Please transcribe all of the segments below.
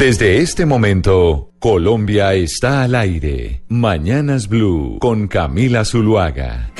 Desde este momento, Colombia está al aire. Mañanas Blue con Camila Zuluaga.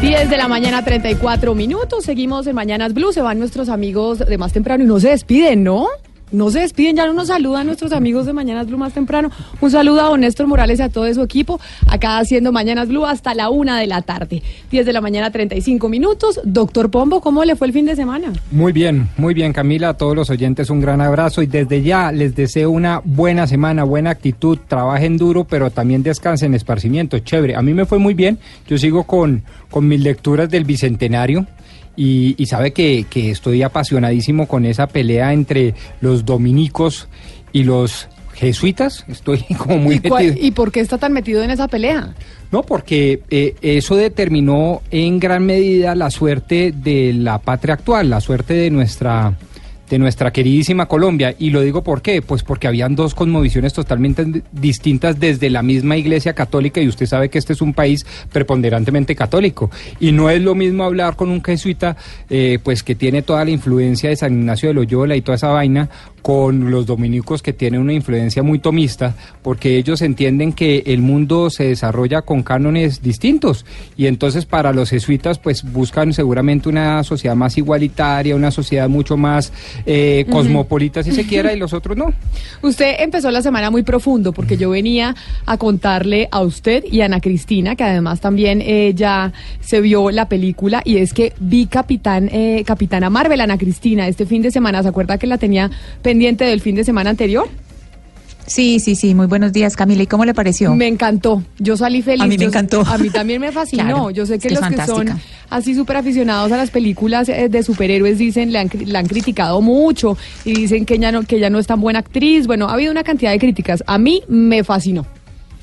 10 de la mañana, 34 minutos. Seguimos en Mañanas Blue. Se van nuestros amigos de más temprano y no se despiden, ¿no? No se despiden, ya no nos saludan nuestros amigos de Mañanas Blue más temprano. Un saludo a don Morales y a todo su equipo, acá haciendo Mañanas Blue hasta la una de la tarde. 10 de la mañana, 35 minutos. Doctor Pombo, ¿cómo le fue el fin de semana? Muy bien, muy bien, Camila. A todos los oyentes un gran abrazo y desde ya les deseo una buena semana, buena actitud. Trabajen duro, pero también descansen, esparcimiento. Chévere. A mí me fue muy bien. Yo sigo con, con mis lecturas del bicentenario. Y, sabe que, estoy apasionadísimo con esa pelea entre los dominicos y los jesuitas. Estoy como muy ¿Y, metido. ¿Y por qué está tan metido en esa pelea? No, porque eh, eso determinó en gran medida la suerte de la patria actual, la suerte de nuestra de nuestra queridísima Colombia. Y lo digo por qué, pues porque habían dos cosmovisiones totalmente distintas desde la misma Iglesia Católica y usted sabe que este es un país preponderantemente católico. Y no es lo mismo hablar con un jesuita, eh, pues que tiene toda la influencia de San Ignacio de Loyola y toda esa vaina, con los dominicos que tienen una influencia muy tomista, porque ellos entienden que el mundo se desarrolla con cánones distintos y entonces para los jesuitas pues buscan seguramente una sociedad más igualitaria, una sociedad mucho más eh, cosmopolita si se quiera y los otros no. Usted empezó la semana muy profundo porque yo venía a contarle a usted y a Ana Cristina, que además también eh, ya se vio la película y es que vi Capitán, eh, Capitana Marvel, Ana Cristina, este fin de semana, ¿se acuerda que la tenía pendiente? Pendiente del fin de semana anterior? Sí, sí, sí. Muy buenos días, Camila. ¿Y cómo le pareció? Me encantó. Yo salí feliz. A mí me encantó. A mí también me fascinó. Yo sé que, los que son así súper aficionados a las películas eh, de superhéroes dicen, le han, la han criticado mucho y dicen que ella, no, que ella no es tan buena actriz. Bueno, ha habido una cantidad de críticas. A mí me fascinó.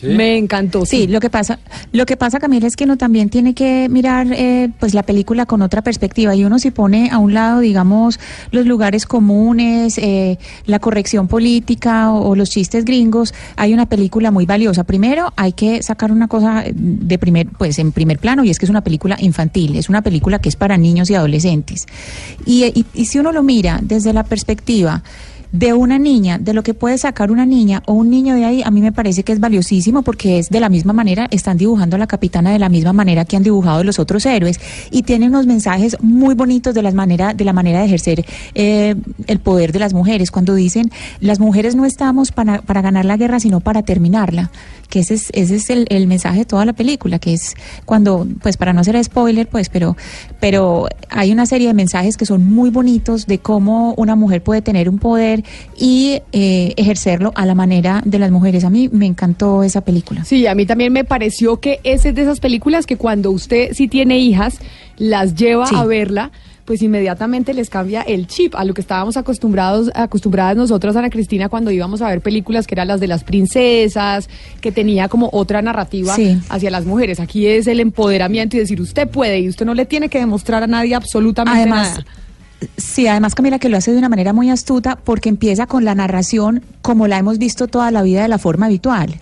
Me encantó. Sí, lo que pasa, lo que pasa, Camila, es que uno también tiene que mirar, eh, pues, la película con otra perspectiva y uno se pone a un lado, digamos, los lugares comunes, eh, la corrección política o, los chistes gringos. Hay una película muy valiosa. Primero, hay que sacar una cosa de primer, pues, en primer plano y es que es una película infantil, es una película que es para niños y adolescentes. y, y si uno lo mira desde la perspectiva de una niña, de lo que puede sacar una niña o un niño de ahí, a mí me parece que es valiosísimo porque es de la misma manera, están dibujando a la capitana de la misma manera que han dibujado los otros héroes y tienen unos mensajes muy bonitos de, las manera, de la manera de ejercer eh, el poder de las mujeres. Cuando dicen, las mujeres no estamos para, para ganar la guerra, sino para terminarla que ese es, ese es el, el, mensaje de toda la película, que es cuando, pues para no hacer spoiler, pues, pero, pero hay una serie de mensajes que son muy bonitos de cómo una mujer puede tener un poder y eh, ejercerlo a la manera de las mujeres. A mí me encantó esa película. Sí, a mí también me pareció que ese es de esas películas que cuando usted si tiene hijas, las lleva a verla pues inmediatamente les cambia el chip a lo que estábamos acostumbrados, acostumbradas nosotros, Ana Cristina, cuando íbamos a ver películas que eran las de las princesas, que tenía como otra narrativa hacia las mujeres. Aquí es el empoderamiento y decir, usted puede y usted no le tiene que demostrar a nadie absolutamente nada. Sí, además Camila que lo hace de una manera muy astuta porque empieza con la narración como la hemos visto toda la vida de la forma habitual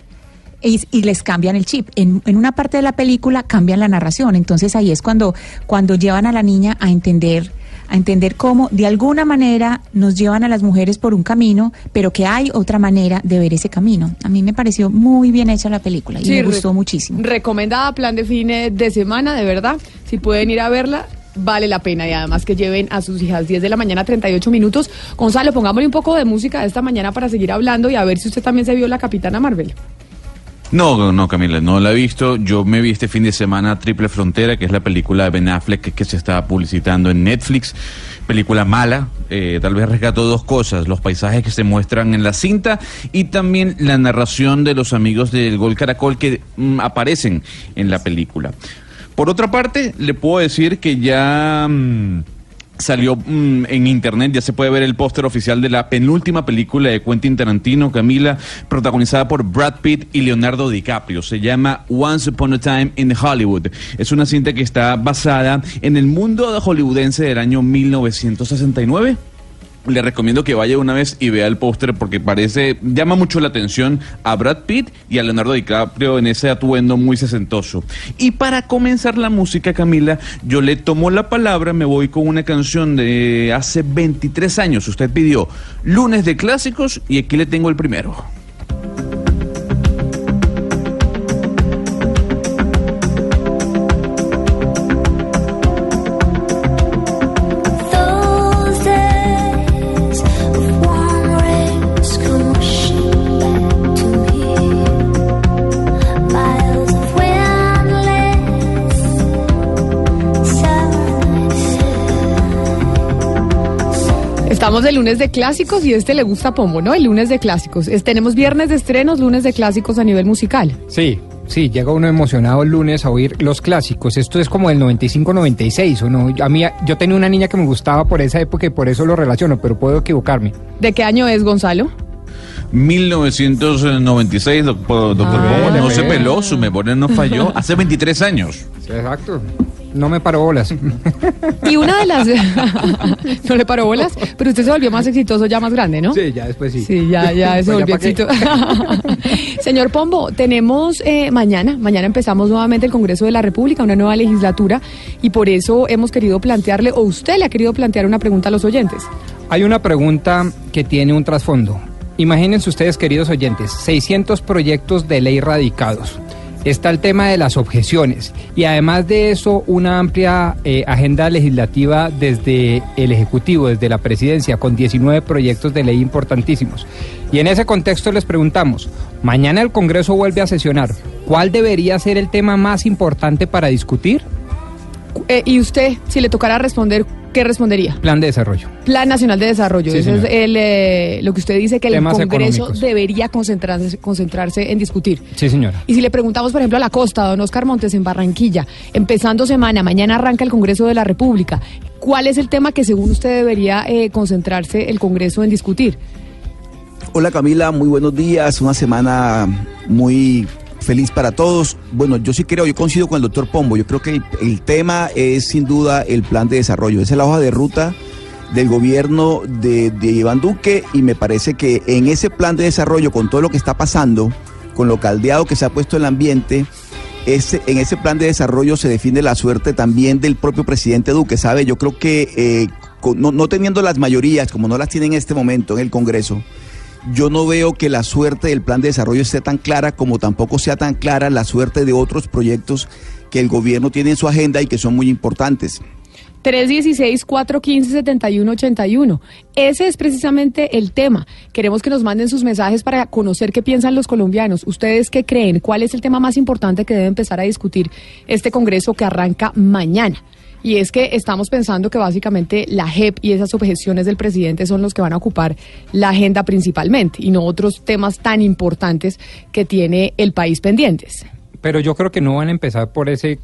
y, les cambian el chip. En, en, una parte de la película cambian la narración, entonces ahí es cuando, cuando llevan a la niña a entender a entender cómo de alguna manera nos llevan a las mujeres por un camino, pero que hay otra manera de ver ese camino. A mí me pareció muy bien hecha la película y me gustó muchísimo. Recomendada, plan de fines de semana, de verdad. Si pueden ir a verla, vale la pena y además que lleven a sus hijas 10 de la mañana 38 minutos. Gonzalo, pongámosle un poco de música de esta mañana para seguir hablando y a ver si usted también se vio la Capitana Marvel. No, no, Camila, no la he visto. Yo me vi este fin de semana Triple Frontera, que es la película de Ben Affleck que, se está publicitando en Netflix. Película mala, eh, tal vez rescato dos cosas, los paisajes que se muestran en la cinta y también la narración de los amigos del Gol Caracol que mm, aparecen en la película. Por otra parte, le puedo decir que ya... Mm, salió mm, en internet, ya se puede ver el póster oficial de la penúltima película de Quentin Tarantino, Camila, protagonizada por Brad Pitt y Leonardo DiCaprio. Se llama Once Upon a Time in Hollywood. Es una cinta que está basada en el mundo hollywoodense del año 1969. Le recomiendo que vaya una vez y vea el póster porque parece, llama mucho la atención a Brad Pitt y a Leonardo DiCaprio en ese atuendo muy sesentoso. Y para comenzar la música, Camila, yo le tomo la palabra, me voy con una canción de hace 23 años. Usted pidió Lunes de Clásicos y aquí le tengo el primero. Estamos de lunes de clásicos y este le gusta a Pombo, ¿no? El lunes de clásicos. tenemos viernes de estrenos, lunes de clásicos a nivel musical. Sí, sí, llega uno emocionado el lunes a oír los clásicos. Esto es como el 95-96, ¿o no? A mí, yo tenía una niña que me gustaba por esa época y por eso lo relaciono, pero puedo equivocarme. ¿De qué año es, Gonzalo? 1996, doctor, doctor ah, no se peló, su memoria no falló, hace 23 años. exacto no me paró bolas. Y una de las... no le paró bolas, pero usted se volvió más exitoso ya más grande, ¿no? Sí, ya después sí. Sí, ya, ya se volvió exitoso. Señor Pombo, tenemos eh, mañana, mañana empezamos nuevamente el Congreso de la República, una nueva legislatura, y por eso hemos querido plantearle, o usted le ha querido plantear una pregunta a los oyentes. Hay una pregunta que tiene un trasfondo. Imagínense ustedes, queridos oyentes, 600 proyectos de ley radicados está el tema de las objeciones y además de eso una amplia eh, agenda legislativa desde el Ejecutivo, desde la Presidencia, con 19 proyectos de ley importantísimos. Y en ese contexto les preguntamos, mañana el Congreso vuelve a sesionar, ¿cuál debería ser el tema más importante para discutir? Eh, y usted, si le tocara responder, ¿qué respondería? Plan de desarrollo. Plan Nacional de Desarrollo. Eso es eh, lo que usted dice que el Congreso debería concentrarse, concentrarse en discutir. Sí, señora. Y si le preguntamos, por ejemplo, a la costa, don Oscar Montes, en Barranquilla, empezando semana, mañana arranca el Congreso de la República, ¿cuál es el tema que según usted debería eh, concentrarse el Congreso en discutir? Hola Camila, muy buenos días. Una semana muy feliz para todos. Bueno, yo sí creo, yo coincido con el doctor Pombo, yo creo que el, tema es sin duda el plan de desarrollo, esa es la hoja de ruta del gobierno de, de, Iván Duque y me parece que en ese plan de desarrollo, con todo lo que está pasando, con lo caldeado que se ha puesto el ambiente, ese, en ese plan de desarrollo se define la suerte también del propio presidente Duque, ¿sabe? Yo creo que eh, no, no teniendo las mayorías, como no las tiene en este momento en el Congreso, yo no veo que la suerte del plan de desarrollo esté tan clara como tampoco sea tan clara la suerte de otros proyectos que el gobierno tiene en su agenda y que son muy importantes. 316-415-7181. Ese es precisamente el tema. Queremos que nos manden sus mensajes para conocer qué piensan los colombianos. ¿Ustedes qué creen? ¿Cuál es el tema más importante que debe empezar a discutir este Congreso que arranca mañana? Y es que estamos pensando que básicamente la JEP y esas objeciones del presidente son los que van a ocupar la agenda principalmente y no otros temas tan importantes que tiene el país pendientes. Pero yo creo que no van a empezar por ese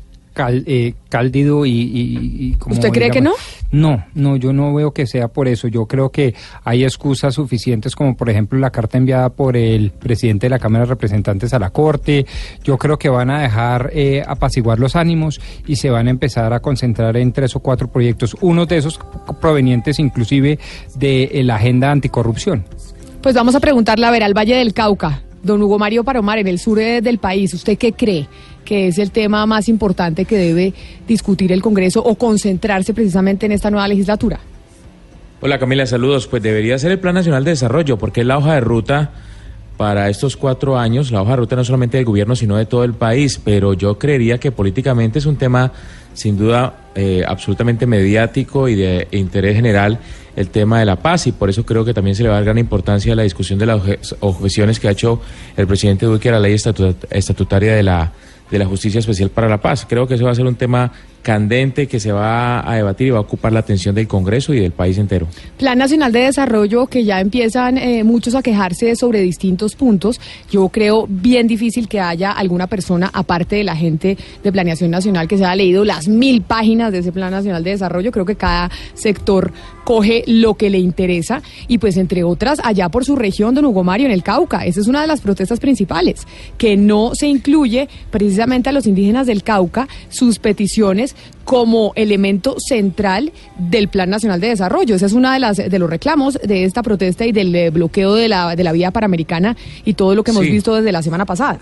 eh, cáldido y, ¿Usted cree que no? No, no, yo no veo que sea por eso. Yo creo que hay excusas suficientes como por ejemplo la carta enviada por el presidente de la Cámara de Representantes a la Corte. Yo creo que van a dejar eh, apaciguar los ánimos y se van a empezar a concentrar en tres o cuatro proyectos, unos de esos provenientes inclusive de la agenda anticorrupción. Pues vamos a preguntarle a ver al Valle del Cauca, don Hugo Mario Paromar, en el sur del país, ¿usted qué cree? Que es el tema más importante que debe discutir el Congreso o concentrarse precisamente en esta nueva legislatura? Hola Camila, saludos. Pues debería ser el Plan Nacional de Desarrollo, porque es la hoja de ruta para estos cuatro años, la hoja de ruta no solamente del gobierno, sino de todo el país, pero yo creería que políticamente es un tema sin duda eh, absolutamente mediático y de interés general el tema de la paz y por eso creo que también se le va a dar gran importancia a la discusión de las objeciones que ha hecho el presidente Duque a la ley estatutaria de la de la Justicia Especial para la Paz. Creo que eso va a ser un tema candente que se va a debatir y va a ocupar la atención del Congreso y del país entero. Plan Nacional de Desarrollo que ya empiezan eh, muchos a quejarse sobre distintos puntos. Yo creo bien difícil que haya alguna persona, aparte de la gente de Planeación Nacional, que se haya leído las mil páginas de ese Plan Nacional de Desarrollo. Creo que cada sector coge lo que le interesa y pues entre otras allá por su región, don Hugo Mario, en el Cauca. Esa es una de las protestas principales, que no se incluye precisamente a los indígenas del Cauca sus peticiones como elemento central del Plan Nacional de Desarrollo. Ese es uno de, las, de los reclamos de esta protesta y del eh, bloqueo de la, de la vía panamericana y todo lo que hemos Sí. visto desde la semana pasada.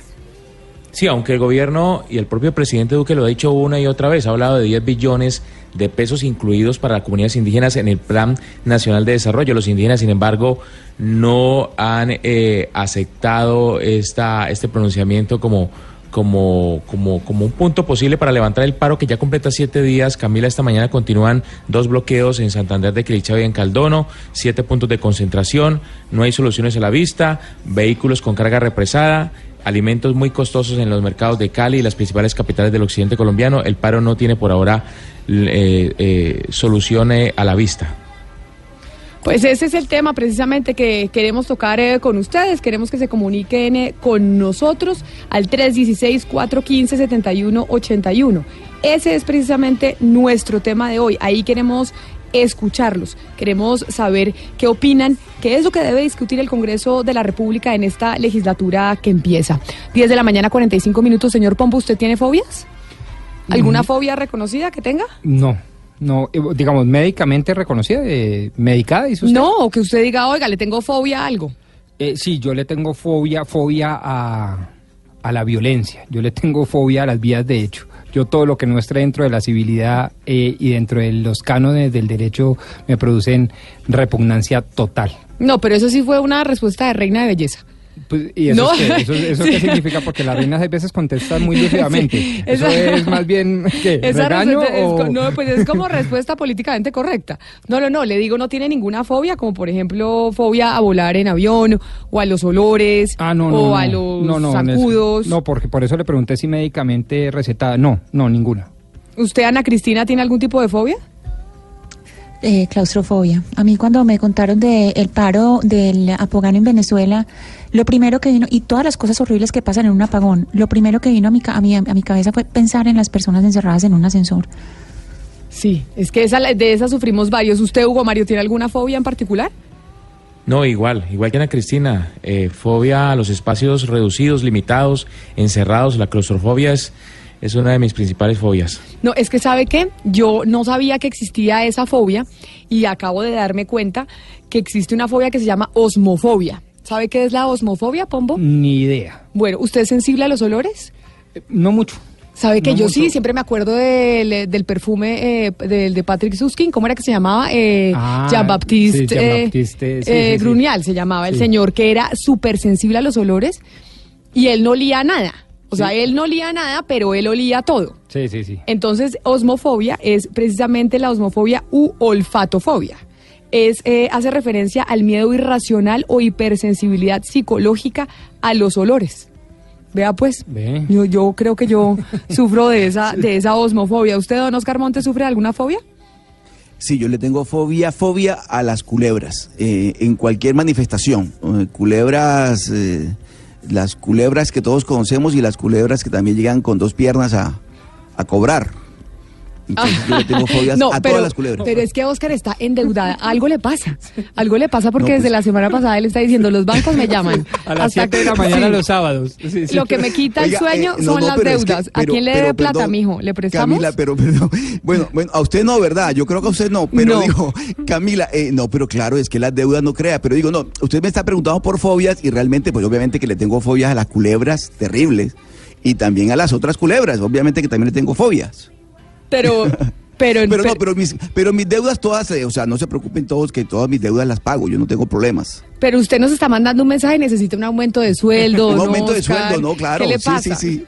Sí, aunque el gobierno y el propio presidente Duque lo ha dicho una y otra vez, ha hablado de 10 billones de pesos incluidos para las comunidades indígenas en el Plan Nacional de Desarrollo. Los indígenas, sin embargo, no han eh, aceptado esta, este pronunciamiento como, como, como, como un punto posible para levantar el paro que ya completa siete días. Camila, esta mañana continúan dos bloqueos en Santander de Quilichao y en Caldono, siete puntos de concentración, no hay soluciones a la vista, vehículos con carga represada, alimentos muy costosos en los mercados de Cali y las principales capitales del occidente colombiano. El paro no tiene por ahora eh, eh, solución eh, a la vista. Pues ese es el tema precisamente que queremos tocar eh, con ustedes. Queremos que se comuniquen eh, con nosotros al 316-415-7181. Ese es precisamente nuestro tema de hoy. Ahí queremos escucharlos. Queremos saber qué opinan, qué es lo que debe discutir el Congreso de la República en esta legislatura que empieza. 10 de la mañana, 45 minutos. Señor Pombo, ¿usted tiene fobias? ¿Alguna fobia reconocida que tenga? No, no, eh, digamos, médicamente reconocida, eh, medicada, dice usted. No, o que usted diga, oiga, le tengo fobia a algo. Eh, sí, yo le tengo fobia, fobia a, a la violencia. Yo le tengo fobia a las vías de hecho. Yo todo lo que no esté dentro de la civilidad eh, y dentro de los cánones del derecho me producen repugnancia total. No, pero eso sí fue una respuesta de reina de belleza. Pues, ¿Y eso, No. es qué? ¿Eso, eso Sí. qué significa? Porque las reinas a veces contestan muy lúcidamente. Sí, eso es más bien, ¿qué? ¿Regaño respuesta es o...? no, pues es como respuesta políticamente correcta. No, no, no, le digo no tiene ninguna fobia, como por ejemplo fobia a volar en avión, o a los olores, Ah, no, no, o a los no, no, porque por eso le pregunté si médicamente recetada. No, no, ninguna. ¿Usted, Ana Cristina, tiene algún tipo de fobia? Eh, claustrofobia. A mí cuando me contaron del el paro del apagón en Venezuela, lo primero que vino, y todas las cosas horribles que pasan en un apagón, lo primero que vino a mi, ca- a mi, a mi cabeza fue pensar en las personas encerradas en un ascensor. Sí, es que esa, de esa sufrimos varios. ¿Usted, Hugo Mario, tiene alguna fobia en particular? No, igual, igual que Ana Cristina, eh, fobia a los espacios reducidos, limitados, encerrados, la claustrofobia es, es una de mis principales fobias. No, es que sabe que yo no sabía que existía esa fobia y acabo de darme cuenta que existe una fobia que se llama osmofobia. ¿Sabe qué es la osmofobia, Pombo? Ni idea. Bueno, ¿usted es sensible a los olores? Eh, No mucho. ¿Sabe que No yo mucho. sí? Siempre me acuerdo del, del perfume eh, del, de Patrick Suskin. ¿Cómo era que se llamaba? Eh, Ah, Jean-Baptiste sí, eh, sí, eh, sí. Grunial se llamaba el señor, que era súper sensible a los olores y él no olía nada. O sea, él no olía nada, pero él olía todo. Sí, sí, sí. Entonces, osmofobia es precisamente la osmofobia u olfatofobia. Es, eh, hace referencia al miedo irracional o hipersensibilidad psicológica a los olores. Vea pues, Ve. yo, yo creo que yo sufro de esa, de esa osmofobia. ¿Usted, don Oscar Montes, sufre de alguna fobia? Sí, yo le tengo fobia, fobia a las culebras, eh, en cualquier manifestación. Eh, culebras, eh, las culebras que todos conocemos y las culebras que también llegan con dos piernas a, a cobrar. Entonces yo le tengo fobias No, a pero, todas las culebras. pero es que Oscar está endeudada. Algo le pasa. Algo le pasa porque No, desde pues- la semana pasada él está diciendo, los bancos me llaman. A las Hasta 7 de la mañana sí. los sábados. Sí, sí. Lo que me quita el sueño eh, no, son no, las pero es que- deudas. ¿A quién le debe plata, perdón, mijo? ¿Le prestamos? Camila, pero perdón. Bueno, bueno, a usted no, ¿verdad? Yo creo que a usted no, pero No. digo, Camila, eh, no, pero claro, es que las deudas no crea, pero digo, no, usted me está preguntando por fobias y realmente, pues obviamente que le tengo fobias a las culebras terribles y también a las otras culebras, obviamente que también le tengo fobias. Pero, pero, Pero no, pero, mis, pero mis deudas todas, eh, o sea, no se preocupen todos que todas mis deudas las pago, yo no tengo problemas. pero usted nos está mandando un mensaje, necesita un aumento de sueldo. Un ¿no, aumento de sueldo, no, claro. ¿Qué le sí, sí, sí.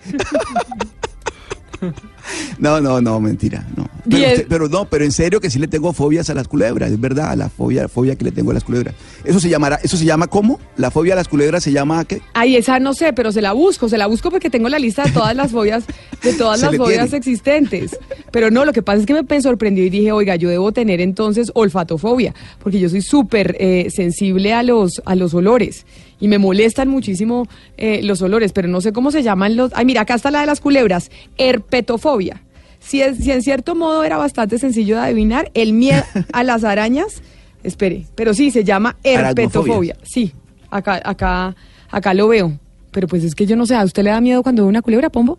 No, no, no, mentira, no. Pero, Diez. usted- pero no, pero en serio que sí le tengo fobias a las culebras, es verdad, la fobia, fobia que le tengo a las culebras. Eso se llamará, eso se llama ¿cómo? La fobia a las culebras se llama ¿qué? Ay, esa no sé, pero se la busco, se la busco porque tengo la lista de todas las fobias, de todas las fobias tiene. existentes. Pero no, lo que pasa es que me me sorprendió y dije, oiga, yo debo tener entonces olfatofobia, porque yo soy súper eh, sensible a los, a los olores. Y me molestan muchísimo eh, los olores, pero no sé cómo se llaman los. Ay, mira, acá está la de las culebras, herpetofobia. Si, es, si en cierto modo era bastante sencillo de adivinar, el miedo a las arañas, espere, pero sí, se llama herpetofobia. Sí, acá, acá, acá lo veo. Pero pues es que yo no sé, ¿a usted le da miedo cuando ve una culebra, Pombo?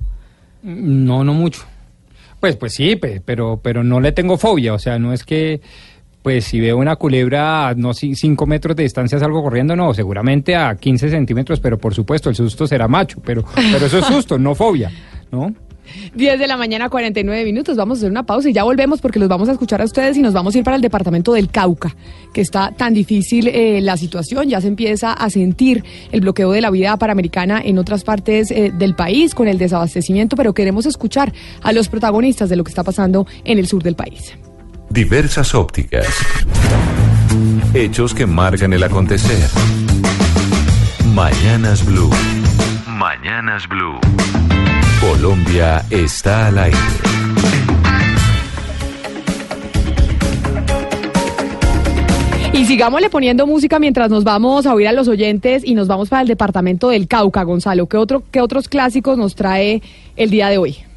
No, no mucho. Pues, pues sí, pero, pero no le tengo fobia. O sea, no es que, pues si veo una culebra a no 5 metros de distancia salgo corriendo, no, seguramente a 15 centímetros, pero por supuesto el susto será macho, pero, pero eso es susto, no fobia, ¿no? 10 de la mañana, 49 minutos. Vamos a hacer una pausa y ya volvemos porque los vamos a escuchar a ustedes y nos vamos a ir para el departamento del Cauca, que está tan difícil eh, la situación. Ya se empieza a sentir el bloqueo de la vida panamericana en otras partes eh, del país con el desabastecimiento, pero queremos escuchar a los protagonistas de lo que está pasando en el sur del país. Diversas ópticas. Hechos que marcan el acontecer. Mañanas Blue. Mañanas Blue. Colombia está al aire. Y sigámosle poniendo música mientras nos vamos a oír a los oyentes y nos vamos para el departamento del Cauca, Gonzalo. ¿Qué, otro, qué otros clásicos nos trae el día de hoy?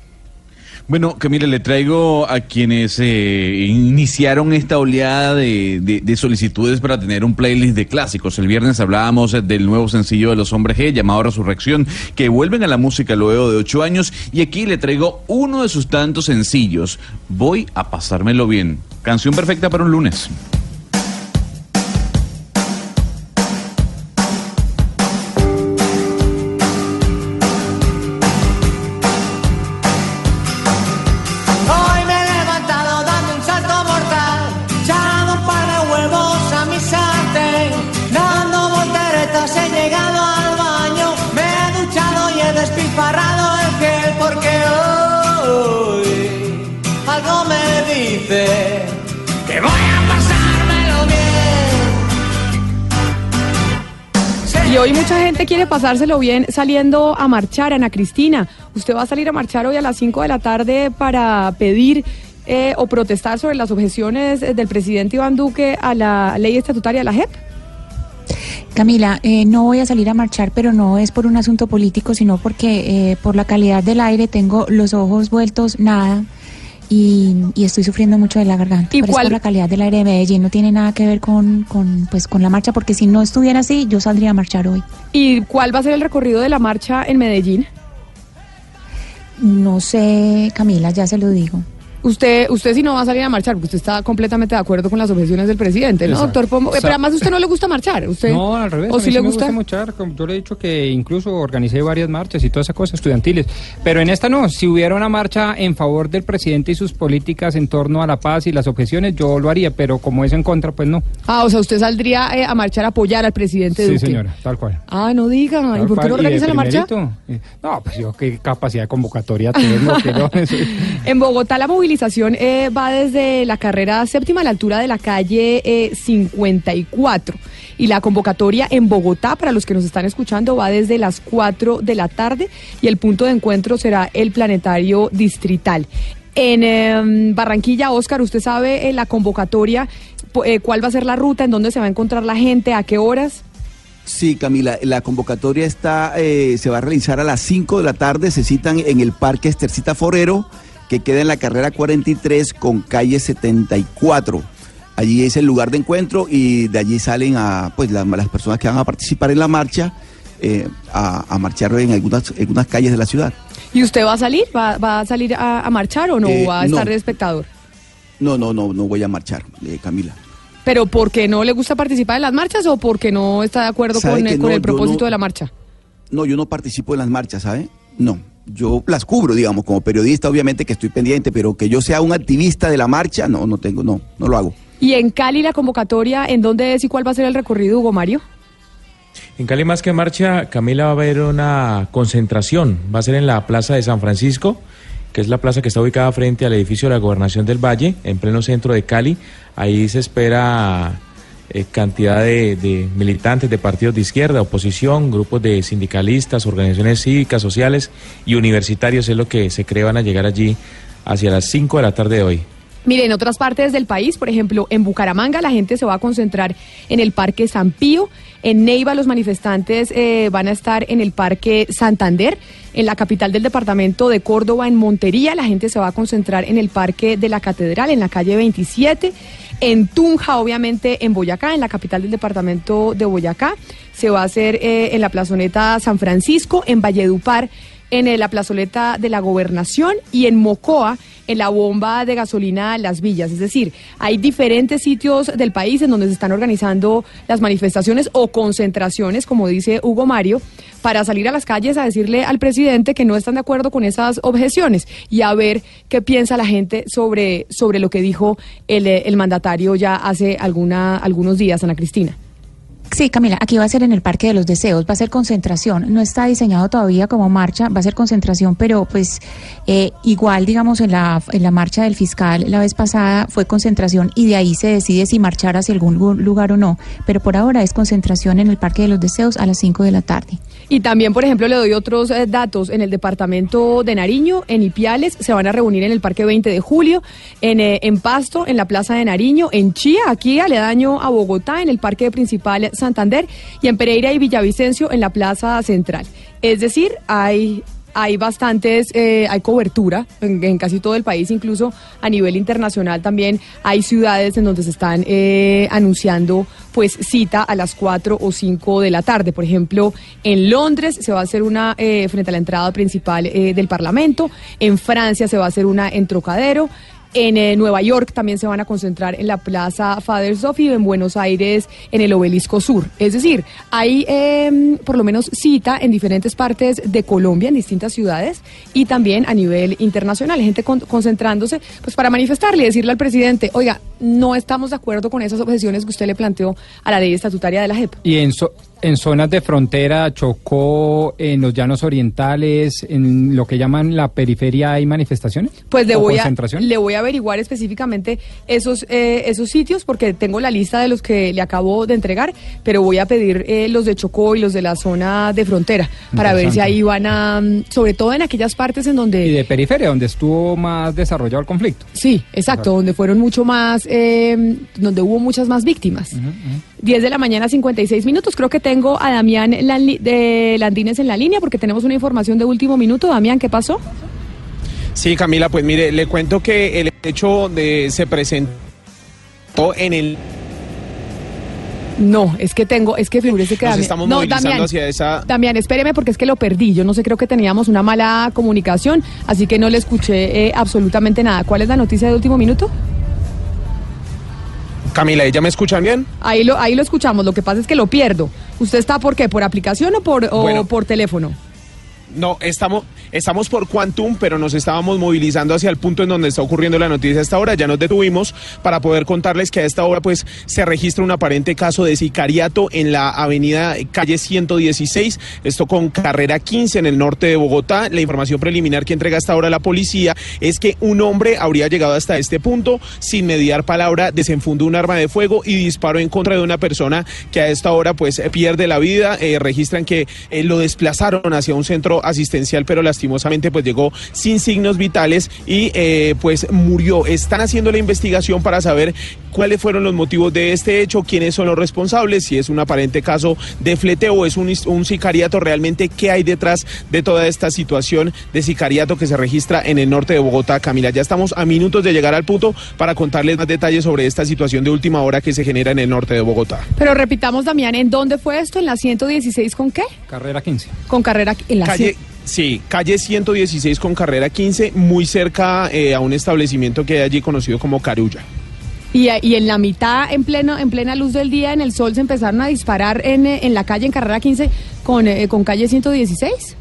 Bueno, Camila, le traigo a quienes eh, iniciaron esta oleada de, solicitudes para tener un playlist de clásicos. El viernes hablábamos del nuevo sencillo de los hombres G llamado Resurrección, que vuelven a la música luego de ocho años. Y aquí le traigo uno de sus tantos sencillos. Voy a pasármelo bien. Canción perfecta para un lunes. Pasárselo bien saliendo a marchar, Ana Cristina. Usted va a salir a marchar hoy a las 5 de la tarde para pedir eh, o protestar sobre las objeciones del presidente Iván Duque a la ley estatutaria de la JEP. Camila, eh, no voy a salir a marchar, pero no es por un asunto político, sino porque eh, por la calidad del aire tengo los ojos vueltos nada y, estoy sufriendo mucho de la garganta. ¿Y por la calidad del aire de Medellín no tiene nada que ver con, con, pues, con la marcha, porque si no estuviera así, yo saldría a marchar hoy. ¿Y cuál va a ser el recorrido de la marcha en Medellín? No sé, Camila, ya se lo digo. Usted, usted sí no va a salir a marchar, porque usted está completamente de acuerdo con las objeciones del presidente, ¿no, doctor Pombo? Pero además usted no le gusta marchar, ¿usted? No, al revés. ¿O sí le gusta? Me marchar. Yo le he dicho que incluso organicé varias marchas y todas esas cosas estudiantiles. Pero en esta no. Si hubiera una marcha en favor del presidente y sus políticas en torno a la paz y las objeciones, yo lo haría. Pero como es en contra, pues no. Ah, o sea, usted saldría eh, a marchar a apoyar al presidente Sí, señora, tal cual. Ah, no diga. ¿Y por qué no organiza la marcha? No, pues yo qué capacidad de convocatoria tengo. en Bogotá la movilización... Eh, va desde la carrera séptima a la altura de la calle 54. Eh, y la convocatoria en Bogotá, para los que nos están escuchando, va desde las 4 de la tarde y el punto de encuentro será el planetario distrital. En em, Barranquilla, Oscar, ¿usted sabe eh, la convocatoria? ¿Cuál va a ser la ruta? ¿En dónde se va a encontrar la gente? ¿A qué horas? Sí, Camila, la convocatoria está, se va a realizar a las 5 de la tarde, se citan en el Parque Estercita Forero que queda en la carrera 43 con calle 74. Allí es el lugar de encuentro y de allí salen a, pues, las personas que van a participar en la marcha eh, a, marchar en algunas, algunas calles de la ciudad. ¿Y usted va a salir? ¿Va, a salir a, marchar o no? Eh, ¿Va a estar de espectador? No, no, no, no voy a marchar, eh, Camila. ¿Pero porque no le gusta participar en las marchas o porque no está de acuerdo con, el, con el propósito de la marcha? No, yo no participo en las marchas, ¿sabe? No yo las cubro, digamos, como periodista, obviamente que estoy pendiente, pero que yo sea un activista de la marcha, no, no tengo, no, no lo hago. ¿Y en Cali la convocatoria, en dónde es y cuál va a ser el recorrido, Hugo Mario? En Cali más que marcha, Camila va a haber una concentración, va a ser en la Plaza de San Francisco, que es la plaza que está ubicada frente al edificio de la Gobernación del Valle, en pleno centro de Cali. Ahí se espera eh, cantidad de, militantes de partidos de izquierda, oposición, grupos de sindicalistas, organizaciones cívicas, sociales y universitarios, es lo que se cree van a llegar allí hacia las 5 de la tarde de hoy. Mire, en otras partes del país, por ejemplo, en Bucaramanga la gente se va a concentrar en el Parque San Pío, en Neiva los manifestantes eh, van a estar en el Parque Santander, en la capital del departamento de Córdoba, en Montería, la gente se va a concentrar en el Parque de la Catedral, en la calle 27, en Tunja, obviamente en Boyacá, en la capital del departamento de Boyacá. Se va a hacer eh, en la plazoneta San Francisco, en Valledupar en eh, la plazoleta de la gobernación y en Mocoa en la bomba de gasolina Las Villas. Es decir, hay diferentes sitios del país en donde se están organizando las manifestaciones o concentraciones, como dice Hugo Mario, para salir a las calles a decirle al presidente que no están de acuerdo con esas objeciones y a ver qué piensa la gente sobre, sobre lo que dijo el, eh, el mandatario ya hace alguna, algunos días, Ana Cristina. Sí, Camila, aquí va a ser en el Parque de los Deseos, va a ser concentración, no está diseñado todavía como marcha, va a ser concentración, pero pues eh, igual, digamos, en la, en la marcha del fiscal la vez pasada fue concentración y de ahí se decide si marchar hacia algún lugar o no, pero por ahora es concentración en el Parque de los Deseos a las 5 de la tarde. Y también, por ejemplo, le doy otros eh, datos. En el departamento de Nariño, en Ipiales, se van a reunir en el Parque 20 de Julio, en, eh, en Pasto, en la Plaza de Nariño, en Chía, aquí aledaño a Bogotá, en el Parque Principal Santander, y en Pereira y Villavicencio, en la Plaza Central. Es decir, hay hay bastantes, eh, hay cobertura en, casi todo el país, incluso a nivel internacional también hay ciudades en donde se están eh, anunciando pues cita a las 4 o 5 de la tarde. Por ejemplo, en Londres se va a hacer una eh, frente a la entrada principal del Parlamento, en Francia se va a hacer una en Trocadero, en eh, Nueva York también se van a concentrar en la Plaza Father Sophie en Buenos Aires en el Obelisco Sur. Es decir, hay em, por lo menos cita en diferentes partes de Colombia, en distintas ciudades y también a nivel internacional. Gente concentrándose pues para manifestarle y decirle al presidente, oiga, no estamos de acuerdo con esas objeciones que usted le planteó a la ley estatutaria de la JEP. Y en, en zonas de frontera, Chocó, en los llanos orientales, en lo que llaman la periferia, ¿hay manifestaciones? Pues le, voy a, le voy a averiguar específicamente esos, eh, esos sitios porque tengo la lista de los que le acabo de entregar, pero voy a pedir eh, los de Chocó y los de la zona de frontera para ver si ahí van a, mm, sobre todo en aquellas partes en donde... Y de periferia, donde estuvo más desarrollado el conflicto. Sí, exacto, donde fueron mucho más, eh, donde hubo muchas más víctimas. 10 de la mañana, 56 minutos. Creo que tengo a Damián de Landines en la línea porque tenemos una información de último minuto. Damián, ¿qué pasó? Sí, Camila, pues mire, le cuento que el hecho de se presentó en el no, es que tengo, es que figúrese que Nos estamos no, Damián, hacia esa... Damián, espéreme porque es que lo perdí. Yo no sé, creo que teníamos una mala comunicación, así que no le escuché eh, absolutamente nada. ¿Cuál es la noticia de último minuto? Camila, ¿ya me escuchan bien? Ahí lo, ahí lo escuchamos, lo que pasa es que lo pierdo. ¿Usted está por qué? ¿Por aplicación o por, o por teléfono? No, estamos, estamos por Quantum, pero nos estábamos movilizando hacia el punto en donde está ocurriendo la noticia a esta hora. Ya nos detuvimos para poder contarles que a esta hora pues se registra un aparente caso de sicariato en la avenida calle 116, esto con carrera 15 en el norte de Bogotá. La información preliminar que entrega hasta ahora la policía es que un hombre habría llegado hasta este punto sin mediar palabra, desenfundó un arma de fuego y disparó en contra de una persona que a esta hora pues pierde la vida. Eh, registran que eh, lo desplazaron hacia un centro asistencial, pero lastimosamente pues llegó sin signos vitales y eh, pues murió. Están haciendo la investigación para saber cuáles fueron los motivos de este hecho, quiénes son los responsables, si es un aparente caso de fleteo o es un, un sicariato realmente, qué hay detrás de toda esta situación de sicariato que se registra en el norte de Bogotá. Camila, ya estamos a minutos de llegar al punto para contarles más detalles sobre esta situación de última hora que se genera en el norte de Bogotá. Pero repitamos, Damián, ¿en dónde fue esto? ¿En la 116 con qué? Carrera 15. Con carrera en la calle, Sí, calle 116 con carrera 15, muy cerca eh, a un establecimiento que hay allí conocido como Carulla. Y, en la mitad, en pleno, en plena luz del día, en el sol, se empezaron a disparar en, eh, en la calle, en carrera 15, con, eh, con calle 116.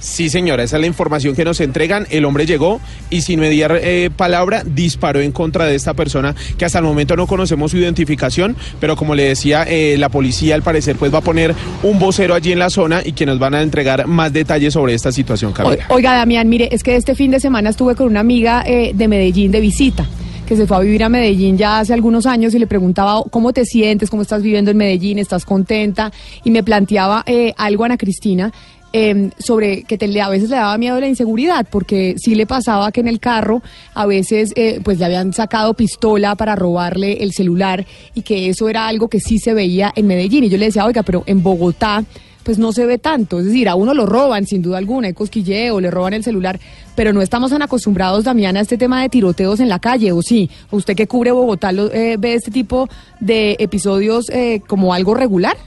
Sí, señora, esa es la información que nos entregan. El hombre llegó y sin mediar eh, palabra disparó en contra de esta persona que hasta el momento no conocemos su identificación, pero como le decía, eh, la policía al parecer pues va a poner un vocero allí en la zona y que nos van a entregar más detalles sobre esta situación, Carolina. Oiga, Damián, mire, es que este fin de semana estuve con una amiga eh, de Medellín de visita que se fue a vivir a Medellín ya hace algunos años y le preguntaba cómo te sientes, cómo estás viviendo en Medellín, estás contenta y me planteaba algo Ana Cristina Em, sobre que te, a veces le daba miedo la inseguridad, porque sí le pasaba que en el carro a veces eh, pues le habían sacado pistola para robarle el celular y que eso era algo que sí se veía en Medellín. Y yo le decía, oiga, pero en Bogotá pues no se ve tanto. Es decir, a uno lo roban sin duda alguna, hay cosquilleo, le roban el celular, pero no estamos tan acostumbrados, Damián, a este tema de tiroteos en la calle, ¿o sí? ¿Usted que cubre Bogotá lo, eh, ve este tipo de episodios eh, como algo regular?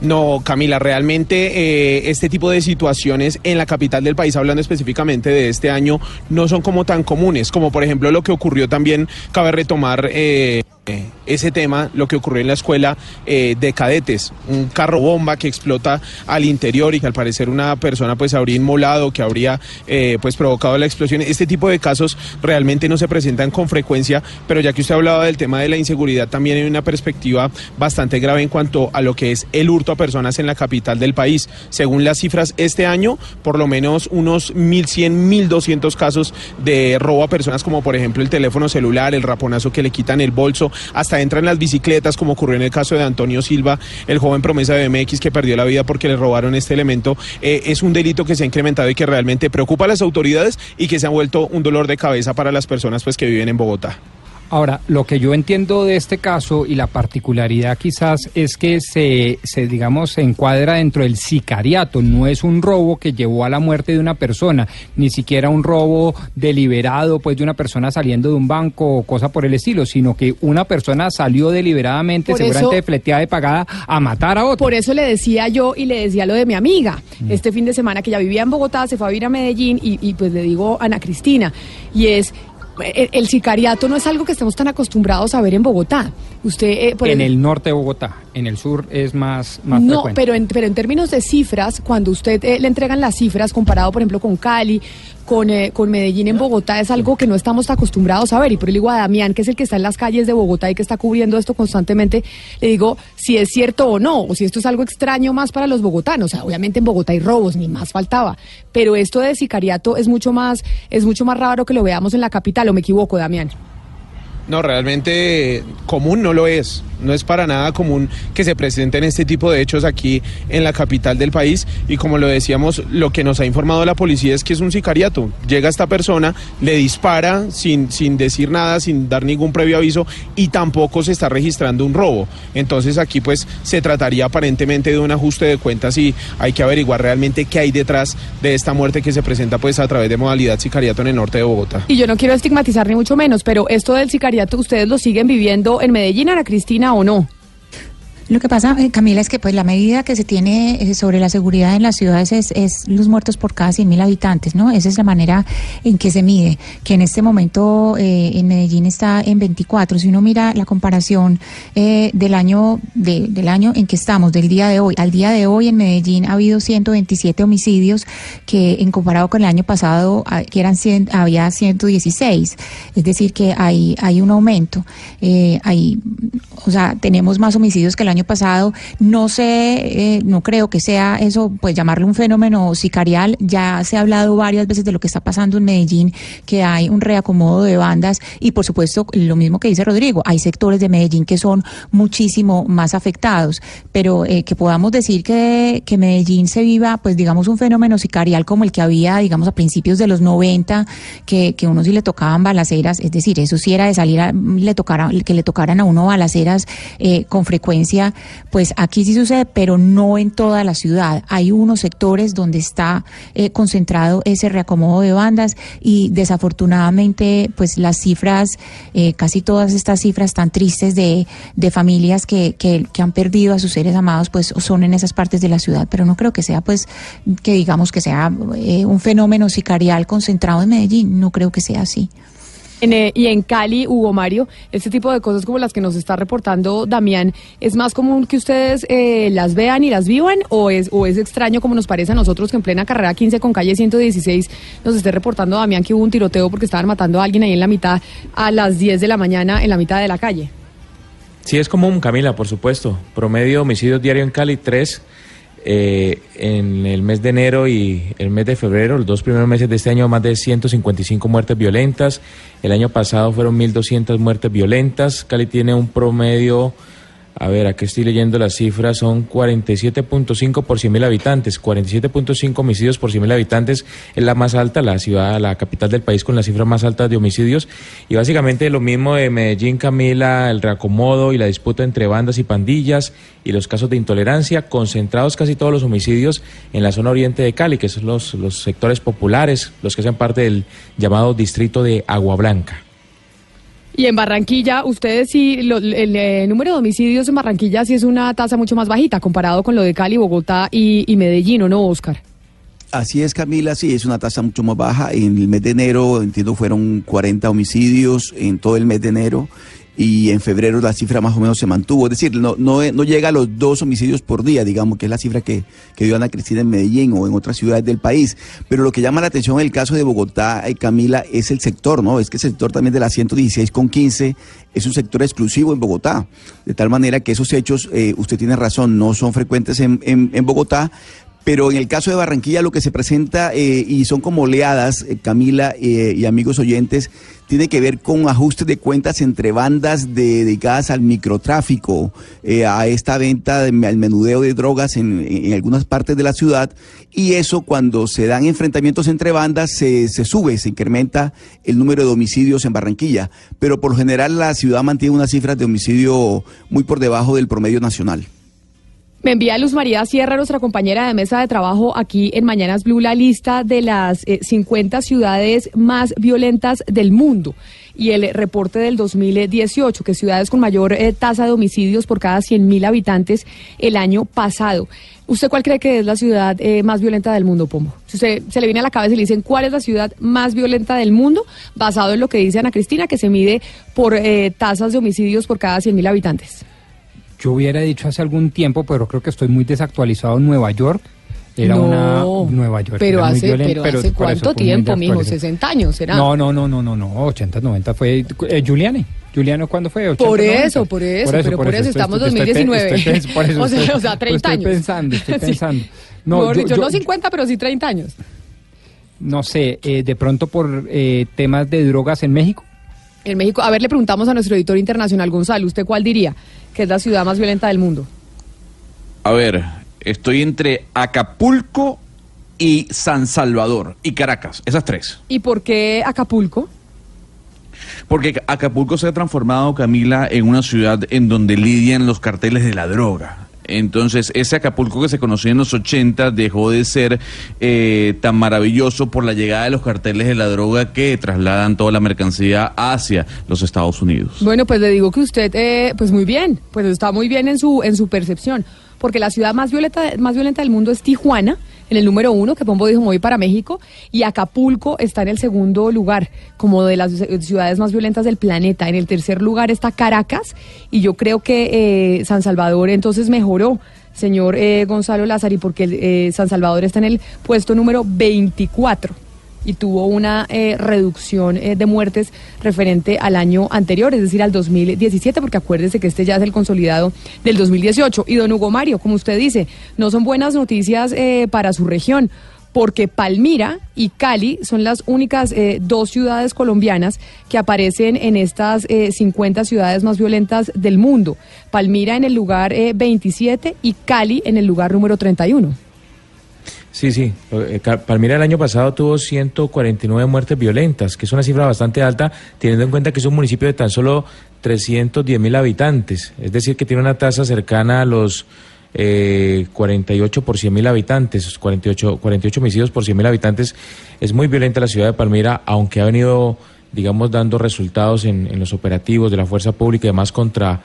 No, Camila, realmente eh, este tipo de situaciones en la capital del país, hablando específicamente de este año, no son como tan comunes, como por ejemplo lo que ocurrió también, cabe retomar eh, ese tema, lo que ocurrió en la escuela eh, de cadetes, un carro bomba que explota al interior y que al parecer una persona pues habría inmolado, que habría pues provocado la explosión. Este tipo de casos realmente no se presentan con frecuencia, pero ya que usted hablaba del tema de la inseguridad, también hay una perspectiva bastante grave en cuanto a lo que es el hurto a personas en la capital del país. Según las cifras, este año, por lo menos unos 1.100, 1.200 casos de robo a personas, como por ejemplo el teléfono celular, el raponazo que le quitan el bolso, hasta entran las bicicletas, como ocurrió en el caso de Antonio Silva, el joven promesa de BMX que perdió la vida porque le robaron este elemento. Eh, es un delito que se ha incrementado y que realmente preocupa a las autoridades y que se ha vuelto un dolor de cabeza para las personas pues, que viven en Bogotá. Ahora, lo que yo entiendo de este caso y la particularidad quizás es que se, se, digamos, se encuadra dentro del sicariato. No es un robo que llevó a la muerte de una persona, ni siquiera un robo deliberado, pues, de una persona saliendo de un banco o cosa por el estilo, sino que una persona salió deliberadamente, seguramente de fleteada y pagada, a matar a otro. Por eso le decía yo y le decía lo de mi amiga. Mm. Este fin de semana que ya vivía en Bogotá, se fue a vivir a Medellín y, y pues le digo a Ana Cristina, y es el, sicariato no es algo que estemos tan acostumbrados a ver en Bogotá. Usted eh, en el, norte de Bogotá, en el sur es más, más no, pero en, pero en términos de cifras, cuando usted eh, le entregan las cifras comparado, por ejemplo, con Cali, con, eh, con Medellín en Bogotá, es algo que no estamos acostumbrados a ver. Y por le digo a Damián, que es el que está en las calles de Bogotá y que está cubriendo esto constantemente, le digo si es cierto o no, o si esto es algo extraño más para los bogotanos. O sea, obviamente en Bogotá hay robos, ni más faltaba. Pero esto de sicariato es mucho más, es mucho más raro que lo veamos en la capital, o me equivoco, Damián. No, realmente común no lo es. No es para nada común que se presenten este tipo de hechos aquí en la capital del país. Y como lo decíamos, lo que nos ha informado la policía es que es un sicariato. Llega esta persona, le dispara sin, sin decir nada, sin dar ningún previo aviso y tampoco se está registrando un robo. Entonces aquí pues se trataría aparentemente de un ajuste de cuentas y hay que averiguar realmente qué hay detrás de esta muerte que se presenta pues a través de modalidad sicariato en el norte de Bogotá. Y yo no quiero estigmatizar ni mucho menos, pero esto del sicariato ustedes lo siguen viviendo en Medellín, Ana Cristina o no? Lo que pasa, eh, Camila, es que pues la medida que se tiene eh, sobre la seguridad en las ciudades es, los muertos por cada 100.000 habitantes, ¿no? Esa es la manera en que se mide, que en este momento eh, en Medellín está en 24. Si uno mira la comparación del año del año en que estamos, del día de hoy, al día de hoy en Medellín ha habido 127 homicidios que en comparado con el año pasado ah, que eran 100, había 116. Es decir, que hay hay un aumento. hay, o sea, tenemos más homicidios que el año pasado. No sé, eh, no creo que sea eso, pues llamarlo un fenómeno sicarial. Ya se ha hablado varias veces de lo que está pasando en Medellín, que hay un reacomodo de bandas y por supuesto lo mismo que dice Rodrigo, hay sectores de Medellín que son muchísimo más afectados, pero eh, que podamos decir que, que Medellín se viva, pues digamos un fenómeno sicarial como el que había, digamos, a principios de los 90, que, que uno sí le tocaban balaceras, es decir, eso sí era de salir a, le tocara, que le tocaran a uno balaceras eh, con frecuencia pues aquí sí sucede, pero no en toda la ciudad. Hay unos sectores donde está eh, concentrado ese reacomodo de bandas y desafortunadamente, pues las cifras, eh, casi todas estas cifras tan tristes de, de familias que, que, han perdido a sus seres amados, pues son en esas partes de la ciudad, pero no creo que sea, pues, que digamos que sea eh, un fenómeno sicarial concentrado en Medellín, no creo que sea así. Eh, y en Cali, Hugo Mario, este tipo de cosas como las que nos está reportando Damián, ¿es más común que ustedes eh, las vean y las vivan o es, o es extraño como nos parece a nosotros que en plena carrera 15 con calle 116 nos esté reportando Damián que hubo un tiroteo porque estaban matando a alguien ahí en la mitad a las 10 de la mañana en la mitad de la calle? Sí, es común, Camila, por supuesto. Promedio homicidio diario en Cali, tres eh, en el mes de enero y el mes de febrero, los dos primeros meses de este año, más de 155 muertes violentas. El año pasado fueron 1.200 muertes violentas. Cali tiene un promedio a ver, aquí estoy leyendo las cifras, son 47.5 por 100.000 habitantes, 47.5 homicidios por 100.000 habitantes es la más alta, la ciudad, la capital del país con la cifra más alta de homicidios y básicamente lo mismo de Medellín, Camila, el reacomodo y la disputa entre bandas y pandillas y los casos de intolerancia, concentrados casi todos los homicidios en la zona oriente de Cali, que son los, los sectores populares, los que hacen parte del llamado distrito de Agua Blanca. Y en Barranquilla, ustedes sí, lo- el, eh, número de homicidios en Barranquilla sí es una tasa mucho más bajita comparado con lo de Cali, Bogotá y, Medellín, ¿o no, Oscar? Así es, Camila, sí, es una tasa mucho más baja. En el mes de enero, entiendo, fueron 40 homicidios en todo el mes de enero. Y en febrero la cifra más o menos se mantuvo. Es decir, no, no, no llega a los dos homicidios por día, digamos, que es la cifra que, que dio Ana Cristina en Medellín o en otras ciudades del país. Pero lo que llama la atención en el caso de Bogotá, eh, Camila, es el sector, ¿no? Es que el sector también de la 116 con 15 es un sector exclusivo en Bogotá. De tal manera que esos hechos, eh, usted tiene razón, no son frecuentes en, en, en Bogotá, pero en el caso de Barranquilla lo que se presenta, eh, y son como oleadas, eh, Camila y amigos oyentes, tiene que ver con ajustes de cuentas entre bandas de- dedicadas al microtráfico, eh, a esta venta, de- al menudeo de drogas en, en algunas partes de la ciudad, y eso cuando se dan enfrentamientos entre bandas se, se sube, se incrementa el número de homicidios en Barranquilla, pero por lo general la ciudad mantiene unas cifras de homicidio muy por debajo del promedio nacional. Me envía Luz María Sierra, nuestra compañera de mesa de trabajo aquí en Mañanas Blue, la lista de las eh, 50 ciudades más violentas del mundo y el reporte del 2018, que ciudades con mayor eh, tasa de homicidios por cada 100.000 habitantes el año pasado. ¿Usted cuál cree que es la ciudad eh, más violenta del mundo, Pombo? Si usted se le viene a la cabeza y le dicen cuál es la ciudad más violenta del mundo, basado en lo que dice Ana Cristina, que se mide por eh, tasas de homicidios por cada 100.000 habitantes. Yo hubiera dicho hace algún tiempo, pero creo que estoy muy desactualizado. Nueva York era No, una Nueva York. Pero muy hace, violenta, pero pero hace por eso cuánto tiempo, mijo, desactualizado. 60 años será. No, no, no, no, no, no, 80, 90 fue eh, Giuliani. Giuliano, ¿cuándo fue? 80, Por 90. eso, por eso, pero por eso estamos estoy- estoy- 2019. estoy pens- por eso O sea, estoy- o sea, 30 estoy años. pensando, estoy Sí. pensando. No, yo- yo, yo- no 50, pero sí 30 años. no sé, eh, de pronto por eh, temas de drogas en México. En México, a ver, le preguntamos a nuestro editor internacional, Gonzalo, ¿usted cuál diría que es la ciudad más violenta del mundo? A ver, estoy entre Acapulco y San Salvador y Caracas, esas tres. ¿Y por qué Acapulco? Porque Acapulco se ha transformado, Camila, en una ciudad en donde lidian los carteles de la droga. Entonces, ese Acapulco que se conocía en los 80 dejó de ser eh, tan maravilloso por la llegada de los carteles de la droga que trasladan toda la mercancía hacia los Estados Unidos. Bueno, pues le digo que usted, eh, pues muy bien, pues está muy bien en su, en su percepción, porque la ciudad más violenta, más violenta del mundo es Tijuana, en el número uno, que Pombo dijo, me voy para México, y Acapulco está en el segundo lugar, como de las ciudades más violentas del planeta. En el tercer lugar está Caracas, y yo creo que eh, San Salvador entonces mejoró, señor eh, Gonzalo Lázari, porque eh, San Salvador está en el puesto número 24 y tuvo una eh, reducción eh, de muertes referente al año anterior, es decir, al 2017, porque acuérdese que este ya es el consolidado del 2018. Y don Hugo Mario, como usted dice, no son buenas noticias eh, para su región, porque Palmira y Cali son las únicas eh, dos ciudades colombianas que aparecen en estas eh, 50 ciudades más violentas del mundo. Palmira en el lugar eh, 27 y Cali en el lugar número 31. Sí, sí. Eh, Cal- Palmira el año pasado tuvo 149 muertes violentas, que es una cifra bastante alta, teniendo en cuenta que es un municipio de tan solo 310 mil habitantes. Es decir, que tiene una tasa cercana a los eh, 48 por 100 mil habitantes, 48, 48 homicidios por 100 mil habitantes. Es muy violenta la ciudad de Palmira, aunque ha venido, digamos, dando resultados en, en los operativos de la fuerza pública y demás contra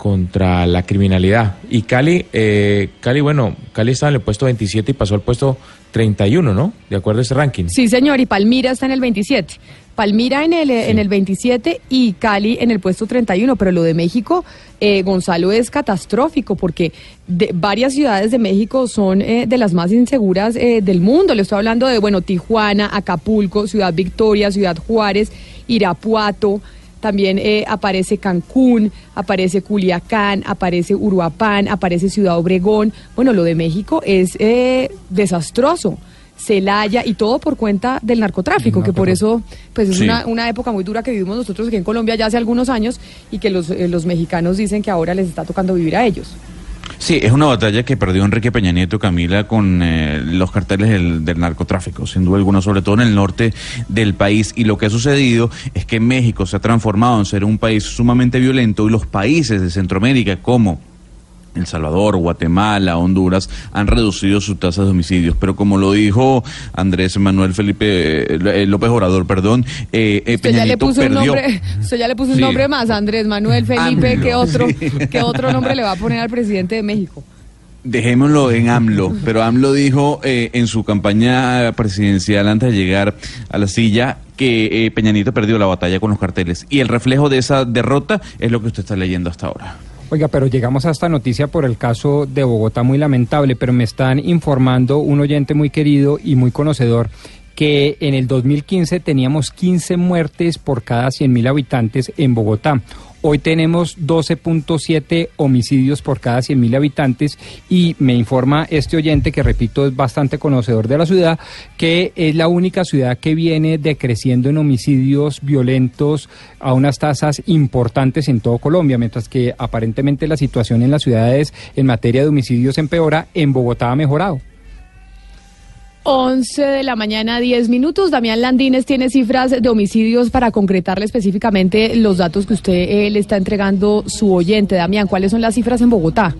contra la criminalidad. Y Cali, eh, Cali, bueno, Cali estaba en el puesto 27 y pasó al puesto 31, ¿no? De acuerdo a este ranking. Sí, señor, y Palmira está en el 27. Palmira en el, eh, en el 27 y Cali en el puesto 31, pero lo de México, eh, Gonzalo, es catastrófico porque de, varias ciudades de México son eh, de las más inseguras eh, del mundo. Le estoy hablando de, bueno, Tijuana, Acapulco, Ciudad Victoria, Ciudad Juárez, Irapuato. También eh, aparece Cancún, aparece Culiacán, aparece Uruapán, aparece Ciudad Obregón. Bueno, lo de México es eh, desastroso. Celaya y todo por cuenta del narcotráfico, que por eso pues es Sí. una, una época muy dura que vivimos nosotros aquí en Colombia ya hace algunos años y que los, eh, los mexicanos dicen que ahora les está tocando vivir a ellos. Sí, es una batalla que perdió Enrique Peña Nieto, Camila, con eh, los carteles del, del narcotráfico, sin duda alguna, sobre todo en el norte del país. Y lo que ha sucedido es que México se ha transformado en ser un país sumamente violento y los países de Centroamérica como El Salvador, Guatemala, Honduras han reducido sus tasas de homicidios, pero como lo dijo Andrés Manuel Felipe eh, López Obrador, perdón, eh, eh usted ya le puso un nombre, usted ya le puso un nombre más, Andrés Manuel Felipe, ¿qué otro, ¿qué otro nombre le va a poner al presidente de México? Dejémoslo en AMLO, pero AMLO dijo eh, en su campaña presidencial antes de llegar a la silla que eh, Peñanito perdió la batalla con los carteles. Y el reflejo de esa derrota es lo que usted está leyendo hasta ahora. Oiga, pero llegamos a esta noticia por el caso de Bogotá muy lamentable, pero me están informando un oyente muy querido y muy conocedor que en el 2015 teníamos 15 muertes por cada 100.000 habitantes en Bogotá. Hoy tenemos 12.7 homicidios por cada 100.000 habitantes y me informa este oyente, que repito es bastante conocedor de la ciudad, que es la única ciudad que viene decreciendo en homicidios violentos a unas tasas importantes en todo Colombia, mientras que aparentemente la situación en las ciudades en materia de homicidios empeora, en Bogotá ha mejorado. 11 de la mañana, 10 minutos. Damián Landines tiene cifras de homicidios para concretarle específicamente los datos que usted eh, le está entregando su oyente. Damián, ¿cuáles son las cifras en Bogotá?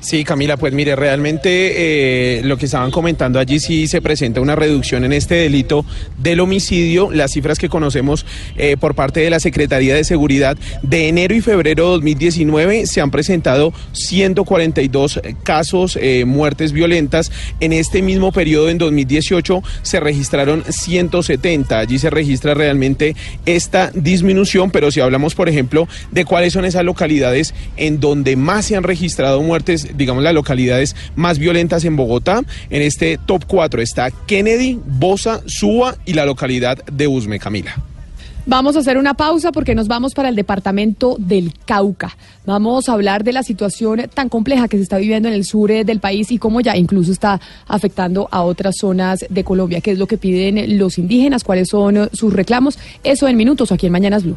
Sí, Camila, pues mire, realmente eh, lo que estaban comentando allí sí se presenta una reducción en este delito del homicidio. Las cifras que conocemos eh, por parte de la Secretaría de Seguridad de enero y febrero de 2019 se han presentado 142 casos, eh, muertes violentas. En este mismo periodo, en 2018, se registraron 170. Allí se registra realmente esta disminución, pero si hablamos, por ejemplo, de cuáles son esas localidades en donde más se han registrado muertes digamos, las localidades más violentas en Bogotá. En este top 4 está Kennedy, Bosa, Suba y la localidad de Usme, Camila. Vamos a hacer una pausa porque nos vamos para el departamento del Cauca. Vamos a hablar de la situación tan compleja que se está viviendo en el sur eh, del país y cómo ya incluso está afectando a otras zonas de Colombia. ¿Qué es lo que piden los indígenas? ¿Cuáles son eh, sus reclamos? Eso en minutos aquí en Mañanas Blue.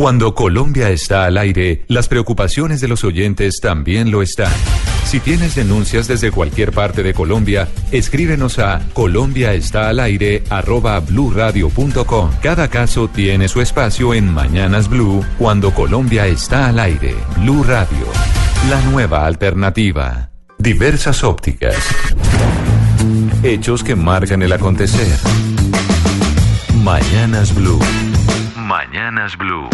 Cuando Colombia está al aire, las preocupaciones de los oyentes también lo están. Si tienes denuncias desde cualquier parte de Colombia, escríbenos a colombiaestalaire@bluradio.com. Cada caso tiene su espacio en Mañanas Blue cuando Colombia está al aire. Blue Radio, la nueva alternativa. Diversas ópticas. Hechos que marcan el acontecer. Mañanas Blue. Mañanas Blue.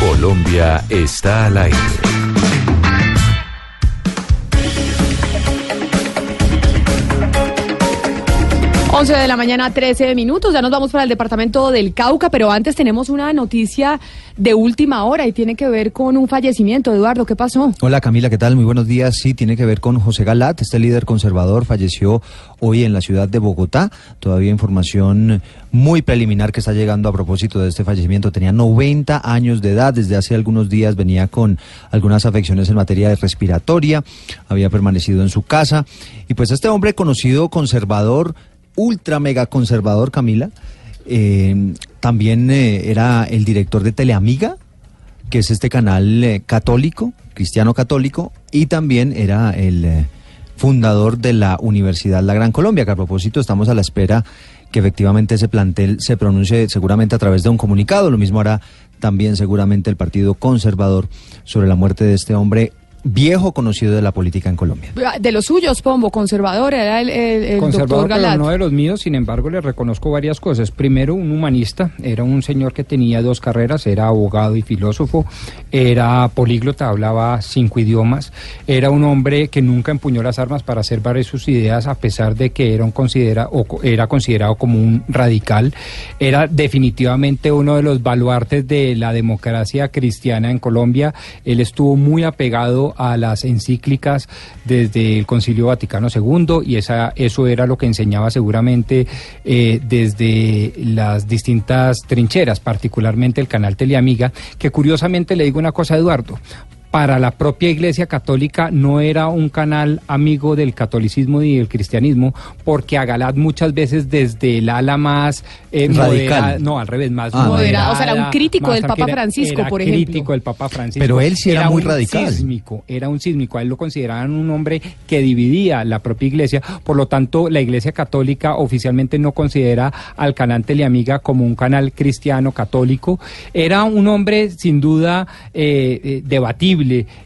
Colombia está al aire. 11 de la mañana, 13 minutos. Ya nos vamos para el departamento del Cauca, pero antes tenemos una noticia de última hora y tiene que ver con un fallecimiento. Eduardo, ¿qué pasó? Hola Camila, ¿qué tal? Muy buenos días. Sí, tiene que ver con José Galat, este líder conservador, falleció hoy en la ciudad de Bogotá. Todavía información muy preliminar que está llegando a propósito de este fallecimiento. Tenía 90 años de edad, desde hace algunos días venía con algunas afecciones en materia de respiratoria, había permanecido en su casa y pues este hombre conocido conservador ultra mega conservador, Camila. Eh, también eh, era el director de Teleamiga, que es este canal eh, católico, cristiano católico, y también era el fundador de la Universidad La Gran Colombia, que a propósito estamos a la espera que efectivamente ese plantel se pronuncie seguramente a través de un comunicado. Lo mismo hará también seguramente el Partido Conservador sobre la muerte de este hombre viejo conocido de la política en Colombia. De los suyos, Pombo, conservador, era el, conservador, doctor Galat. no de los míos, sin embargo, le reconozco varias cosas. Primero, un humanista, era un señor que tenía dos carreras, era abogado y filósofo, era políglota, hablaba cinco idiomas, era un hombre que nunca empuñó las armas para hacer varias sus ideas, a pesar de que era, un considera, o era considerado como un radical, era definitivamente uno de los baluartes de la democracia cristiana en Colombia, él estuvo muy apegado a las encíclicas desde el Concilio Vaticano II y esa, eso era lo que enseñaba seguramente eh, desde las distintas trincheras, particularmente el canal Teleamiga, que curiosamente le digo una cosa a Eduardo, para la propia Iglesia Católica no era un canal amigo del catolicismo y del cristianismo, porque Agalat muchas veces desde el ala más eh, Radical. no, al revés, más Ah, Moderado, o sea, era un crítico del Papa Francisco, era por ejemplo. crítico del Papa Francisco. Pero él sí era muy un radical. sísmico, era un sísmico, a él lo consideraban un hombre que dividía la propia Iglesia, por lo tanto la Iglesia Católica oficialmente no considera al canal Teleamiga como un canal cristiano católico, era un hombre sin duda eh, eh,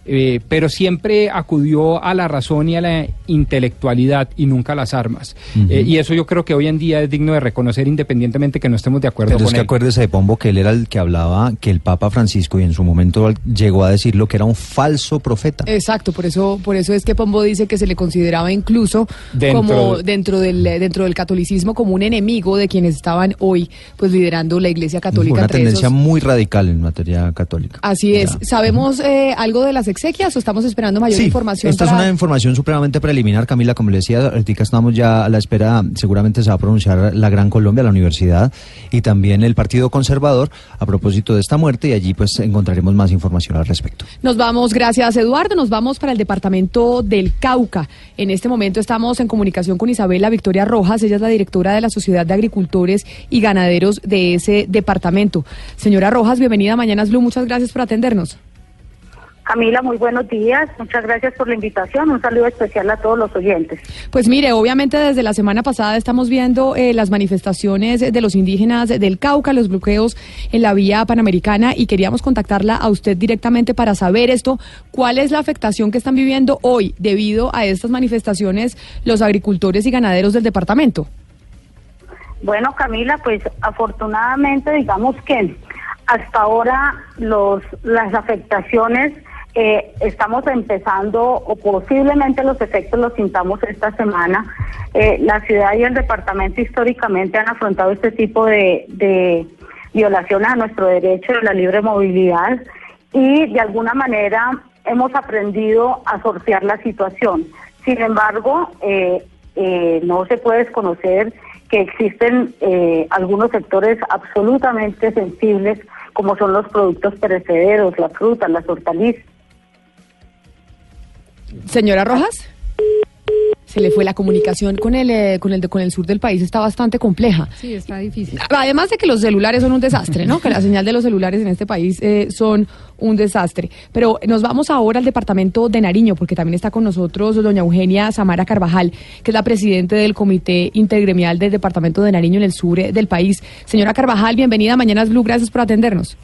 eh, pero siempre acudió a la razón y a la intelectualidad y nunca a las armas. Eh, y eso yo creo que hoy en día es digno de reconocer independientemente que no estemos de acuerdo Pero con es que él. acuérdese de Pombo que él era el que hablaba que el Papa Francisco y en su momento llegó a decirlo que era un falso profeta. Exacto, por eso, por eso es que Pombo dice que se le consideraba incluso Dentro como de- dentro del dentro del catolicismo como un enemigo de quienes estaban hoy pues liderando la Iglesia Católica. Una tendencia esos. muy radical en materia católica. Así es. Ya. ¿Sabemos eh, algo de las exequias o estamos esperando mayor Sí, información? esta es una información supremamente preliminar, Camila, como le decía, ahorita estamos ya a la espera, seguramente se va a pronunciar la Gran Colombia, la universidad y también el Partido Conservador a propósito de esta muerte y allí pues encontraremos más información al respecto. Nos vamos, gracias Eduardo, nos vamos para el departamento del Cauca. En este momento estamos en comunicación con Isabela Victoria Rojas, ella es la directora de la Sociedad de Agricultores y Ganaderos de ese departamento. Señora Rojas, bienvenida a Mañanas Blue, muchas gracias por atendernos. Camila, muy buenos días. Muchas gracias por la invitación. Un saludo especial a todos los oyentes. Pues mire, obviamente desde la semana pasada estamos viendo eh, las manifestaciones de los indígenas del Cauca, los bloqueos en la vía panamericana y queríamos contactarla a usted directamente para saber esto, cuál es la afectación que están viviendo hoy debido a estas manifestaciones los agricultores y ganaderos del departamento. Bueno, Camila, pues afortunadamente digamos que hasta ahora los las afectaciones eh, estamos empezando o posiblemente los efectos los sintamos esta semana. Eh, la ciudad y el departamento históricamente han afrontado este tipo de, de violaciones a nuestro derecho de la libre movilidad y de alguna manera hemos aprendido a sortear la situación. Sin embargo, eh, no se puede desconocer que existen algunos sectores absolutamente sensibles, como son los productos perecederos, las frutas, las hortalizas. Señora Rojas, se le fue la comunicación con el, eh, con el con el sur del país, está bastante compleja. Sí, está difícil. Además de que los celulares son un desastre, ¿no? Que la señal de los celulares en este país eh, son un desastre. Pero nos vamos ahora al departamento de Nariño, porque también está con nosotros doña Eugenia Samara Carvajal, que es la presidente del Comité Intergremial del Departamento de Nariño en el sur eh, del país. Señora Carvajal, bienvenida a Mañanas Blue, gracias por atendernos.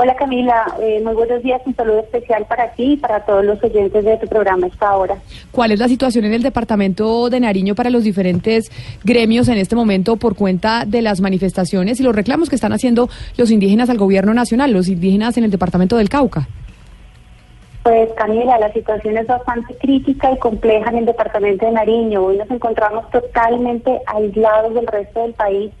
Hola Camila, eh, muy buenos días, un saludo especial para ti y para todos los oyentes de tu programa esta hora. ¿Cuál es la situación en el departamento de Nariño para los diferentes gremios en este momento por cuenta de las manifestaciones y los reclamos que están haciendo los indígenas al gobierno nacional, los indígenas en el departamento del Cauca? Pues Camila, la situación es bastante crítica y compleja en el departamento de Nariño. Hoy nos encontramos totalmente aislados del resto del país.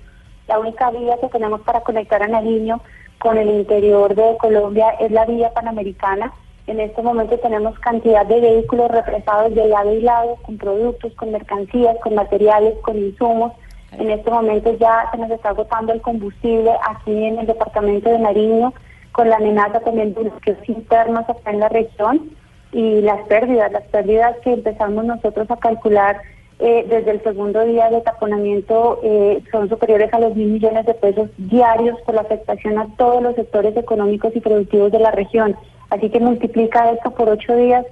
La única vía que tenemos para conectar a Nariño con el interior de Colombia es la vía panamericana. En este momento tenemos cantidad de vehículos represados de lado y lado, con productos, con mercancías, con materiales, con insumos. En este momento ya se nos está agotando el combustible aquí en el departamento de Nariño, con la amenaza también de bloqueos internos acá en la región y las pérdidas, las pérdidas que empezamos nosotros a calcular eh, desde el segundo día de taponamiento eh, son superiores a los mil millones de pesos diarios por la afectación a todos los sectores económicos y productivos de la región. Así que multiplica esto por ocho días.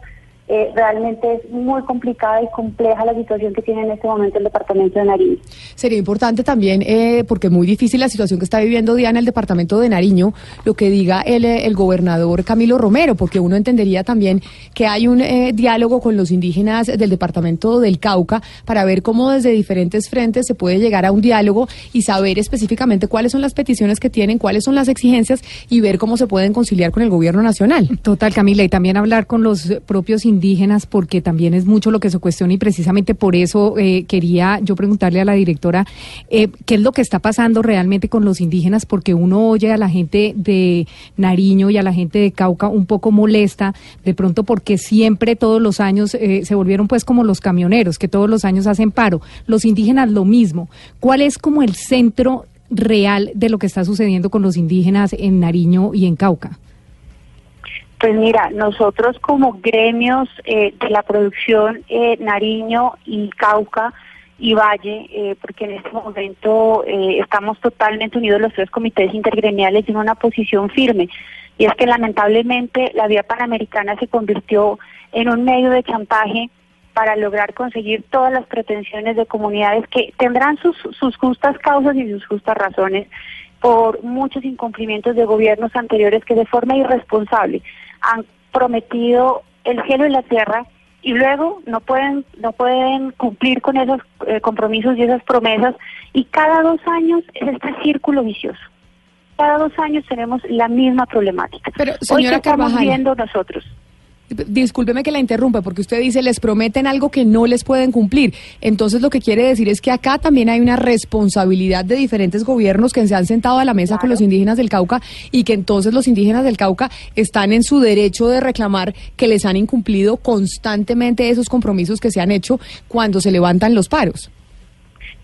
Eh, realmente es muy complicada y compleja la situación que tiene en este momento el departamento de Nariño. Sería importante también, eh, porque es muy difícil la situación que está viviendo Diana en el departamento de Nariño, lo que diga el, eh, el gobernador Camilo Romero, porque uno entendería también que hay un eh, diálogo con los indígenas del departamento del Cauca para ver cómo desde diferentes frentes se puede llegar a un diálogo y saber específicamente cuáles son las peticiones que tienen, cuáles son las exigencias y ver cómo se pueden conciliar con el gobierno nacional. Total, Camila, y también hablar con los propios indígenas, porque también es mucho lo que se cuestiona y precisamente por eso eh, quería yo preguntarle a la directora eh, qué es lo que está pasando realmente con los indígenas, porque uno oye a la gente de Nariño y a la gente de Cauca un poco molesta, de pronto porque siempre todos los años eh, se volvieron pues como los camioneros, que todos los años hacen paro. Los indígenas lo mismo. ¿Cuál es como el centro real de lo que está sucediendo con los indígenas en Nariño y en Cauca? Pues mira, nosotros como gremios eh, de la producción eh, Nariño y Cauca y Valle, eh, porque en este momento eh, estamos totalmente unidos los tres comités intergremiales en una posición firme. Y es que lamentablemente la vía panamericana se convirtió en un medio de chantaje para lograr conseguir todas las pretensiones de comunidades que tendrán sus, sus justas causas y sus justas razones por muchos incumplimientos de gobiernos anteriores que de forma irresponsable han prometido el cielo y la tierra y luego no pueden no pueden cumplir con esos eh, compromisos y esas promesas y cada dos años es este círculo vicioso. Cada dos años tenemos la misma problemática. Pero, Hoy señora ¿qué estamos Carvajal. viendo nosotros. Discúlpeme que la interrumpa, porque usted dice les prometen algo que no les pueden cumplir. Entonces lo que quiere decir es que acá también hay una responsabilidad de diferentes gobiernos que se han sentado a la mesa con los indígenas del Cauca y que entonces los indígenas del Cauca están en su derecho de reclamar que les han incumplido constantemente esos compromisos que se han hecho cuando se levantan los paros.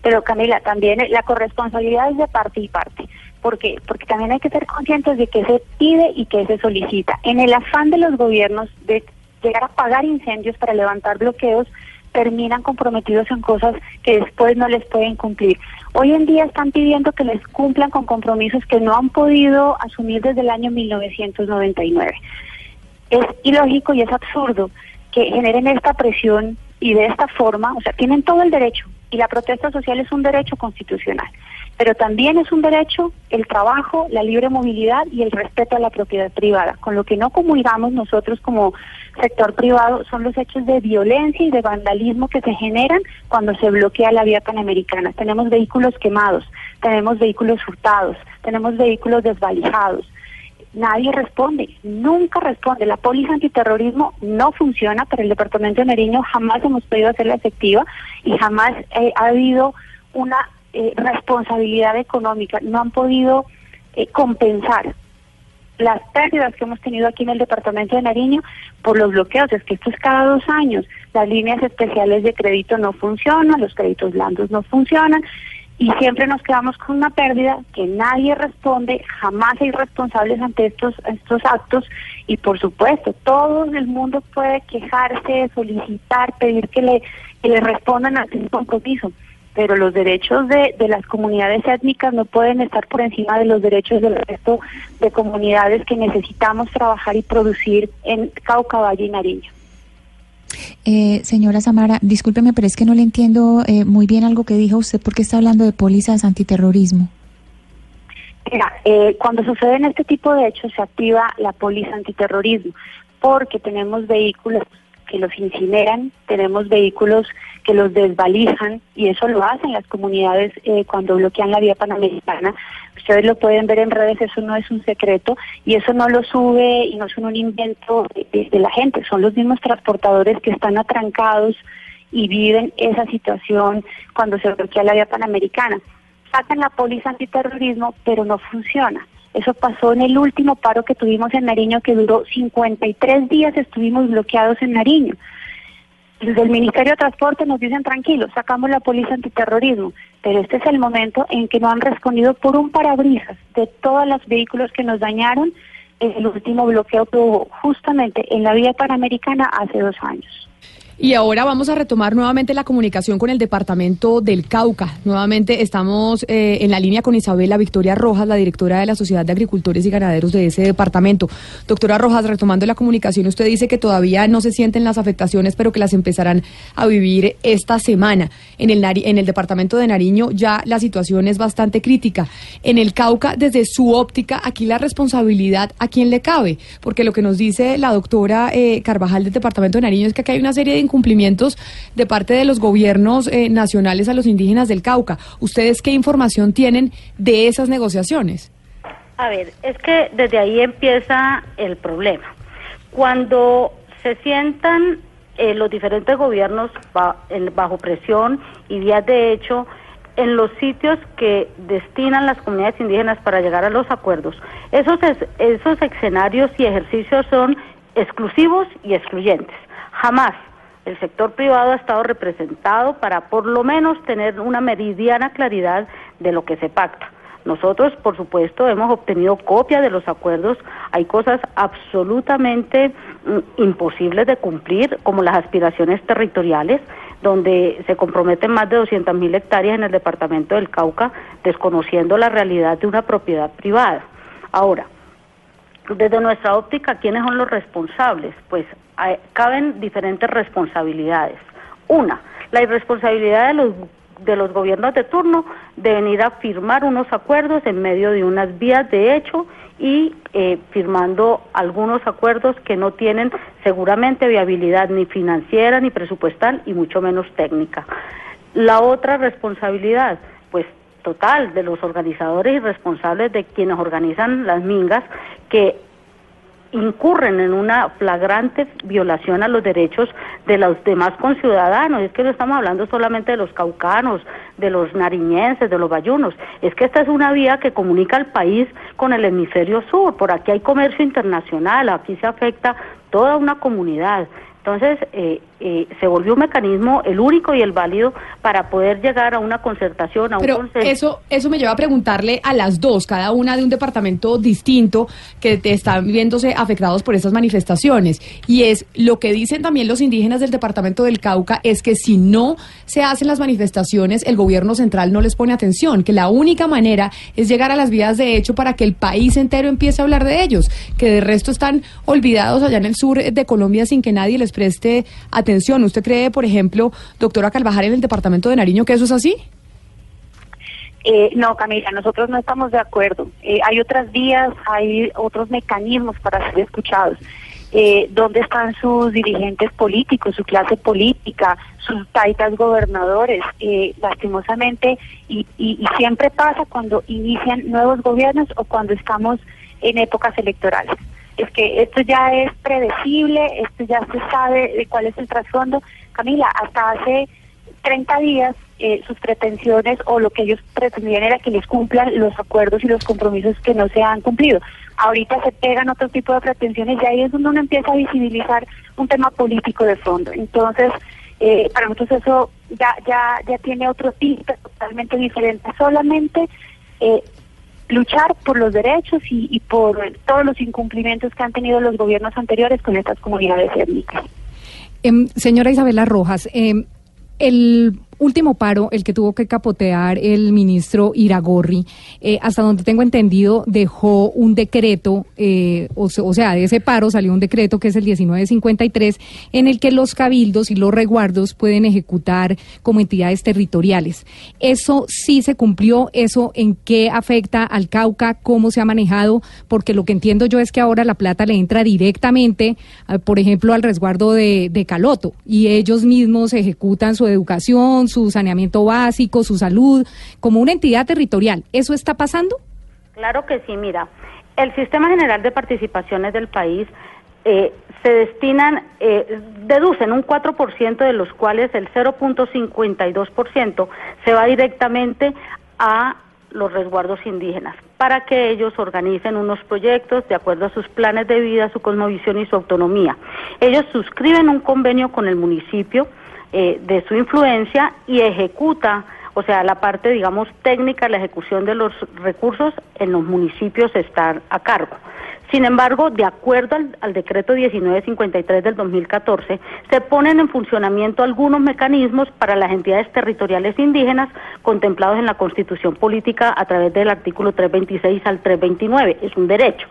Pero Camila, también la corresponsabilidad es de parte y parte. ¿Por qué? Porque también hay que ser conscientes de qué se pide y qué se solicita. En el afán de los gobiernos de llegar a pagar incendios para levantar bloqueos, terminan comprometidos en cosas que después no les pueden cumplir. Hoy en día están pidiendo que les cumplan con compromisos que no han podido asumir desde el año 1999. Es ilógico y es absurdo que generen esta presión y de esta forma, o sea, tienen todo el derecho y la protesta social es un derecho constitucional, pero también es un derecho el trabajo, la libre movilidad y el respeto a la propiedad privada. Con lo que no comulgamos nosotros como sector privado son los hechos de violencia y de vandalismo que se generan cuando se bloquea la vía panamericana. Tenemos vehículos quemados, tenemos vehículos hurtados, tenemos vehículos desvalijados. Nadie responde, nunca responde. La póliza antiterrorismo no funciona, pero el Departamento de Nariño jamás hemos podido hacerla efectiva y jamás eh, ha habido una eh, responsabilidad económica. No han podido eh, compensar las pérdidas que hemos tenido aquí en el departamento de Nariño por los bloqueos. Es que esto es cada dos años. Las líneas especiales de crédito no funcionan, los créditos blandos no funcionan y siempre nos quedamos con una pérdida que nadie responde, jamás hay responsables ante estos, estos actos y por supuesto todo el mundo puede quejarse, solicitar, pedir que le, que le respondan a un compromiso pero los derechos de, de las comunidades étnicas no pueden estar por encima de los derechos del resto de comunidades que necesitamos trabajar y producir en Cauca, Valle y Nariño. Eh, señora Samara, discúlpeme, pero es que no le entiendo eh, muy bien algo que dijo usted porque está hablando de pólizas antiterrorismo. Mira, eh, cuando suceden este tipo de hechos se activa la póliza antiterrorismo porque tenemos vehículos que los incineran, tenemos vehículos que los desvalijan y eso lo hacen las comunidades eh, cuando bloquean la vía panamericana. Ustedes lo pueden ver en redes, eso no es un secreto y eso no lo sube y no es un invento de, de la gente, son los mismos transportadores que están atrancados y viven esa situación cuando se bloquea la vía panamericana. Sacan la póliza antiterrorismo, pero no funciona. Eso pasó en el último paro que tuvimos en Nariño, que duró 53 días, estuvimos bloqueados en Nariño. Desde el Ministerio de Transporte nos dicen tranquilos, sacamos la póliza antiterrorismo, pero este es el momento en que no han respondido por un parabrisas de todos los vehículos que nos dañaron en el último bloqueo que hubo justamente en la vía panamericana hace dos años. Y ahora vamos a retomar nuevamente la comunicación con el departamento del Cauca. Nuevamente estamos eh, en la línea con Isabela Victoria Rojas, la directora de la Sociedad de Agricultores y Ganaderos de ese departamento. Doctora Rojas, retomando la comunicación, usted dice que todavía no se sienten las afectaciones, pero que las empezarán a vivir esta semana. En el, en el departamento de Nariño ya la situación es bastante crítica. En el Cauca, desde su óptica, aquí la responsabilidad, ¿a quién le cabe? Porque lo que nos dice la doctora eh, Carvajal del departamento de Nariño es que acá hay una serie de incumplimientos de parte de los gobiernos eh, nacionales a los indígenas del Cauca. ¿Ustedes qué información tienen de esas negociaciones? A ver, es que desde ahí empieza el problema. Cuando se sientan eh, los diferentes gobiernos bajo presión y días de hecho en los sitios que destinan las comunidades indígenas para llegar a los acuerdos, esos, es- esos escenarios y ejercicios son exclusivos y excluyentes. Jamás el sector privado ha estado representado para por lo menos tener una meridiana claridad de lo que se pacta. Nosotros, por supuesto, hemos obtenido copia de los acuerdos. Hay cosas absolutamente mm, imposibles de cumplir, como las aspiraciones territoriales, donde se comprometen más de 200 mil hectáreas en el departamento del Cauca, desconociendo la realidad de una propiedad privada. Ahora, desde nuestra óptica, ¿quiénes son los responsables? Pues caben diferentes responsabilidades. Una, la irresponsabilidad de los de los gobiernos de turno de venir a firmar unos acuerdos en medio de unas vías de hecho y eh, firmando algunos acuerdos que no tienen seguramente viabilidad ni financiera ni presupuestal y mucho menos técnica. La otra responsabilidad, pues total, de los organizadores y responsables de quienes organizan las mingas, que incurren en una flagrante violación a los derechos de los demás conciudadanos. Es que no estamos hablando solamente de los caucanos, de los nariñenses, de los bayunos. Es que esta es una vía que comunica al país con el hemisferio sur. Por aquí hay comercio internacional, aquí se afecta toda una comunidad. Entonces, eh, eh, se volvió un mecanismo el único y el válido para poder llegar a una concertación, a Pero un Eso, eso me lleva a preguntarle a las dos, cada una de un departamento distinto que te están viéndose afectados por estas manifestaciones. Y es lo que dicen también los indígenas del departamento del Cauca, es que si no se hacen las manifestaciones, el gobierno central no les pone atención, que la única manera es llegar a las vías de hecho para que el país entero empiece a hablar de ellos, que de resto están olvidados allá en el sur de Colombia sin que nadie les preste atención ¿Usted cree, por ejemplo, doctora Calvajar, en el departamento de Nariño que eso es así? Eh, no, Camila, nosotros no estamos de acuerdo. Eh, hay otras vías, hay otros mecanismos para ser escuchados. Eh, ¿Dónde están sus dirigentes políticos, su clase política, sus taitas gobernadores? Eh, lastimosamente, y, y siempre pasa cuando inician nuevos gobiernos o cuando estamos en épocas electorales es que esto ya es predecible, esto ya se sabe de cuál es el trasfondo. Camila, hasta hace 30 días eh, sus pretensiones o lo que ellos pretendían era que les cumplan los acuerdos y los compromisos que no se han cumplido. Ahorita se pegan otro tipo de pretensiones y ahí es donde uno empieza a visibilizar un tema político de fondo. Entonces, eh, para nosotros eso ya ya ya tiene otro tipo totalmente diferente. Solamente eh, luchar por los derechos y, por todos los incumplimientos que han tenido los gobiernos anteriores con estas comunidades étnicas. Em, señora Isabela Rojas, eh, el último paro, el que tuvo que capotear el ministro Iragorri, eh, hasta donde tengo entendido, dejó un decreto, eh, o, sea, de ese paro salió un decreto que es el 1953, en el que los cabildos y los reguardos pueden ejecutar como entidades territoriales. ¿Eso sí se cumplió? ¿Eso en qué afecta al Cauca? ¿Cómo se ha manejado? Porque lo que entiendo yo es que ahora la plata le entra directamente, eh, por ejemplo, al resguardo de, de Caloto y ellos mismos ejecutan su educación, su saneamiento básico, su salud, como una entidad territorial. ¿Eso está pasando? Claro que sí, mira. El Sistema General de Participaciones del país eh, se destinan, eh, deducen un 4% de los cuales el 0.52% se va directamente a los resguardos indígenas para que ellos organicen unos proyectos de acuerdo a sus planes de vida, su cosmovisión y su autonomía. Ellos suscriben un convenio con el municipio eh, de su influencia y ejecuta, o sea, la parte, digamos, técnica, la ejecución de los recursos en los municipios está a cargo. Sin embargo, de acuerdo al, al, decreto 1953 del 2014, se ponen en funcionamiento algunos mecanismos para las entidades territoriales indígenas contemplados en la Constitución Política a través del artículo 326 al 329. Es un derecho.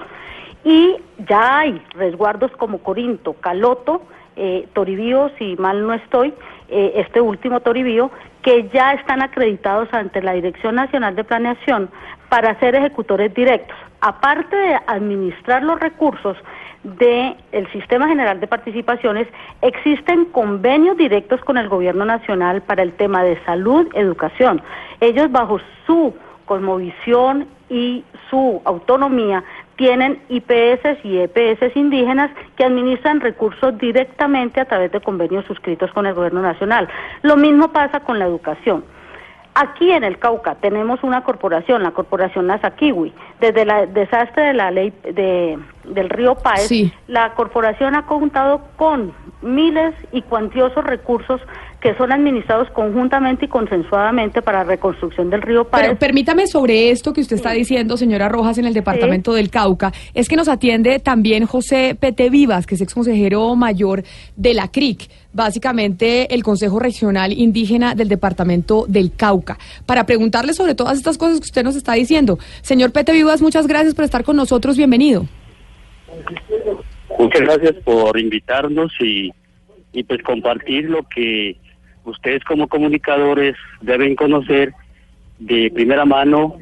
Y ya hay resguardos como Corinto, Caloto, eh, Toribío, si mal no estoy, eh, este último Toribío, que ya están acreditados ante la Dirección Nacional de Planeación para ser ejecutores directos. Aparte de administrar los recursos del Sistema General de Participaciones, existen convenios directos con el Gobierno Nacional para el tema de salud, educación. Ellos bajo su cosmovisión y su autonomía tienen IPS y EPS indígenas que administran recursos directamente a través de convenios suscritos con el gobierno nacional. Lo mismo pasa con la educación. Aquí en el Cauca tenemos una corporación, la corporación Nazakiwi. Desde el desastre de la ley de, del río Páez, la corporación ha contado con miles y cuantiosos recursos que son administrados conjuntamente y consensuadamente para la reconstrucción del río Páez. Pero permítame sobre esto que usted está diciendo, señora Rojas, en el departamento del Cauca, es que nos atiende también José Pete Vivas, que es exconsejero mayor de la CRIC, básicamente el Consejo Regional Indígena del departamento del Cauca, para preguntarle sobre todas estas cosas que usted nos está diciendo. Señor Pete Vivas, muchas gracias por estar con nosotros, bienvenido. Muchas gracias por invitarnos y, y pues compartir lo que ustedes como comunicadores deben conocer de primera mano,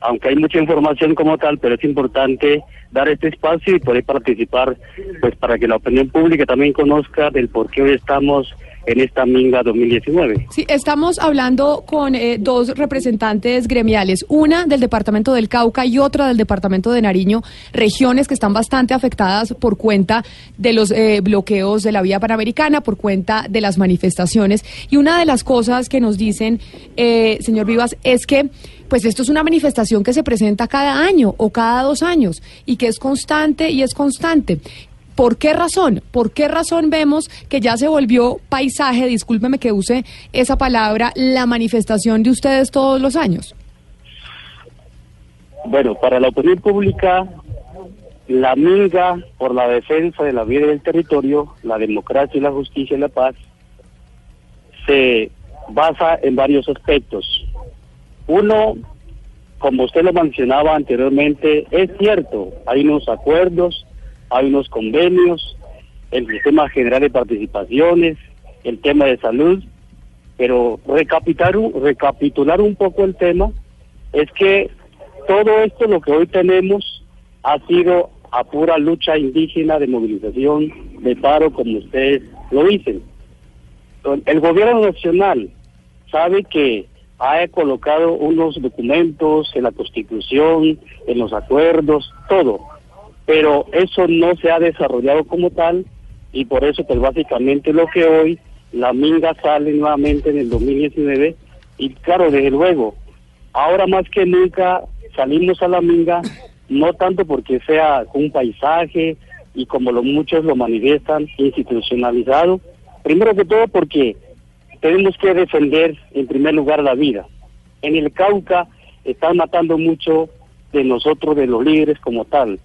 aunque hay mucha información como tal, pero es importante dar este espacio y poder participar, pues para que la opinión pública también conozca del por qué hoy estamos en esta Minga 2019. Sí, estamos hablando con eh, dos representantes gremiales, una del departamento del Cauca y otra del departamento de Nariño, regiones que están bastante afectadas por cuenta de los eh, bloqueos de la vía panamericana, por cuenta de las manifestaciones. Y una de las cosas que nos dicen, eh, señor Vivas, es que pues esto es una manifestación que se presenta cada año o cada dos años y que es constante y es constante. ¿Por qué razón? ¿Por qué razón vemos que ya se volvió paisaje, discúlpeme que use esa palabra, la manifestación de ustedes todos los años? Bueno, para la opinión pública, la minga por la defensa de la vida del territorio, la democracia y la justicia y la paz, se basa en varios aspectos. Uno, como usted lo mencionaba anteriormente, es cierto, hay unos acuerdos, hay unos convenios, el sistema general de participaciones, el tema de salud, pero recapitular, recapitular un poco el tema es que todo esto lo que hoy tenemos ha sido a pura lucha indígena de movilización, de paro, como ustedes lo dicen. El gobierno nacional sabe que ha colocado unos documentos en la constitución, en los acuerdos, todo, pero eso no se ha desarrollado como tal y por eso pues básicamente lo que hoy la minga sale nuevamente en el 2019 y claro, desde luego, ahora más que nunca salimos a la minga no tanto porque sea un paisaje y como lo muchos lo manifiestan institucionalizado, primero que todo porque tenemos que defender en primer lugar la vida. En el Cauca están matando mucho de nosotros, de los líderes como tal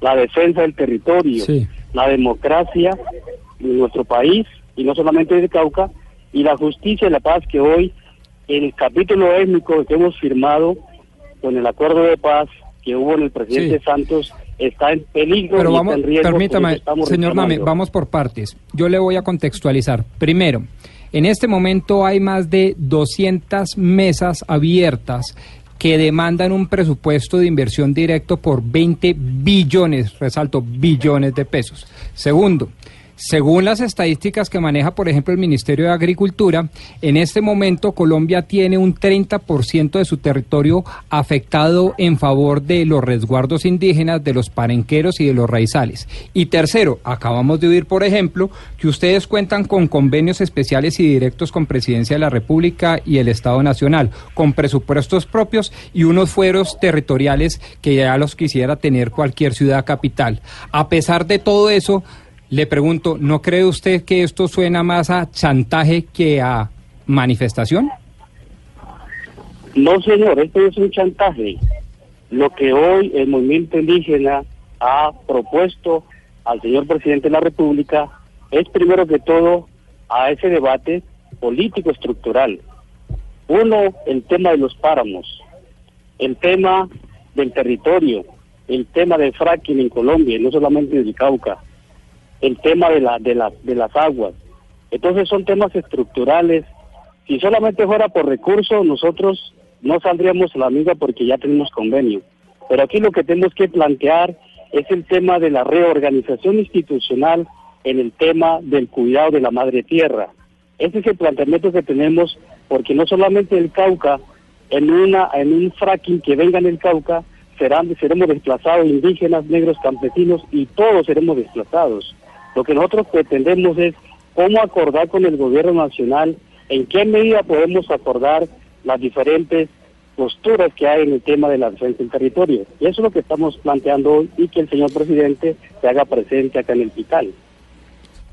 la defensa del territorio, la democracia de nuestro país, y no solamente de Cauca, y la justicia y la paz que hoy el capítulo étnico que hemos firmado con el acuerdo de paz que hubo en el presidente Santos está en peligro. Pero vamos, en riesgo permítame, señor Name, vamos por partes. Yo le voy a contextualizar. Primero, en este momento hay más de 200 mesas abiertas que demandan un presupuesto de inversión directo por 20 billones, resalto, billones de pesos. Segundo, según las estadísticas que maneja, por ejemplo, el Ministerio de Agricultura, en este momento Colombia tiene un 30% de su territorio afectado en favor de los resguardos indígenas, de los parenqueros y de los raizales. Y tercero, acabamos de oír, por ejemplo, que ustedes cuentan con convenios especiales y directos con Presidencia de la República y el Estado Nacional, con presupuestos propios y unos fueros territoriales que ya los quisiera tener cualquier ciudad capital. A pesar de todo eso, le pregunto, ¿no cree usted que esto suena más a chantaje que a manifestación? No, señor, esto es un chantaje. Lo que hoy el movimiento indígena ha propuesto al señor presidente de la República es primero que todo a ese debate político estructural. Uno, el tema de los páramos, el tema del territorio, el tema del fracking en Colombia, no solamente en el Cauca, el tema de, la, de, la, de las aguas. Entonces son temas estructurales. Si solamente fuera por recursos, nosotros no saldríamos a la amiga porque ya tenemos convenio. Pero aquí lo que tenemos que plantear es el tema de la reorganización institucional en el tema del cuidado de la madre tierra. Ese es el planteamiento que tenemos porque no solamente el Cauca, en, una, en un fracking que venga en el Cauca, serán, seremos desplazados indígenas, negros, campesinos y todos seremos desplazados. Lo que nosotros pretendemos es cómo acordar con el gobierno nacional, en qué medida podemos acordar las diferentes posturas que hay en el tema de la defensa del territorio. Y eso es lo que estamos planteando hoy y que el señor presidente se haga presente acá en el hospital.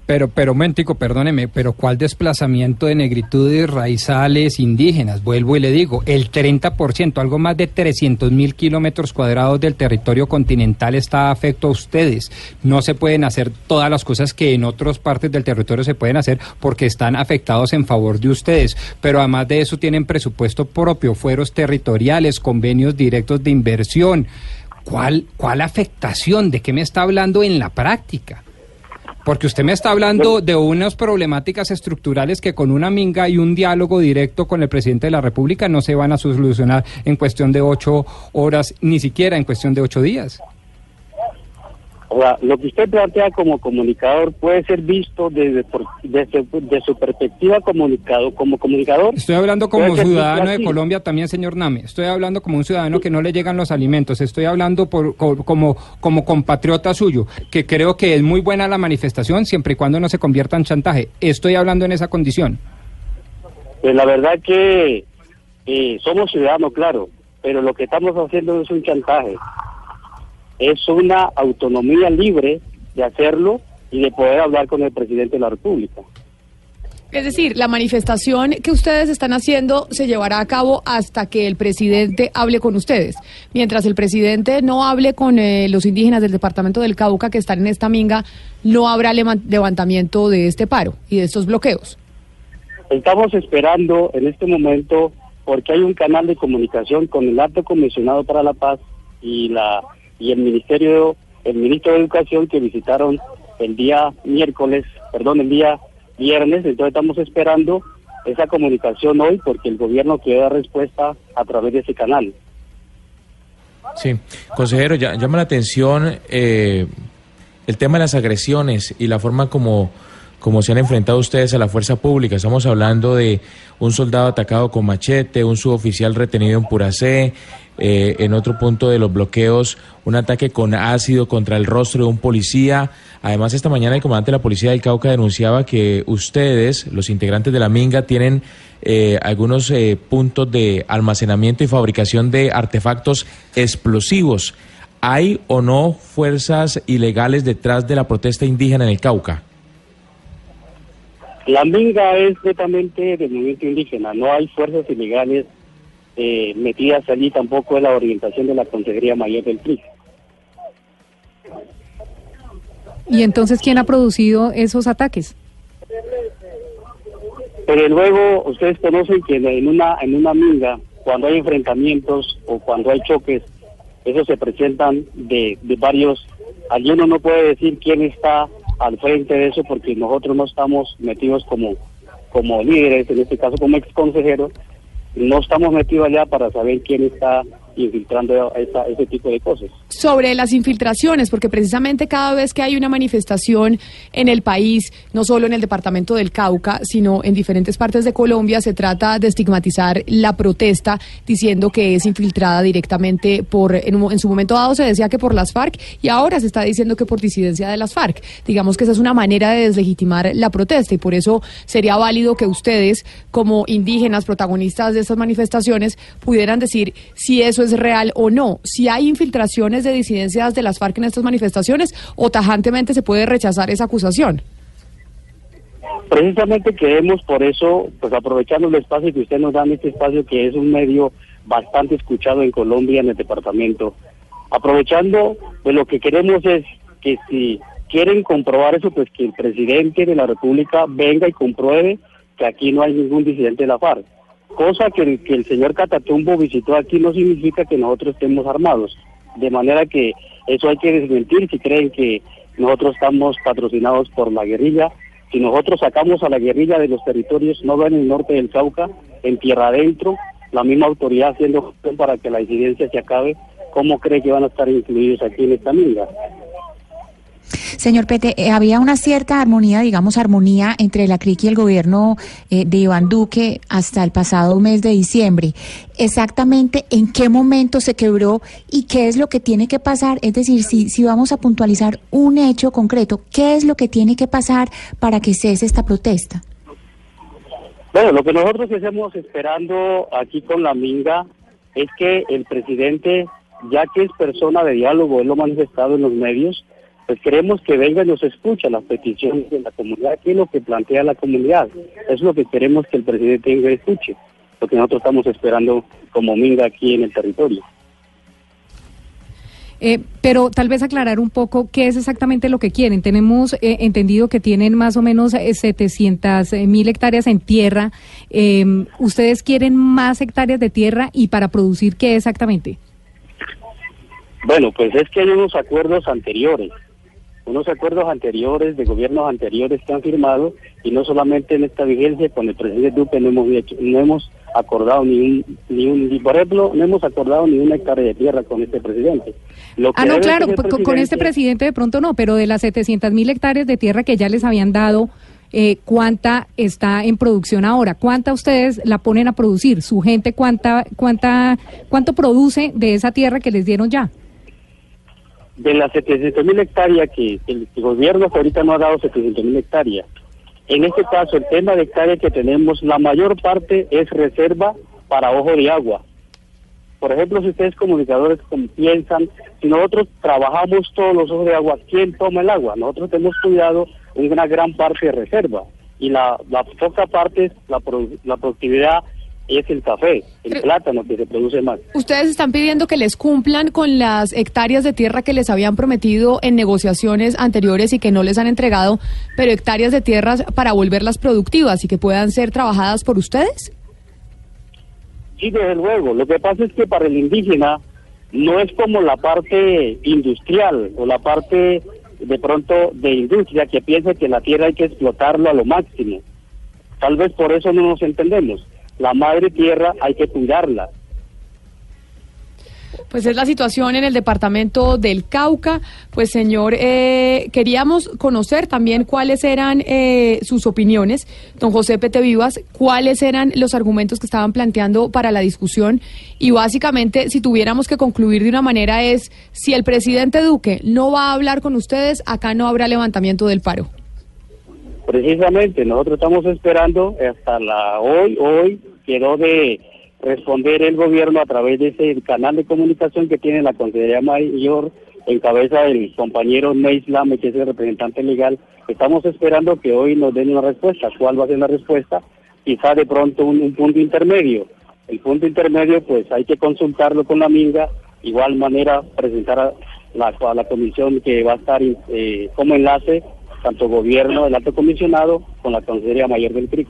Pero, pero, mentico, perdóneme, pero ¿cuál desplazamiento de negritudes raizales indígenas? Vuelvo y le digo, el 30%, algo más de 300 mil kilómetros cuadrados del territorio continental está afecto a ustedes. No se pueden hacer todas las cosas que en otras partes del territorio se pueden hacer porque están afectados en favor de ustedes. Pero además de eso tienen presupuesto propio, fueros territoriales, convenios directos de inversión. ¿Cuál, cuál afectación? ¿De qué me está hablando en la práctica? Porque usted me está hablando de unas problemáticas estructurales que con una minga y un diálogo directo con el presidente de la República no se van a solucionar en cuestión de ocho horas, ni siquiera en cuestión de ocho días. Ahora, lo que usted plantea como comunicador puede ser visto desde, desde, su perspectiva comunicado, como comunicador. Estoy hablando como ciudadano de Colombia también, señor Name. Estoy hablando como un ciudadano que no le llegan los alimentos. Estoy hablando por, como, como compatriota suyo, que creo que es muy buena la manifestación siempre y cuando no se convierta en chantaje. Estoy hablando en esa condición. Pues la verdad que eh, somos ciudadanos, claro, pero lo que estamos haciendo es un chantaje es una autonomía libre de hacerlo y de poder hablar con el presidente de la República. Es decir, la manifestación que ustedes están haciendo se llevará a cabo hasta que el presidente hable con ustedes. Mientras el presidente no hable con eh, los indígenas del departamento del Cauca que están en esta minga, no habrá levantamiento de este paro y de estos bloqueos. Estamos esperando en este momento porque hay un canal de comunicación con el alto comisionado para la paz y la y el ministerio, el ministro de Educación que visitaron el día miércoles, perdón, el día viernes, entonces estamos esperando esa comunicación hoy porque el gobierno quiere dar respuesta a través de ese canal. Sí, consejero, ya, llama la atención eh, el tema de las agresiones y la forma como como se han enfrentado ustedes a la fuerza pública. Estamos hablando de un soldado atacado con machete, un suboficial retenido en Puracé, eh, en otro punto de los bloqueos, un ataque con ácido contra el rostro de un policía. Además, esta mañana el comandante de la Policía del Cauca denunciaba que ustedes, los integrantes de la Minga, tienen eh, algunos eh, puntos de almacenamiento y fabricación de artefactos explosivos. ¿Hay o no fuerzas ilegales detrás de la protesta indígena en el Cauca? La minga es netamente del movimiento indígena, no hay fuerzas ilegales eh, metidas allí, tampoco es la orientación de la Consejería Mayor del PRI. ¿Y entonces quién ha producido esos ataques? Pero luego ustedes conocen que en una en una minga, cuando hay enfrentamientos o cuando hay choques, esos se presentan de, de varios. Allí uno no puede decir quién está al frente de eso porque nosotros no estamos metidos como, como líderes, en este caso como ex consejeros, no estamos metidos allá para saber quién está infiltrando ese tipo de cosas. Sobre las infiltraciones, porque precisamente cada vez que hay una manifestación en el país, no solo en el departamento del Cauca, sino en diferentes partes de Colombia, se trata de estigmatizar la protesta diciendo que es infiltrada directamente por, en, su momento dado se decía que por las FARC y ahora se está diciendo que por disidencia de las FARC. Digamos que esa es una manera de deslegitimar la protesta y por eso sería válido que ustedes, como indígenas protagonistas de estas manifestaciones, pudieran decir si eso es real o no, si hay infiltraciones de disidencias de las FARC en estas manifestaciones o tajantemente se puede rechazar esa acusación. Precisamente queremos por eso, pues aprovechando el espacio que usted nos da en este espacio, que es un medio bastante escuchado en Colombia, en el departamento, aprovechando, pues lo que queremos es que si quieren comprobar eso, pues que el presidente de la República venga y compruebe que aquí no hay ningún disidente de la FARC cosa que el, señor Catatumbo visitó aquí no significa que nosotros estemos armados. De manera que eso hay que desmentir si creen que nosotros estamos patrocinados por la guerrilla. Si nosotros sacamos a la guerrilla de los territorios, no en el norte del Cauca, en tierra adentro, la misma autoridad haciendo para que la incidencia se acabe, ¿cómo cree que van a estar incluidos aquí en esta minga? Señor Pete, eh, había una cierta armonía, digamos, armonía entre la CRIC y el gobierno eh, de Iván Duque hasta el pasado mes de diciembre. Exactamente en qué momento se quebró y qué es lo que tiene que pasar. Es decir, si, si vamos a puntualizar un hecho concreto, ¿qué es lo que tiene que pasar para que cese esta protesta? Bueno, lo que nosotros estamos esperando aquí con la Minga es que el presidente, ya que es persona de diálogo, él lo ha manifestado en los medios, pues queremos que venga y nos escuche las peticiones de la comunidad, qué es lo que plantea la comunidad. Es lo que queremos que el presidente venga y escuche, lo que nosotros estamos esperando como Minga aquí en el territorio. Eh, pero tal vez aclarar un poco qué es exactamente lo que quieren. Tenemos eh, entendido que tienen más o menos 700 eh, mil hectáreas en tierra. Em, ¿Ustedes quieren más hectáreas de tierra y para producir qué exactamente? Bueno, pues es que hay unos acuerdos anteriores, unos acuerdos anteriores de gobiernos anteriores que han firmado y no solamente en esta vigencia con el presidente Duque no hemos no hemos acordado ni un, ni un, por ejemplo, no hemos acordado ni una hectárea de tierra con este presidente. ah, no, claro, con este presidente de pronto no, pero de las 700 mil hectáreas de tierra que ya les habían dado, eh, ¿cuánta está en producción ahora? ¿Cuánta ustedes la ponen a producir? ¿Su gente cuánta, cuánta, cuánto produce de esa tierra que les dieron ya? De las 700 mil hectáreas que el, gobierno ahorita no ha dado 700 mil hectáreas, en este caso, el tema de hectáreas que tenemos, la mayor parte es reserva para ojo de agua. Por ejemplo, si ustedes comunicadores piensan, si nosotros trabajamos todos los ojos de agua, ¿quién toma el agua? Nosotros hemos cuidado una gran parte de reserva y la, la poca parte, la, la productividad es el café, el plátano que se produce más. Ustedes están pidiendo que les cumplan con las hectáreas de tierra que les habían prometido en negociaciones anteriores y que no les han entregado, pero hectáreas de tierras para volverlas productivas y que puedan ser trabajadas por ustedes. Sí, desde luego. Lo que pasa es que para el indígena no es como la parte industrial o la parte de pronto de industria que piensa que la tierra hay que explotarlo a lo máximo. Tal vez por eso no nos entendemos la madre tierra hay que cuidarla. Pues es la situación en el departamento del Cauca. Pues señor, eh, queríamos conocer también cuáles eran eh, sus opiniones, don José Pete Vivas, cuáles eran los argumentos que estaban planteando para la discusión y básicamente si tuviéramos que concluir de una manera es, si el presidente Duque no va a hablar con ustedes, acá no habrá levantamiento del paro. Precisamente, nosotros estamos esperando hasta la hoy, hoy quedó de responder el gobierno a través de ese canal de comunicación que tiene la Consejería Mayor en cabeza del compañero Ney que es el representante legal. Estamos esperando que hoy nos den una respuesta. ¿Cuál va a ser la respuesta? Quizá de pronto un, punto intermedio. El punto intermedio, pues hay que consultarlo con la Minga, igual manera presentar a la, a la comisión que va a estar eh, como enlace tanto gobierno del alto comisionado con la Consejería Mayor del CRIC.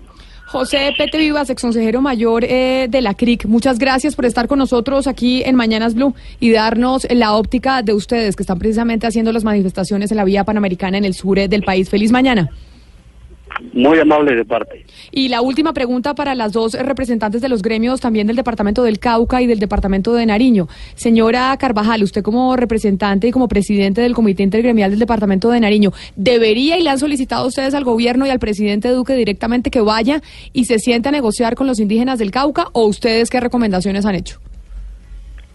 José Pete Vivas, ex consejero mayor eh, de la CRIC, muchas gracias por estar con nosotros aquí en Mañanas Blue y darnos la óptica de ustedes que están precisamente haciendo las manifestaciones en la vía panamericana en el sur del país. Feliz mañana. Muy amable de parte. Y la última pregunta para las dos representantes de los gremios, también del Departamento del Cauca y del Departamento de Nariño. Señora Carvajal, usted como representante y como presidente del Comité Intergremial del Departamento de Nariño, ¿debería y le han solicitado ustedes al gobierno y al presidente Duque directamente que vaya y se siente a negociar con los indígenas del Cauca o ustedes qué recomendaciones han hecho?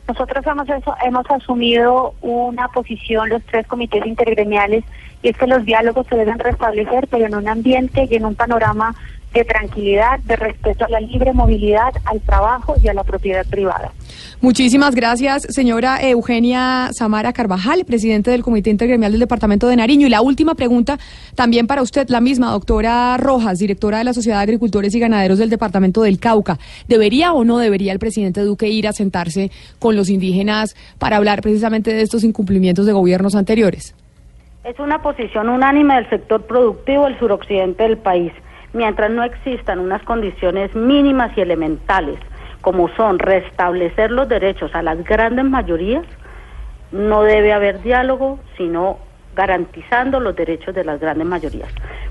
Nosotros hemos, hemos asumido una posición, los tres comités intergremiales, y es que los diálogos se deben restablecer, pero en un ambiente y en un panorama de tranquilidad, de respeto a la libre movilidad, al trabajo y a la propiedad privada. Muchísimas gracias, señora Eugenia Samara Carvajal, presidente del Comité Intergremial del Departamento de Nariño. Y la última pregunta, también para usted, la misma, doctora Rojas, directora de la Sociedad de Agricultores y Ganaderos del Departamento del Cauca. ¿Debería o no debería el presidente Duque ir a sentarse con los indígenas para hablar precisamente de estos incumplimientos de gobiernos anteriores? Es una posición unánime del sector productivo del suroccidente del país mientras no existan unas condiciones mínimas y elementales, como son restablecer los derechos a las grandes mayorías, no debe haber diálogo, sino garantizando los derechos de las grandes mayorías.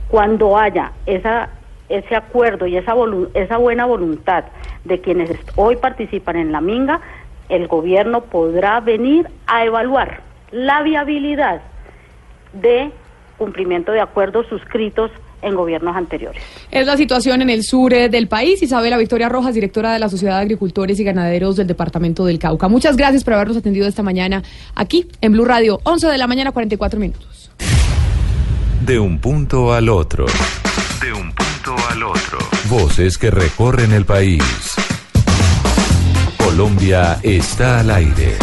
Cuando haya ese acuerdo y esa, esa buena voluntad de quienes hoy participan en la Minga, el gobierno podrá venir a evaluar la viabilidad de cumplimiento de acuerdos suscritos en gobiernos anteriores. Es la situación en el sur eh, del país. Isabela Victoria Rojas, directora de la Sociedad de Agricultores y Ganaderos del Departamento del Cauca. Muchas gracias por habernos atendido esta mañana aquí en Blue Radio, 11 de la mañana, 44 minutos. De un punto al otro. De un punto al otro. Voces que recorren el país. Colombia está al aire.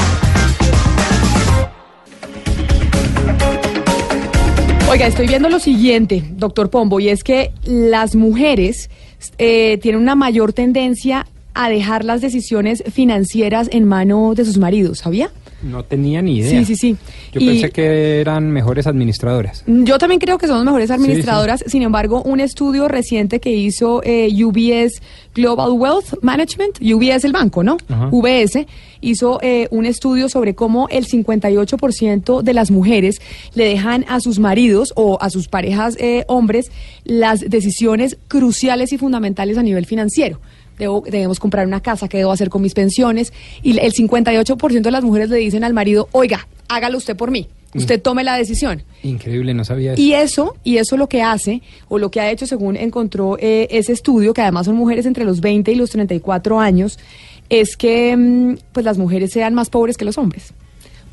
Oiga, estoy viendo lo siguiente, doctor Pombo, y es que las mujeres eh, tienen una mayor tendencia a dejar las decisiones financieras en manos de sus maridos, ¿sabía? No tenía ni idea. Sí, sí, sí. Yo Y- pensé que eran mejores administradoras. Yo también creo que somos mejores administradoras. Sin embargo, un estudio reciente que hizo eh, UBS Global Wealth Management, UBS el banco, ¿no? Ajá. VS, hizo eh, un estudio sobre cómo el 58% de las mujeres le dejan a sus maridos o a sus parejas eh, hombres las decisiones cruciales y fundamentales a nivel financiero. Debo- debemos comprar una casa, ¿qué debo hacer con mis pensiones? Y el 58% de las mujeres le dicen al marido, oiga, hágalo usted por mí, usted tome la decisión. Increíble, no sabía eso. Y eso, y eso lo que hace, o lo que ha hecho según encontró eh, ese estudio, que además son mujeres entre los 20 y los 34 años, es que mm, pues las mujeres sean más pobres que los hombres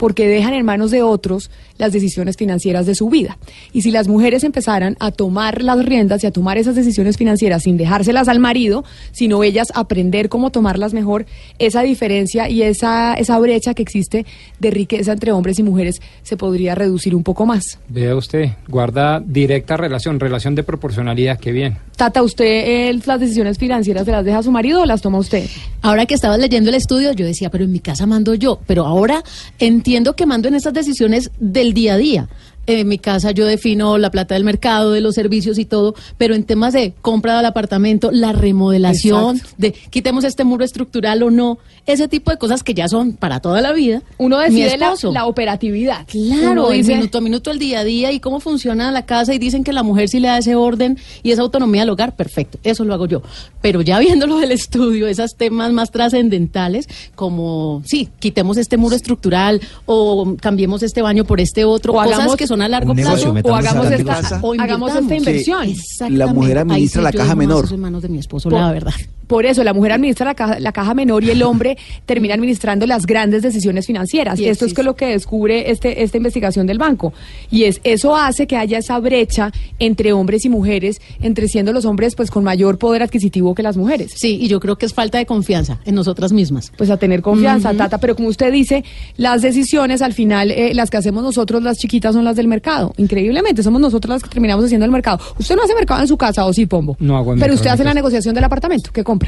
porque dejan en manos de otros las decisiones financieras de su vida. Y si las mujeres empezaran a tomar las riendas y a tomar esas decisiones financieras sin dejárselas al marido, sino ellas aprender cómo tomarlas mejor, esa diferencia y esa, esa brecha que existe de riqueza entre hombres y mujeres se podría reducir un poco más. Vea usted, guarda directa relación, relación de proporcionalidad, qué bien. Tata, ¿usted eh, las decisiones financieras se las deja a su marido o las toma usted? Ahora que estaba leyendo el estudio, yo decía, pero en mi casa mando yo. Pero ahora entiendo que mando en esas decisiones del día a día. En mi casa yo defino la plata del mercado, de los servicios y todo, pero en temas de compra del apartamento, la remodelación, Exacto. de quitemos este muro estructural o no, ese tipo de cosas que ya son para toda la vida. Uno decide la, operatividad. Claro, el dice- minuto a minuto, el día a día y cómo funciona la casa y dicen que la mujer sí le da ese orden y esa autonomía al hogar, perfecto, eso lo hago yo. Pero ya viéndolo del estudio, esos temas más trascendentales como, sí, quitemos este muro estructural o cambiemos este baño por este otro, O cosas que son a largo negocio, plazo. o hagamos esta, o hagamos esta inversión. La mujer Ahí administra sí la caja menor. en manos de mi esposo, Por- la verdad. Por eso, la mujer administra la caja, la caja menor y el hombre termina administrando las grandes decisiones financieras. Y Esto es que lo que descubre este, esta investigación del banco. Y es eso hace que haya esa brecha entre hombres y mujeres, entre siendo los hombres pues con mayor poder adquisitivo que las mujeres. Sí, y yo creo que es falta de confianza en nosotras mismas. Pues a tener confianza. Tata. Pero como usted dice, las decisiones al final, eh, las que hacemos nosotros, las chiquitas, son las del mercado. Increíblemente, somos nosotros las que terminamos haciendo el mercado. Usted no hace mercado en su casa, ¿o sí, Pombo? No hago el Pero mercado usted hace la negociación del apartamento. ¿Qué compra?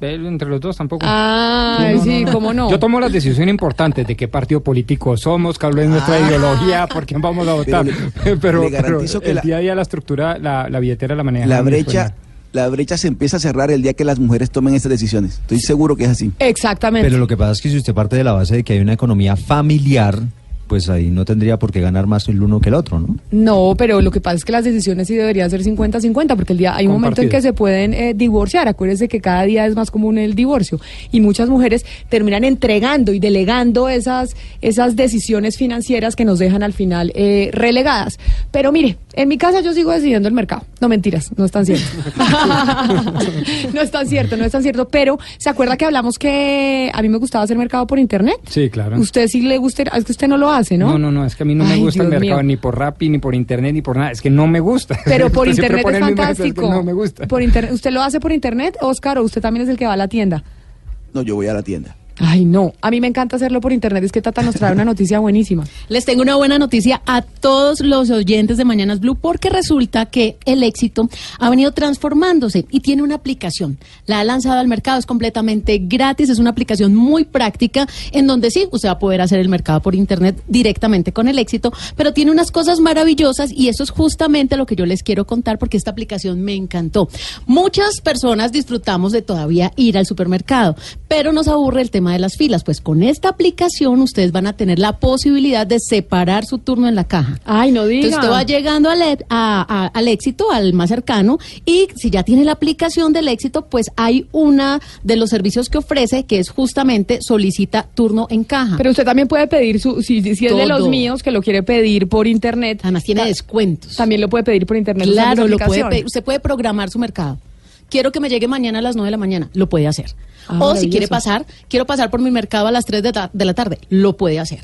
Entre los dos tampoco. Ah, no, sí, no, no. cómo no. Yo tomo las decisiones importantes de qué partido político somos, cuál es nuestra Ah. ideología, por quién vamos a votar. Pero Pero, le- le pero garantizo que el la- día a día la estructura, la, la billetera la maneja. La brecha, la brecha se empieza a cerrar el día que las mujeres tomen esas decisiones. Estoy seguro que es así. Exactamente. Pero lo que pasa es que si usted parte de la base de que hay una economía familiar, pues ahí no tendría por qué ganar más el uno que el otro, ¿no? No, pero lo que pasa es que las decisiones sí deberían ser 50-50, porque el día hay un momento en que se pueden eh, divorciar. Acuérdense que cada día es más común el divorcio. Y muchas mujeres terminan entregando y delegando esas, esas decisiones financieras que nos dejan al final eh, relegadas. Pero mire, en mi casa yo sigo decidiendo el mercado. No mentiras, no es tan cierto. no es tan cierto, no es tan cierto. Pero, ¿se acuerda que hablamos que a mí me gustaba hacer mercado por internet? Sí, claro. Usted sí le gusta, es que usted no lo hace, ¿no? No, no, no, es que a mí no me gusta el mercado mío. ni por Rappi, ni por internet, ni por nada. Es que no me gusta. Pero por internet es que fantástico. No me gusta. Por internet, ¿Usted lo hace por internet, Oscar, o usted también es el que va a la tienda? No, yo voy a la tienda. Ay, no. A mí me encanta hacerlo por internet. Es que Tata nos trae una noticia buenísima. Les tengo una buena noticia a todos los oyentes de Mañanas Blue porque resulta que el éxito ha venido transformándose y tiene una aplicación. La ha lanzado al mercado, es completamente gratis, es una aplicación muy práctica en donde sí, usted va a poder hacer el mercado por internet directamente con el éxito, pero tiene unas cosas maravillosas y eso es justamente lo que yo les quiero contar porque esta aplicación me encantó. Muchas personas disfrutamos de todavía ir al supermercado, pero nos aburre el tema de las filas. Pues con esta aplicación ustedes van a tener la posibilidad de separar su turno en la caja. Ay, no diga. Entonces usted va llegando al, e- a- a- al éxito, al más cercano, y si ya tiene la aplicación del éxito, pues hay una de los servicios que ofrece que es justamente solicita turno en caja. Pero usted también puede pedir, su, si, si es de los míos que lo quiere pedir por internet. Además tiene descuentos. También lo puede pedir por internet. Claro, lo puede pedir. Usted puede programar su mercado. Quiero que me llegue mañana a las 9 de la mañana. Lo puede hacer. Ah, o si quiere pasar, quiero pasar por mi mercado a las 3 de, ta- de la tarde. Lo puede hacer.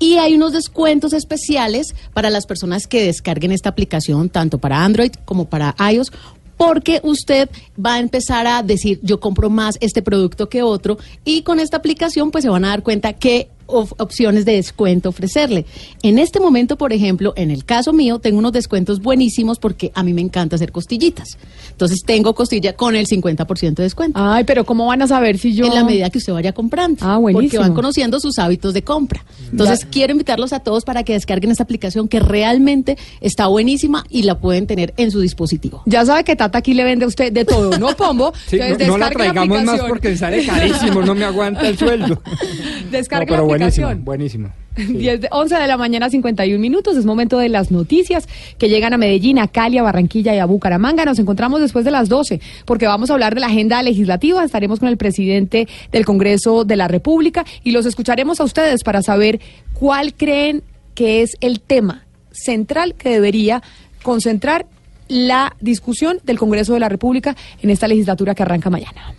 Y hay unos descuentos especiales para las personas que descarguen esta aplicación, tanto para Android como para iOS. Porque usted va a empezar a decir, yo compro más este producto que otro. Y con esta aplicación, pues se van a dar cuenta que of- opciones de descuento ofrecerle. En este momento, por ejemplo, en el caso mío, tengo unos descuentos buenísimos porque a mí me encanta hacer costillitas. Entonces tengo costilla con el 50% de descuento. Ay, pero ¿cómo van a saber si yo...? En la medida que usted vaya comprando. Ah, Porque buenísimo. van conociendo sus hábitos de compra. Entonces quiero invitarlos a todos para que descarguen esta aplicación que realmente está buenísima y la pueden tener en su dispositivo. Ya sabe que Tata aquí le vende a usted de todo, ¿no, Pombo? Sí, no, Entonces, no la descargue traigamos más aplicación. porque sale carísimo, no me aguanta el sueldo. Descargue No, buenísimo, buenísimo. 10 de- 11 de la mañana, 51 minutos. Es momento de las noticias que llegan a Medellín, a Cali, a Barranquilla y a Bucaramanga. Nos encontramos después de las 12 porque vamos a hablar de la agenda legislativa. Estaremos con el presidente del Congreso de la República y los escucharemos a ustedes para saber cuál creen que es el tema central que debería concentrar la discusión del Congreso de la República en esta legislatura que arranca mañana.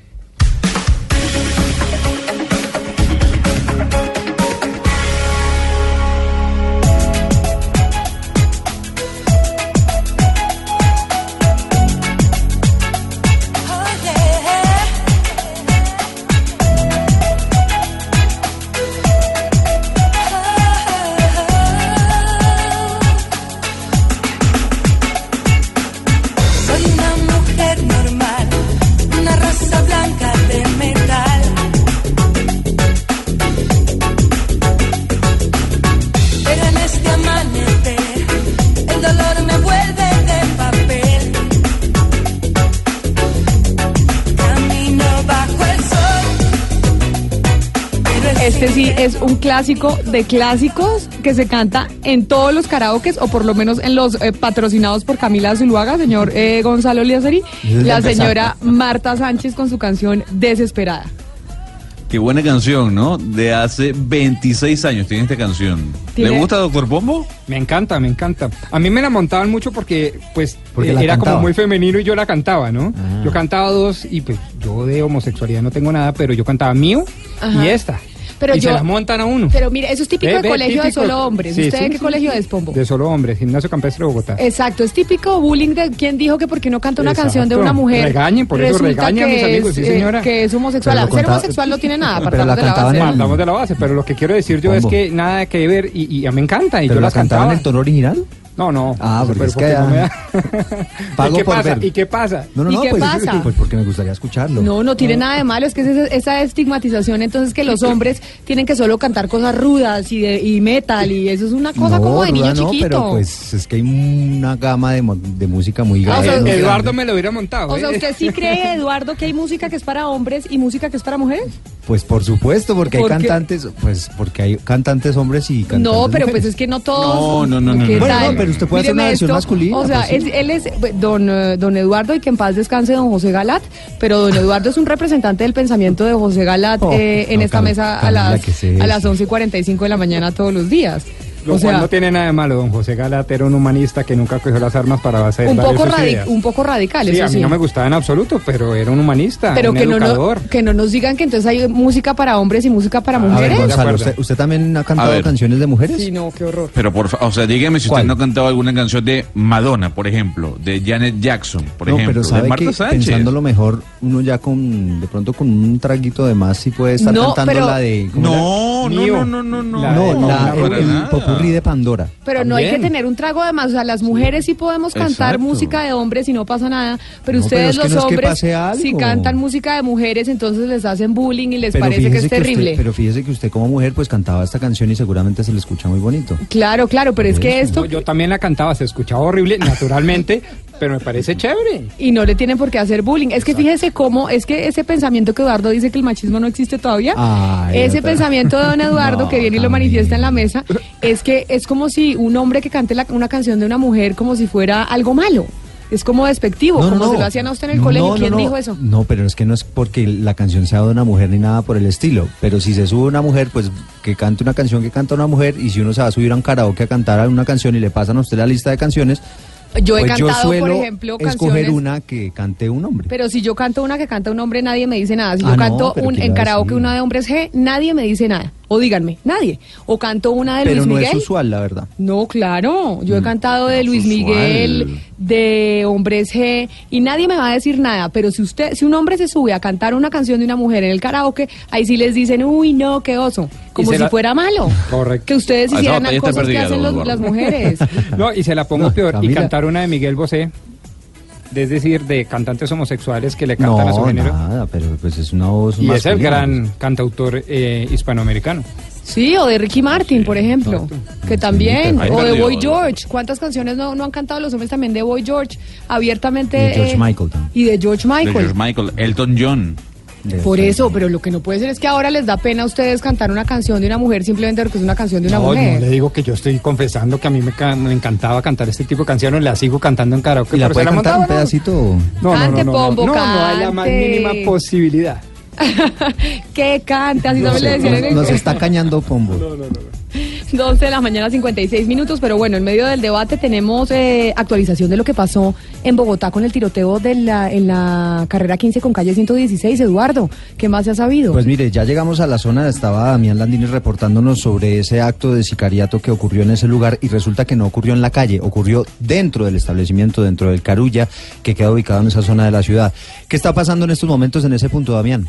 Es un clásico de clásicos que se canta en todos los karaokes o por lo menos en los eh, patrocinados por Camila Zuluaga, señor eh, Gonzalo Liazari, la señora Marta Sánchez con su canción Desesperada. Qué buena canción, ¿no? De hace 26 años tiene esta canción. ¿Tiene? ¿Le gusta, doctor Pombo? Me encanta, me encanta. A mí me la montaban mucho porque, pues, Porque eh, era cantaba. como muy femenino y yo la cantaba, ¿no? Yo cantaba dos y pues yo de homosexualidad no tengo nada, pero yo cantaba mío Ajá. y esta. Pero y yo- se la montan a uno. Pero mire, eso es típico Ve, de colegio de típico. solo hombres. Sí, ¿Usted sí, de qué sí. colegio es, Pombo? De solo hombres, Gimnasio Campestre de Bogotá. Exacto, es típico bullying de quien dijo que porque no canta una Exacto. canción de una mujer. Regañen, por eso a mis amigos, es, sí, eh, señora. que es homosexual. Ser contaba- homosexual no tiene nada, Pero partamos la de la cantaban Partamos de la base, pero lo que quiero decir yo es que nada que ver y, y a mí me encanta y ¿Pero yo la las cantaban cantaba. en el tono original? No, no. Ah, Pero porque es que no me ya- da- Pago ¿Y qué por pasa? ver. ¿Y qué pasa? No, no, ¿Y no, qué pues, pasa? pues porque me gustaría escucharlo. No, no tiene nada de malo, es que es esa, esa estigmatización, entonces que los hombres tienen que solo cantar cosas rudas y, de, y metal y eso es una cosa no, como de niño ruda no, chiquito. pero pues es que hay una gama de, música muy Ah, o grande. sea, muy Eduardo grande. me lo hubiera montado. O sea, ¿eh? ¿usted sí cree, Eduardo, que hay música que es para hombres y música que es para mujeres? Pues por supuesto, porque ¿Por hay qué? cantantes, pues porque hay cantantes hombres y cantantes No, pero pues es que no todos. No, no, no, no, Pero usted puede hacer una versión esto, masculina, O sea, pues sí. es- él es eh, don, eh, don Eduardo y que en paz descanse don José Galat, pero don Eduardo es un representante del pensamiento de José Galat Oh, eh, en no, esta Cam- mesa a las, a las 11 y 45 de la mañana todos los días. Lo o cual sea, no tiene nada de malo. Don José Galat era un humanista que nunca cogió las armas para hacer un poco, sus radi- ideas. un poco radical, Sí, eso a mí sí. no me gustaba en absoluto, pero era un humanista, pero un que no, educador. no, que no nos digan que entonces hay música para hombres y música para A ver, mujeres. Gonzalo, ¿usted, usted también ha cantado canciones de mujeres? Sí, no, qué horror. Pero por o sea, dígame si ¿Cuál? usted no ha cantado alguna canción de Madonna, por ejemplo, de Janet Jackson, por no, ejemplo, pero de sabe Marta que Sánchez. pensándolo mejor, uno ya con, de pronto con un traguito de más sí puede estar No, cantando pero- la de... ¿cómo No, no, no, no, no, no. La No, de- la- el, el. Popurrí de Pandora. Pero no hay que tener un trago de más. O sea, las mujeres sí podemos cantar Exacto. música de hombres y no pasa nada. Pero No, ustedes pero es que los no es que hombres, algo. si cantan música de mujeres, entonces les hacen bullying y les Pero parece que fíjese es terrible. usted, pero fíjese que usted como mujer pues cantaba esta canción y seguramente se le escucha muy bonito. Claro, claro, pero es que esto... No, yo también la cantaba, se escuchaba horrible, naturalmente, pero me parece chévere. Y no le tienen por qué hacer bullying. Es que fíjese cómo, es que ese pensamiento que Eduardo dice que el machismo no existe todavía, Ay, ese otra. pensamiento de don Eduardo No, que viene y lo manifiesta en la mesa, es que es como si un hombre que cante la- una canción de una mujer como si fuera algo malo. Es como despectivo, No, como no. se lo hacían a usted en el colegio. ¿Quién dijo eso? No, pero es que no es porque la canción sea de una mujer ni nada por el estilo. Pero si se sube una mujer, pues que cante una canción que canta una mujer. Y si uno se va a subir a un karaoke a cantar una canción y le pasan a usted la lista de canciones, Yo he pues cantado, por suelo ejemplo, escoger canciones. una que cante un hombre. Pero si yo canto una que canta un hombre, nadie me dice nada. Si Ah, yo no, canto un, ¿qué en karaoke una de hombres G, nadie me dice nada. O díganme, nadie. O canto una de Pero Luis no Miguel. es usual, la verdad. No, claro. Yo he cantado de Luis usual. Miguel, de Hombres G, y nadie me va a decir nada. Pero si usted, si un hombre se sube a cantar una canción de una mujer en el karaoke, ahí sí les dicen, uy, no, qué oso. Como si la- fuera malo. Correcto. Que ustedes Ah, hicieran está cosas que hacen los- las mujeres. No, y se la pongo No, peor. Y cantar una de Miguel Bosé, es decir, de cantantes homosexuales que le cantan a su No, género. nada, pero pues es una voz Y es el gran cantautor eh, hispanoamericano. Sí, o de Ricky Martin, por ejemplo, que también, o de Boy. George. ¿Cuántas canciones no, no han cantado los hombres también de Boy George? Abiertamente. Y de George eh, Michael también. Y de George De Michael. George Michael, Elton John. Por eso, pero lo que no puede ser es que ahora les da pena a ustedes cantar una canción de una mujer simplemente porque es una canción de una No, mujer. no le digo que yo estoy confesando que a mí me, ca- me encantaba cantar este tipo de canciones, la sigo cantando en karaoke. ¿Y la puede cantar un ¿no? pedacito? No, no, no, Cante, no, no, Pombo, no, no, hay la más mínima posibilidad. Que cante, así No también le decían en nos, el nos está cañando Pombo. 12 de la mañana, 56 minutos, pero bueno, en medio del debate tenemos eh, actualización de lo que pasó en Bogotá con el tiroteo de la, en la carrera 15 con calle 116. Eduardo, ¿qué más se ha sabido? Pues mire, ya llegamos a la zona, estaba Damián Landini reportándonos sobre ese acto de sicariato que ocurrió en ese lugar y resulta que no ocurrió en la calle, ocurrió dentro del establecimiento, dentro del Carulla, que queda ubicado en esa zona de la ciudad. ¿Qué está pasando en estos momentos en ese punto, Damián?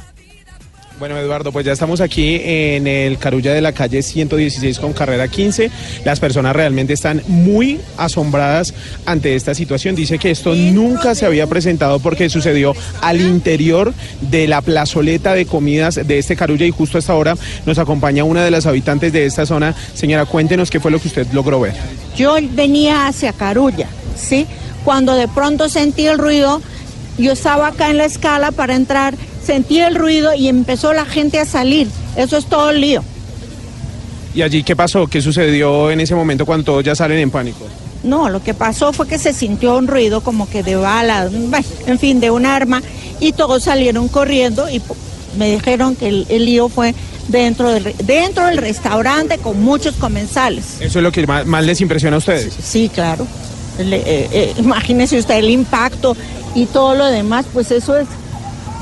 Bueno, Eduardo, pues ya estamos aquí en el Carulla de la calle 116 con carrera 15. Las personas realmente están muy asombradas ante esta situación. Dice que esto nunca se había presentado porque sucedió al interior de la plazoleta de comidas de este Carulla y justo a esta hora nos acompaña una de las habitantes de esta zona. Señora, cuéntenos qué fue lo que usted logró ver. Yo venía hacia Carulla, ¿sí? Cuando de pronto sentí el ruido, yo estaba acá en la escala para entrar, sentí el ruido y empezó la gente a salir. Eso es todo el lío. ¿Y allí qué pasó? ¿Qué sucedió en ese momento cuando todos ya salen en pánico? No, lo que pasó fue que se sintió un ruido como que de bueno, en fin, de un arma, y todos salieron corriendo y me dijeron que el, el lío fue dentro del, re- dentro del restaurante con muchos comensales. ¿Eso es lo que más, más les impresiona a ustedes? Sí, claro. Le- eh, eh, imagínese usted el impacto y todo lo demás, pues eso es,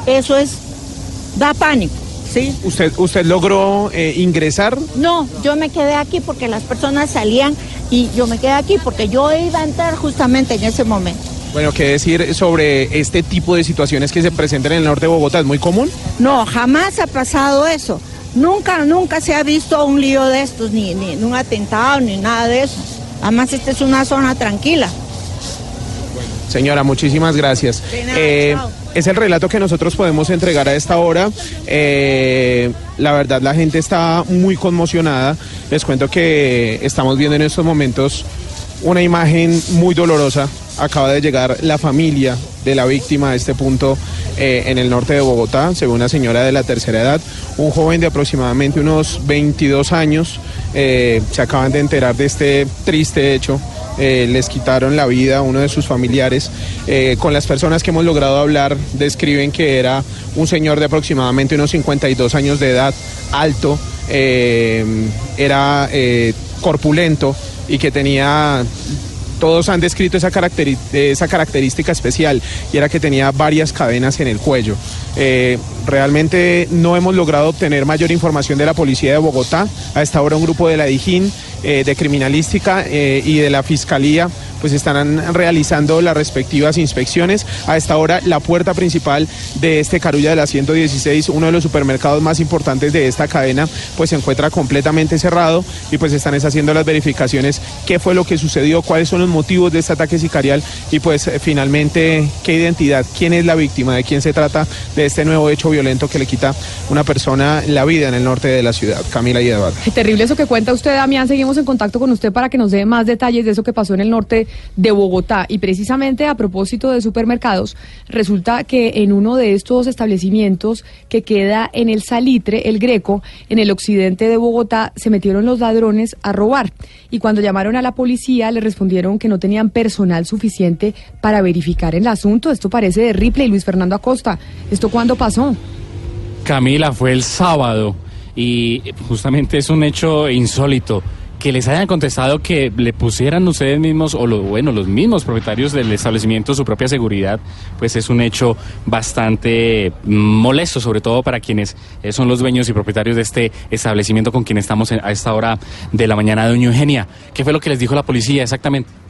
eso es, da pánico, ¿sí? ¿Usted, usted logró eh, ingresar? No, yo me quedé aquí porque las personas salían y yo me quedé aquí porque yo iba a entrar justamente en ese momento. Bueno, ¿qué decir sobre este tipo de situaciones que se presentan en el norte de Bogotá? ¿Es muy común? No, jamás ha pasado eso. Nunca, nunca se ha visto un lío de estos, ni, ni un atentado, ni nada de eso. Además, esta es una zona tranquila. Señora, muchísimas gracias. Eh, es el relato que nosotros podemos entregar a esta hora. Eh, la verdad, la gente está muy conmocionada. Les cuento que estamos viendo en estos momentos una imagen muy dolorosa. Acaba de llegar la familia de la víctima a este punto eh, en el norte de Bogotá, según una señora de la tercera edad, un joven de aproximadamente unos 22 años. eh, se acaban de enterar de este triste hecho. Eh, les quitaron la vida a uno de sus familiares. Con las personas que hemos logrado hablar, describen que era un señor de aproximadamente unos 52 años de edad, alto, era corpulento y que tenía todos han descrito esa, característica especial y era que tenía varias cadenas en el cuello. Eh, realmente no hemos logrado obtener mayor información de la policía de Bogotá. A esta hora un grupo de la DIJÍN, eh, de criminalística eh, y de la fiscalía pues estarán realizando las respectivas inspecciones. A esta hora la puerta principal de este Carulla de la 116, uno de los supermercados más importantes de esta cadena, pues se encuentra completamente cerrado y pues están es haciendo las verificaciones. Qué fue lo que sucedió, cuáles son los motivos de este ataque sicarial y pues finalmente qué identidad, quién es la víctima, de quién se trata este nuevo hecho violento que le quita una persona la vida en el norte de la ciudad. Camila y Eduardo. Terrible eso que cuenta usted, Damián. Seguimos en contacto con usted para que nos dé más detalles de eso que pasó en el norte de Bogotá. Y precisamente a propósito de supermercados, resulta que en uno de estos establecimientos que queda en el Salitre, el Greco, en el occidente de Bogotá, se metieron los ladrones a robar. Y cuando llamaron a la policía, le respondieron que no tenían personal suficiente para verificar el asunto. Esto parece de Ripley, Luis Fernando Acosta. ¿Esto cuándo pasó? Camila, fue el sábado y justamente es un hecho insólito que les hayan contestado que le pusieran ustedes mismos o lo, bueno, los mismos propietarios del establecimiento su propia seguridad, pues es un hecho bastante molesto, sobre todo para quienes eh, son los dueños y propietarios de este establecimiento con quien estamos a esta hora de la mañana. Doña Eugenia, ¿qué fue lo que les dijo la policía exactamente?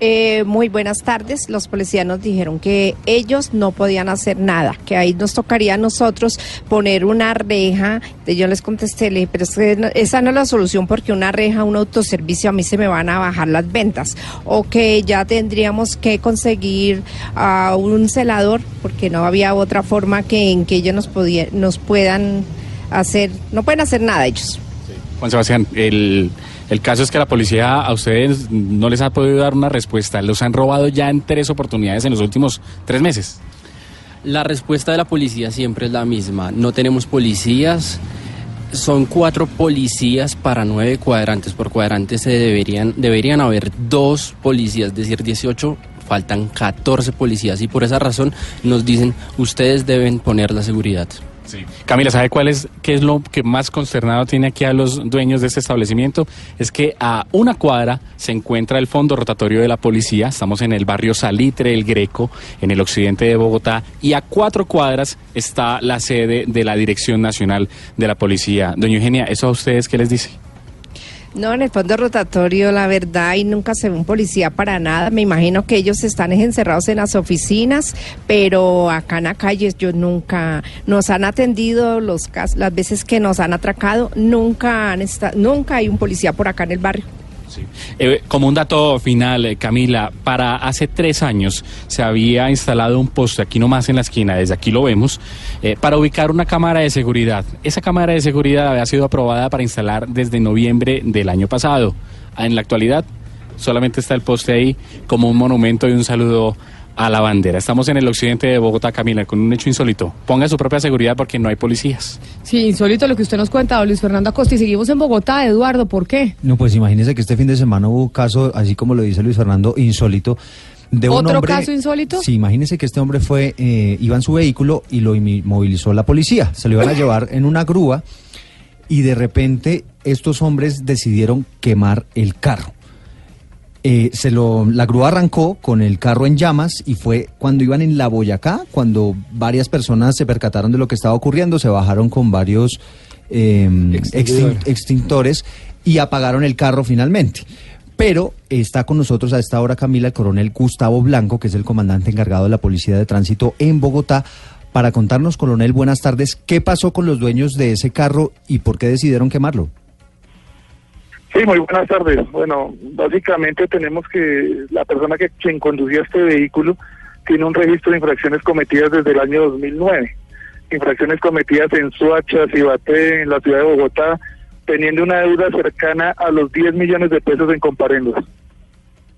Eh, muy buenas tardes. Los policías nos dijeron que ellos no podían hacer nada, que ahí nos tocaría a nosotros poner una reja. Yo les contesté, le dije, pero es que no- esa no es la solución porque una reja, un autoservicio, a mí se me van a bajar las ventas. O que ya tendríamos que conseguir a un celador porque no había otra forma que en que ellos nos, podía- nos puedan hacer, no pueden hacer nada ellos. Juan Sebastián, el, el caso es que la policía a ustedes no les ha podido dar una respuesta. Los han robado ya en tres oportunidades en los últimos tres meses. La respuesta de la policía siempre es la misma. No tenemos policías. Son cuatro policías para nueve cuadrantes. Por cuadrante se deberían, deberían haber dos policías, es decir, 18. Faltan 14 policías y por esa razón nos dicen ustedes deben poner la seguridad. Camila, ¿sabe cuál es, qué es lo que más consternado tiene aquí a los dueños de este establecimiento? Es que a una cuadra se encuentra el fondo rotatorio de la policía, estamos en el barrio Salitre, el Greco, en el occidente de Bogotá, y a cuatro cuadras está la sede de la Dirección Nacional de la Policía. Doña Eugenia, ¿eso a ustedes qué les dice? No, en el fondo rotatorio, la verdad, y nunca se ve un policía para nada. Me imagino que ellos están encerrados en las oficinas, pero acá en la calle yo nunca nos han atendido los las veces que nos han atracado, nunca han nunca hay un policía por acá en el barrio. Eh, como un dato final, eh, Camila, para hace tres años se había instalado un poste aquí nomás en la esquina, desde aquí lo vemos, eh, para ubicar una cámara de seguridad. Esa cámara de seguridad había sido aprobada para instalar desde noviembre del año pasado. En la actualidad solamente está el poste ahí como un monumento y un saludo a la bandera. Estamos en el occidente de Bogotá, Camila, con un hecho insólito. Ponga su propia seguridad porque no hay policías. Sí, insólito lo que usted nos cuenta, Luis Fernando Acosta. Y seguimos en Bogotá, Eduardo, ¿por qué? No, pues imagínese que este fin de semana hubo un caso, así como lo dice Luis Fernando, insólito. De un ¿Otro hombre- caso insólito? Sí, imagínese que este hombre fue, eh, iba en su vehículo y lo inmovilizó la policía. Se lo iban a llevar en una grúa y de repente estos hombres decidieron quemar el carro. Eh, se lo, la grúa arrancó con el carro en llamas y fue cuando iban en la Boyacá, cuando varias personas se percataron de lo que estaba ocurriendo, se bajaron con varios eh, extin- extintores y apagaron el carro finalmente. Pero está con nosotros a esta hora, Camila, el coronel Gustavo Blanco, que es el comandante encargado de la Policía de Tránsito en Bogotá, para contarnos, coronel, buenas tardes, qué pasó con los dueños de ese carro y por qué decidieron quemarlo. Sí, muy buenas tardes. Bueno, básicamente tenemos que la persona que quien conducía este vehículo tiene un registro de infracciones cometidas desde el año 2009. Infracciones cometidas en Suacha, Cibaté, en la ciudad de Bogotá, teniendo una deuda cercana a los 10 millones de pesos en comparendos.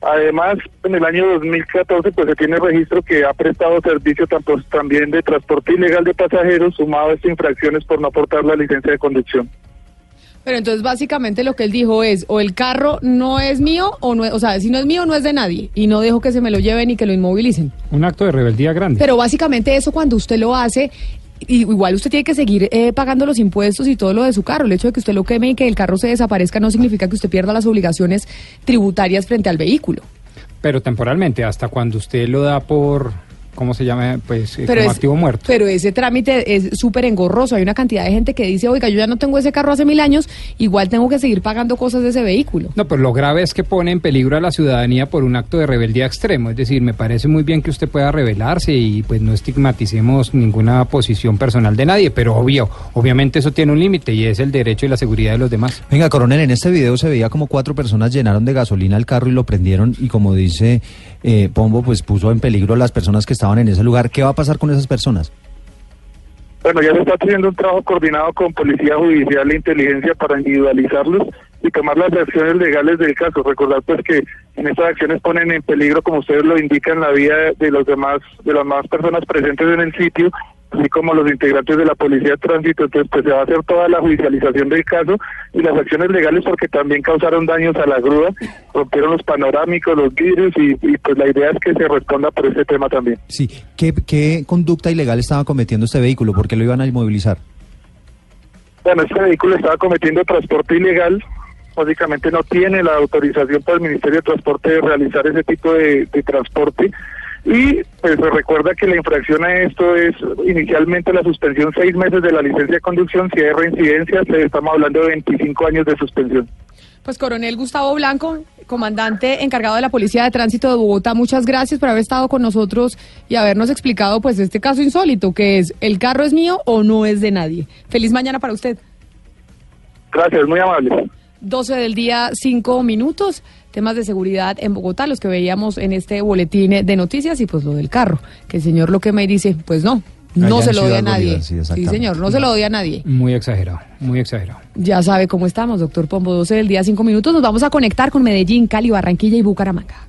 Además, en el año 2014 pues se tiene registro que ha prestado servicio también de transporte ilegal de pasajeros, sumado a estas infracciones por no aportar la licencia de conducción. Pero entonces básicamente lo que él dijo es, o el carro no es mío, o no es- o sea, si no es mío, no es de nadie. Y no dejo que se me lo lleven y que lo inmovilicen. Un acto de rebeldía grande. Pero básicamente eso cuando usted lo hace, igual usted tiene que seguir eh, pagando los impuestos y todo lo de su carro. El hecho de que usted lo queme y que el carro se desaparezca no significa que usted pierda las obligaciones tributarias frente al vehículo. Pero temporalmente, hasta cuando usted lo da por, ¿cómo se llama? Pues eh, Pero como es- activo muerto. Pero ese trámite es súper engorroso. Hay una cantidad de gente que dice, oiga, yo ya no tengo ese carro hace mil años, igual tengo que seguir pagando cosas de ese vehículo. No, pero lo grave es que pone en peligro a la ciudadanía por un acto de rebeldía extremo. Es decir, me parece muy bien que usted pueda rebelarse y pues no estigmaticemos ninguna posición personal de nadie, pero obvio, obviamente eso tiene un límite y es el derecho y la seguridad de los demás. Venga, coronel, en este video se veía como cuatro personas llenaron de gasolina el carro y lo prendieron y como dice eh, Pombo, pues puso en peligro a las personas que estaban en ese lugar. ¿Qué va a pasar con esas personas? Bueno, ya se está haciendo un trabajo coordinado con Policía Judicial e Inteligencia para individualizarlos y tomar las acciones legales del caso. Recordar pues que en estas acciones ponen en peligro, como ustedes lo indican, la vida de los demás, de las más personas presentes en el sitio, así como los integrantes de la Policía de Tránsito. Entonces, pues se va a hacer toda la judicialización del caso y las acciones legales porque también causaron daños a la grúa, rompieron los panorámicos, los vidrios y, y, pues la idea es que se responda por ese tema también. Sí, ¿qué, qué conducta ilegal estaba cometiendo este vehículo? ¿Por qué lo iban a inmovilizar? Bueno, este vehículo estaba cometiendo transporte ilegal básicamente no tiene la autorización por el Ministerio de Transporte de realizar ese tipo de, de transporte. Y pues se recuerda que la infracción a esto es inicialmente la suspensión seis meses de la licencia de conducción, si hay reincidencia, estamos hablando de 25 años de suspensión. Pues coronel Gustavo Blanco, comandante encargado de la Policía de Tránsito de Bogotá, muchas gracias por haber estado con nosotros y habernos explicado pues este caso insólito, que es, ¿el carro es mío o no es de nadie? Feliz mañana para usted. Gracias, muy amable. 12 del día, 5 minutos. Temas de seguridad en Bogotá, los que veíamos en este boletín de noticias y pues lo del carro, que el señor lo que me dice, pues no, no Allá se lo doy a nadie. Sí, sí, señor, no se lo doy a nadie. Muy exagerado, muy exagerado. Ya sabe cómo estamos, doctor Pombo, 12 del día, 5 minutos. Nos vamos a conectar con Medellín, Cali, Barranquilla y Bucaramanga.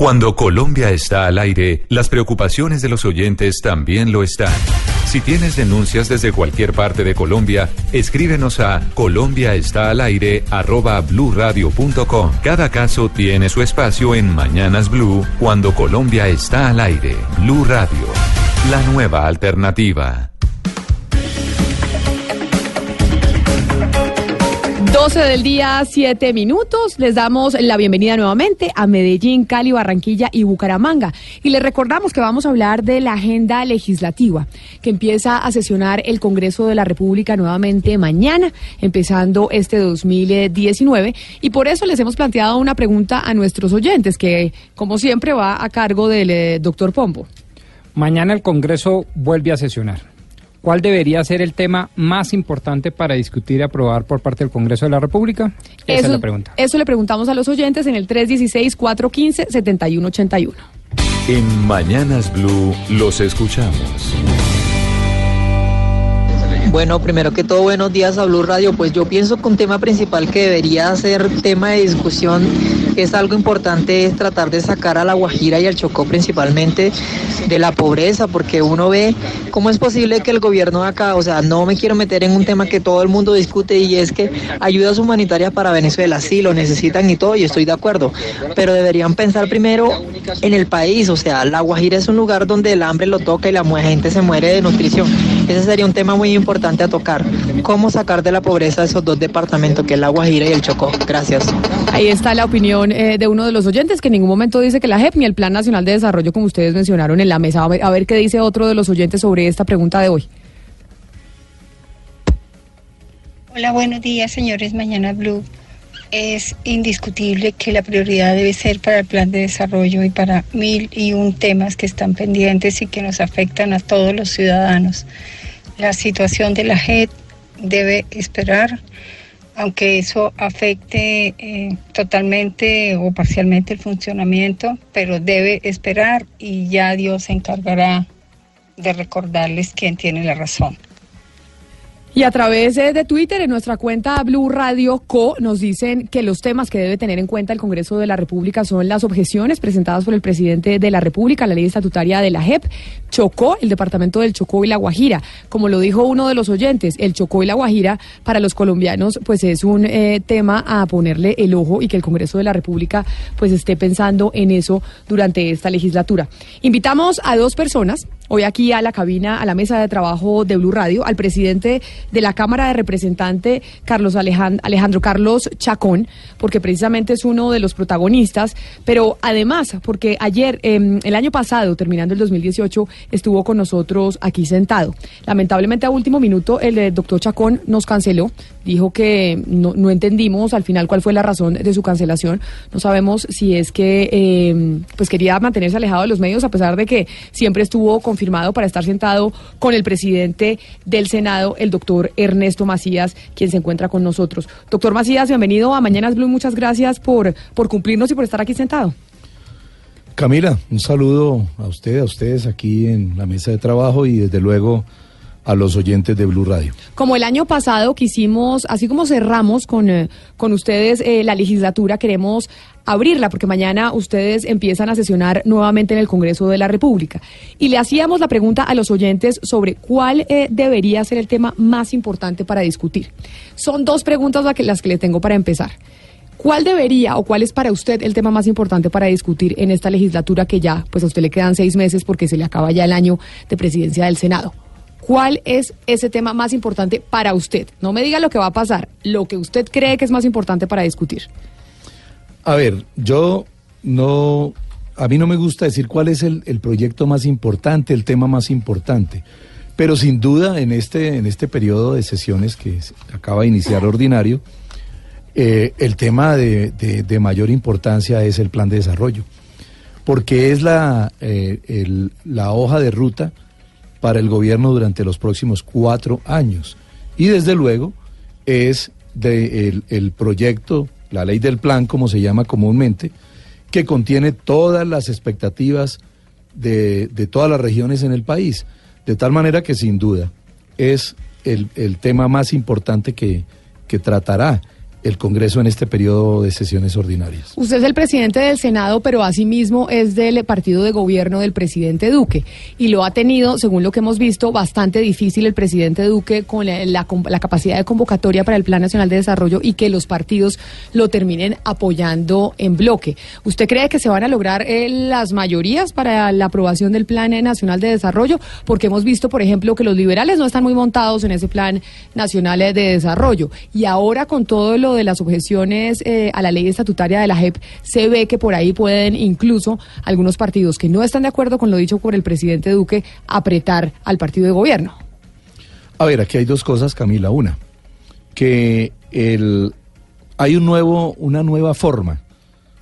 Cuando Colombia está al aire, las preocupaciones de los oyentes también lo están. Si tienes denuncias desde cualquier parte de Colombia, escríbenos a colombiaestalaire@bluradio.com. Cada caso tiene su espacio en Mañanas Blue cuando Colombia está al aire. Blue Radio, la nueva alternativa. 12 del día, 7 minutos. Les damos la bienvenida nuevamente a Medellín, Cali, Barranquilla y Bucaramanga. Y les recordamos que vamos a hablar de la agenda legislativa que empieza a sesionar el Congreso de la República nuevamente mañana, empezando este 2019. Y por eso les hemos planteado una pregunta a nuestros oyentes, que como siempre va a cargo del eh, doctor Pombo. Mañana el Congreso vuelve a sesionar. ¿Cuál debería ser el tema más importante para discutir y aprobar por parte del Congreso de la República? Esa es la pregunta. eso le preguntamos a los oyentes en el 316-415-7181. En Mañanas Blue los escuchamos. Bueno, primero que todo, buenos días a Blue Radio. Pues yo pienso que un tema principal que debería ser tema de discusión, es algo importante, es tratar de sacar a la Guajira y al Chocó principalmente de la pobreza, porque uno ve cómo es posible que el gobierno de acá, o sea, no me quiero meter en un tema que todo el mundo discute y es que ayudas humanitarias para Venezuela, sí, lo necesitan y todo, y estoy de acuerdo, pero deberían pensar primero en el país, o sea, la Guajira es un lugar donde el hambre lo toca y la gente se muere de nutrición. Ese sería un tema muy importante a tocar. ¿Cómo sacar de la pobreza esos dos departamentos, que es la Guajira y el Chocó? Gracias. Ahí está la opinión eh, de uno de los oyentes que en ningún momento dice que la JEP ni el Plan Nacional de Desarrollo, como ustedes mencionaron en la mesa. A ver qué dice otro de los oyentes sobre esta pregunta de hoy. Hola, buenos días, señores. Mañana Blue. Es indiscutible que la prioridad debe ser para el plan de desarrollo y para mil y un temas que están pendientes y que nos afectan a todos los ciudadanos. La situación de la JET debe esperar, aunque eso afecte eh, totalmente o parcialmente el funcionamiento, pero debe esperar y ya Dios se encargará de recordarles quién tiene la razón. Y a través de Twitter, en nuestra cuenta Blue Radio Co, nos dicen que los temas que debe tener en cuenta el Congreso de la República son las objeciones presentadas por el presidente de la República la ley estatutaria de la JEP, Chocó, el departamento del Chocó y la Guajira. Como lo dijo uno de los oyentes, el Chocó y la Guajira para los colombianos pues es un eh, tema a ponerle el ojo y que el Congreso de la República pues esté pensando en eso durante esta legislatura. Invitamos a dos personas hoy aquí a la cabina, a la mesa de trabajo de Blue Radio, al presidente de la Cámara de Representantes, Carlos Alejandro, Alejandro Carlos Chacón, porque precisamente es uno de los protagonistas, pero además porque ayer, eh, el año pasado, terminando el 2018, estuvo con nosotros aquí sentado. Lamentablemente a último minuto el eh, doctor Chacón nos canceló, dijo que no, no entendimos al final cuál fue la razón de su cancelación, no sabemos si es que eh, pues quería mantenerse alejado de los medios a pesar de que siempre estuvo confirmado para estar sentado con el presidente del Senado, el doctor Ernesto Macías, quien se encuentra con nosotros. Doctor Macías, bienvenido a Mañanas Blue, muchas gracias por, por cumplirnos y por estar aquí sentado. Camila, un saludo a usted, a ustedes aquí en la mesa de trabajo y desde luego a los oyentes de Blue Radio. Como el año pasado quisimos, así como cerramos con, eh, con ustedes eh, la legislatura, queremos abrirla porque mañana ustedes empiezan a sesionar nuevamente en el Congreso de la República. Y le hacíamos la pregunta a los oyentes sobre cuál eh, debería ser el tema más importante para discutir. Son dos preguntas las que, las que le tengo para empezar. ¿Cuál debería o cuál es para usted el tema más importante para discutir en esta legislatura que ya, pues a usted le quedan seis meses porque se le acaba ya el año de presidencia del Senado? ¿Cuál es ese tema más importante para usted? No me diga lo que va a pasar, lo que usted cree que es más importante para discutir. A ver, yo no, a mí no me gusta decir cuál es el, proyecto más importante, el tema más importante, pero sin duda en este, en este periodo de sesiones que acaba de iniciar ordinario, eh, el tema de, mayor importancia es el plan de desarrollo, porque es la, eh, la hoja de ruta para el gobierno durante los próximos cuatro años. Y desde luego es de el, proyecto, la ley del plan, como se llama comúnmente, que contiene todas las expectativas de, de todas las regiones en el país. De tal manera que sin duda es el, el tema más importante que, que tratará el Congreso en este periodo de sesiones ordinarias. Usted es el presidente del Senado, pero asimismo es del partido de gobierno del presidente Duque. Y lo ha tenido, según lo que hemos visto, bastante difícil el presidente Duque con la, capacidad de convocatoria para el Plan Nacional de Desarrollo y que los partidos lo terminen apoyando en bloque. ¿Usted cree que se van a lograr eh, las mayorías para la aprobación del Plan Nacional de Desarrollo? Porque hemos visto, por ejemplo, que los liberales no están muy montados en ese Plan Nacional de Desarrollo. Y ahora con todo lo de las objeciones eh, a la ley estatutaria de la JEP, se ve que por ahí pueden incluso algunos partidos que no están de acuerdo con lo dicho por el presidente Duque apretar al partido de gobierno. A ver, aquí hay dos cosas, Camila. Una, que el, hay un nuevo, una nueva forma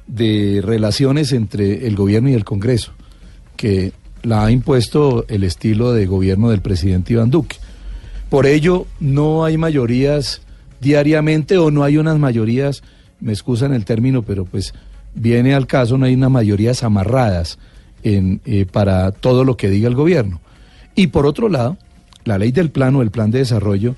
de relaciones entre el gobierno y el Congreso, que la ha impuesto el estilo de gobierno del presidente Iván Duque. Por ello, no hay mayorías diariamente o no hay unas mayorías, me excusan el término, pero pues viene al caso, no hay unas mayorías amarradas en, eh, para todo lo que diga el gobierno. Y por otro lado, la ley del plano, el plan de desarrollo,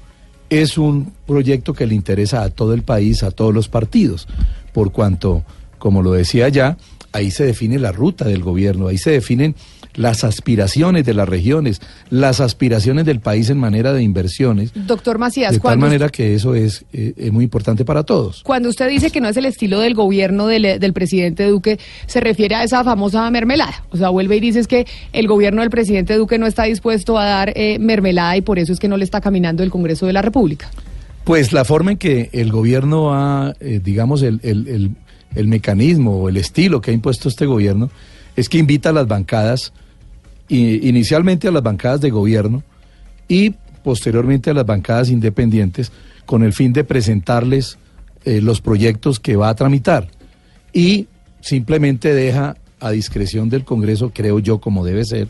es un proyecto que le interesa a todo el país, a todos los partidos, por cuanto, como lo decía ya, ahí se define la ruta del gobierno, ahí se definen las aspiraciones de las regiones, las aspiraciones del país en manera de inversiones, Doctor Macías, de tal manera que eso es, eh, es muy importante para todos. cuando usted dice que no es el estilo del gobierno del, del presidente Duque, se refiere a esa famosa mermelada. O sea, vuelve y dice es que el gobierno del presidente Duque no está dispuesto a dar eh, mermelada y por eso es que no le está caminando el Congreso de la República. Pues la forma en que el gobierno ha, eh, digamos, el, el- el- el mecanismo o el estilo que ha impuesto este gobierno es que invita a las bancadas, inicialmente a las bancadas de gobierno y posteriormente a las bancadas independientes con el fin de presentarles eh, los proyectos que va a tramitar y simplemente deja a discreción del Congreso, creo yo, como debe ser,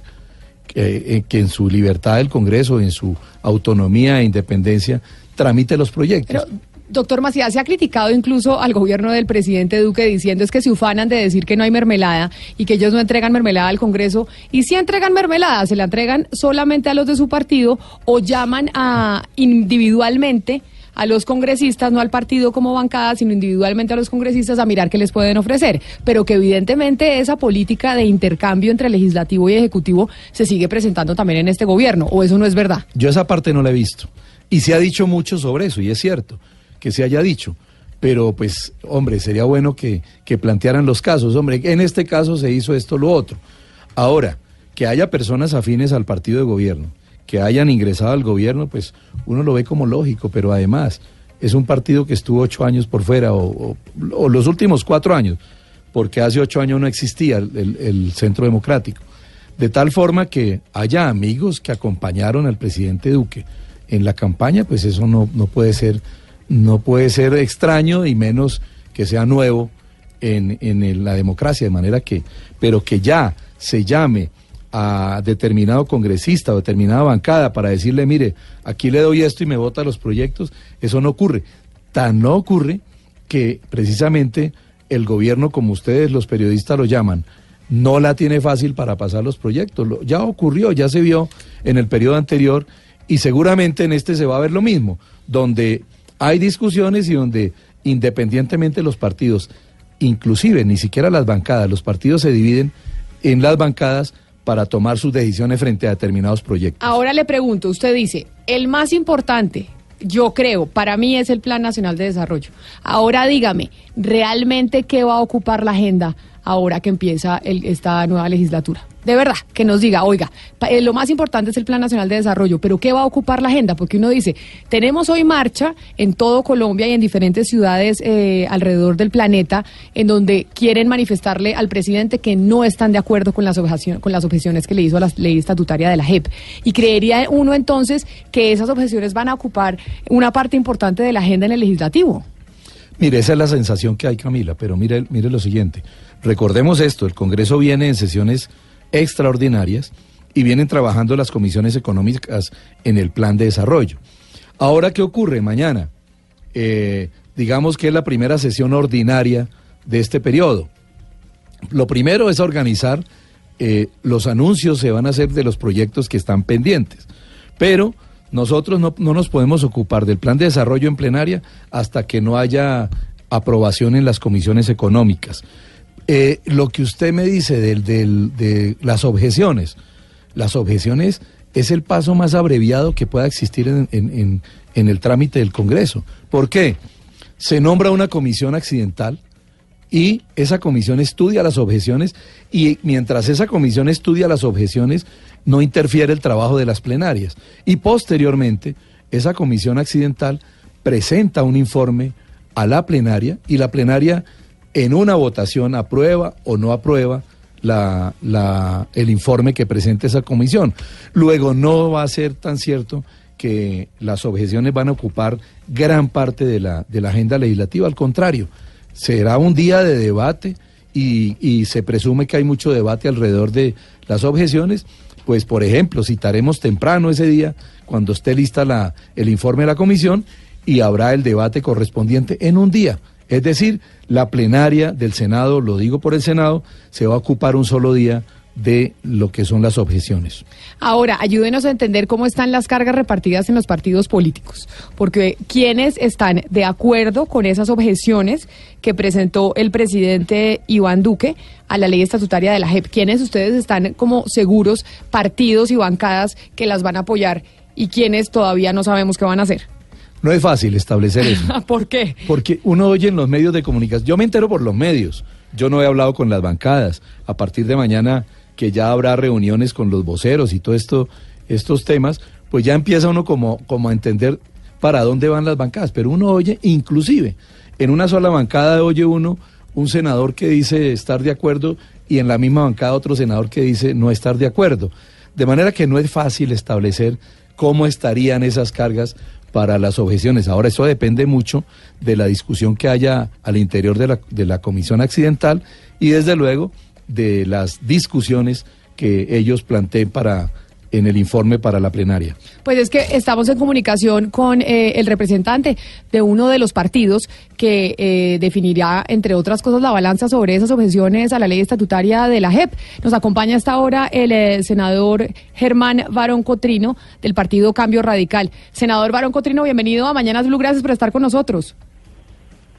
que, eh, que en su libertad el Congreso, en su autonomía e independencia, tramite los proyectos. Doctor Macías, se ha criticado incluso al gobierno del presidente Duque diciendo es que se ufanan de decir que no hay mermelada y que ellos no entregan mermelada al Congreso. Y si entregan mermelada, se la entregan solamente a los de su partido o llaman a individualmente a los congresistas, no al partido como bancada, sino individualmente a los congresistas a mirar qué les pueden ofrecer. Pero que evidentemente esa política de intercambio entre legislativo y ejecutivo se sigue presentando también en este gobierno, o eso no es verdad. Yo esa parte no la he visto. Y se ha dicho mucho sobre eso, y es cierto que se haya dicho. Pero pues, hombre, sería bueno que, que plantearan los casos. Hombre, en este caso se hizo esto, lo otro. Ahora, que haya personas afines al partido de gobierno, que hayan ingresado al gobierno, pues uno lo ve como lógico, pero además es un partido que estuvo ocho años por fuera, o, los últimos cuatro años, porque hace ocho años no existía el- el- el Centro Democrático. De tal forma que haya amigos que acompañaron al presidente Duque en la campaña, pues eso no, no puede ser, no puede ser extraño y menos que sea nuevo en, en la democracia, de manera que, pero que ya se llame a determinado congresista o determinada bancada para decirle, mire, aquí le doy esto y me vota los proyectos, eso no ocurre. Tan no ocurre que precisamente el gobierno, como ustedes los periodistas lo llaman, no la tiene fácil para pasar los proyectos. Ya ocurrió, ya se vio en el periodo anterior Y seguramente en este se va a ver lo mismo, donde hay discusiones y donde independientemente los partidos, inclusive ni siquiera las bancadas, los partidos se dividen en las bancadas para tomar sus decisiones frente a determinados proyectos. Ahora le pregunto, usted dice, el más importante, yo creo, para mí es el Plan Nacional de Desarrollo. Ahora dígame, ¿realmente qué va a ocupar la agenda ahora que empieza esta nueva legislatura? De verdad, que nos diga, oiga, eh, lo más importante es el Plan Nacional de Desarrollo, pero ¿qué va a ocupar la agenda? Porque uno dice, tenemos hoy marcha en todo Colombia y en diferentes ciudades eh, alrededor del planeta en donde quieren manifestarle al presidente que no están de acuerdo con las, objeción- con las objeciones que le hizo a la ley estatutaria de la JEP. Y creería uno entonces que esas objeciones van a ocupar una parte importante de la agenda en el legislativo. Mire, esa es la sensación que hay, Camila, pero mire, mire lo siguiente. Recordemos esto, el Congreso viene en sesiones extraordinarias y vienen trabajando las comisiones económicas en el plan de desarrollo. Ahora, ¿qué ocurre mañana? Eh, digamos que es la primera sesión ordinaria de este periodo. Lo primero es organizar, eh, los anuncios se van a hacer de los proyectos que están pendientes, pero nosotros no, no nos podemos ocupar del plan de desarrollo en plenaria hasta que no haya aprobación en las comisiones económicas. Eh, lo que usted me dice de las objeciones, las objeciones es el paso más abreviado que pueda existir en- en el trámite del Congreso. ¿Por qué? Se nombra una comisión accidental y esa comisión estudia las objeciones y mientras esa comisión estudia las objeciones no interfiere el trabajo de las plenarias. Y posteriormente esa comisión accidental presenta un informe a la plenaria y la plenaria en una votación aprueba o no aprueba la, la- el informe que presente esa comisión. Luego no va a ser tan cierto que las objeciones van a ocupar gran parte de la, de la agenda legislativa, al contrario, será un día de debate y, se presume que hay mucho debate alrededor de las objeciones, pues por ejemplo, citaremos temprano ese día cuando esté lista la, el informe de la comisión y habrá el debate correspondiente en un día. Es decir, la plenaria del Senado, lo digo por el Senado, se va a ocupar un solo día de lo que son las objeciones. Ahora, ayúdenos a entender cómo están las cargas repartidas en los partidos políticos, porque quienes están de acuerdo con esas objeciones que presentó el presidente Iván Duque a la ley estatutaria de la JEP, quienes ustedes están como seguros, partidos y bancadas que las van a apoyar y quienes todavía no sabemos qué van a hacer. No es fácil establecer eso. ¿Por qué? Porque uno oye en los medios de comunicación, yo me entero por los medios, yo no he hablado con las bancadas, a partir de mañana que ya habrá reuniones con los voceros y todo esto, estos temas, pues ya empieza uno como, como a entender para dónde van las bancadas, pero uno oye, inclusive, en una sola bancada oye uno un senador que dice estar de acuerdo y en la misma bancada otro senador que dice no estar de acuerdo. De manera que no es fácil establecer cómo estarían esas cargas para las objeciones. Ahora, eso depende mucho de la discusión que haya al interior de la, de la comisión accidental y desde luego de las discusiones que ellos planteen para en el informe para la plenaria. Pues es que estamos en comunicación con eh, el representante de uno de los partidos que eh, definirá, entre otras cosas, la balanza sobre esas objeciones a la ley estatutaria de la JEP. Nos acompaña hasta ahora el eh, senador Germán Barón Cotrino del partido Cambio Radical. Senador Barón Cotrino, bienvenido a Mañanas Blue, gracias por estar con nosotros.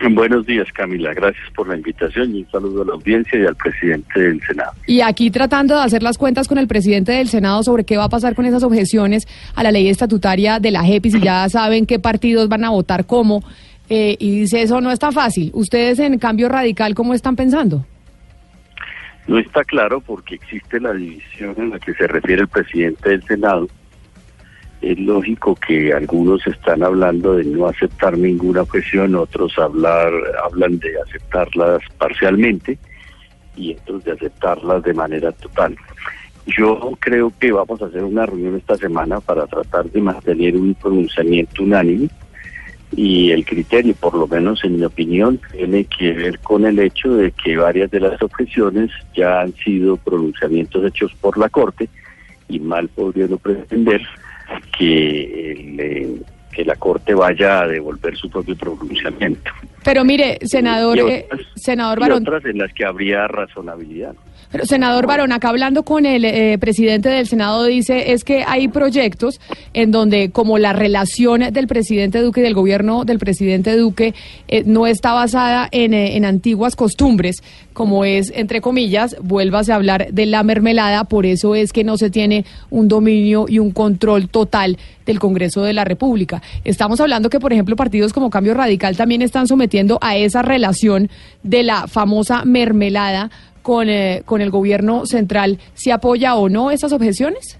Buenos días, Camila. Gracias por la invitación y un saludo a la audiencia y al presidente del Senado. Y aquí tratando de hacer las cuentas con el presidente del Senado sobre qué va a pasar con esas objeciones a la ley estatutaria de la JEP y si ya saben qué partidos van a votar cómo. eh, y dice, eso no es tan fácil. ¿Ustedes en cambio radical cómo están pensando? No está claro porque existe la división en la que se refiere el presidente del Senado. Es lógico que algunos están hablando de no aceptar ninguna objeción, otros hablar, hablan de aceptarlas parcialmente y otros de aceptarlas de manera total. Yo creo que vamos a hacer una reunión esta semana para tratar de mantener un pronunciamiento unánime y el criterio, por lo menos en mi opinión, tiene que ver con el hecho de que varias de las objeciones ya han sido pronunciamientos hechos por la Corte y mal podría uno pretender que el, eh, que la Corte vaya a devolver su propio pronunciamiento. Pero mire, senador, Y eh, otras- senador y Barón, otras en las que habría razonabilidad. Pero, senador Barón, acá hablando con el eh, presidente del Senado, dice es que hay proyectos en donde como la relación del presidente Duque y del gobierno del presidente Duque eh, no está basada en, eh, en antiguas costumbres, como es, entre comillas, vuélvase a hablar de la mermelada, por eso es que no se tiene un dominio y un control total del Congreso de la República. Estamos hablando que, por ejemplo, partidos como Cambio Radical también están sometiendo a esa relación de la famosa mermelada con, eh, con el gobierno central, si apoya o no esas objeciones?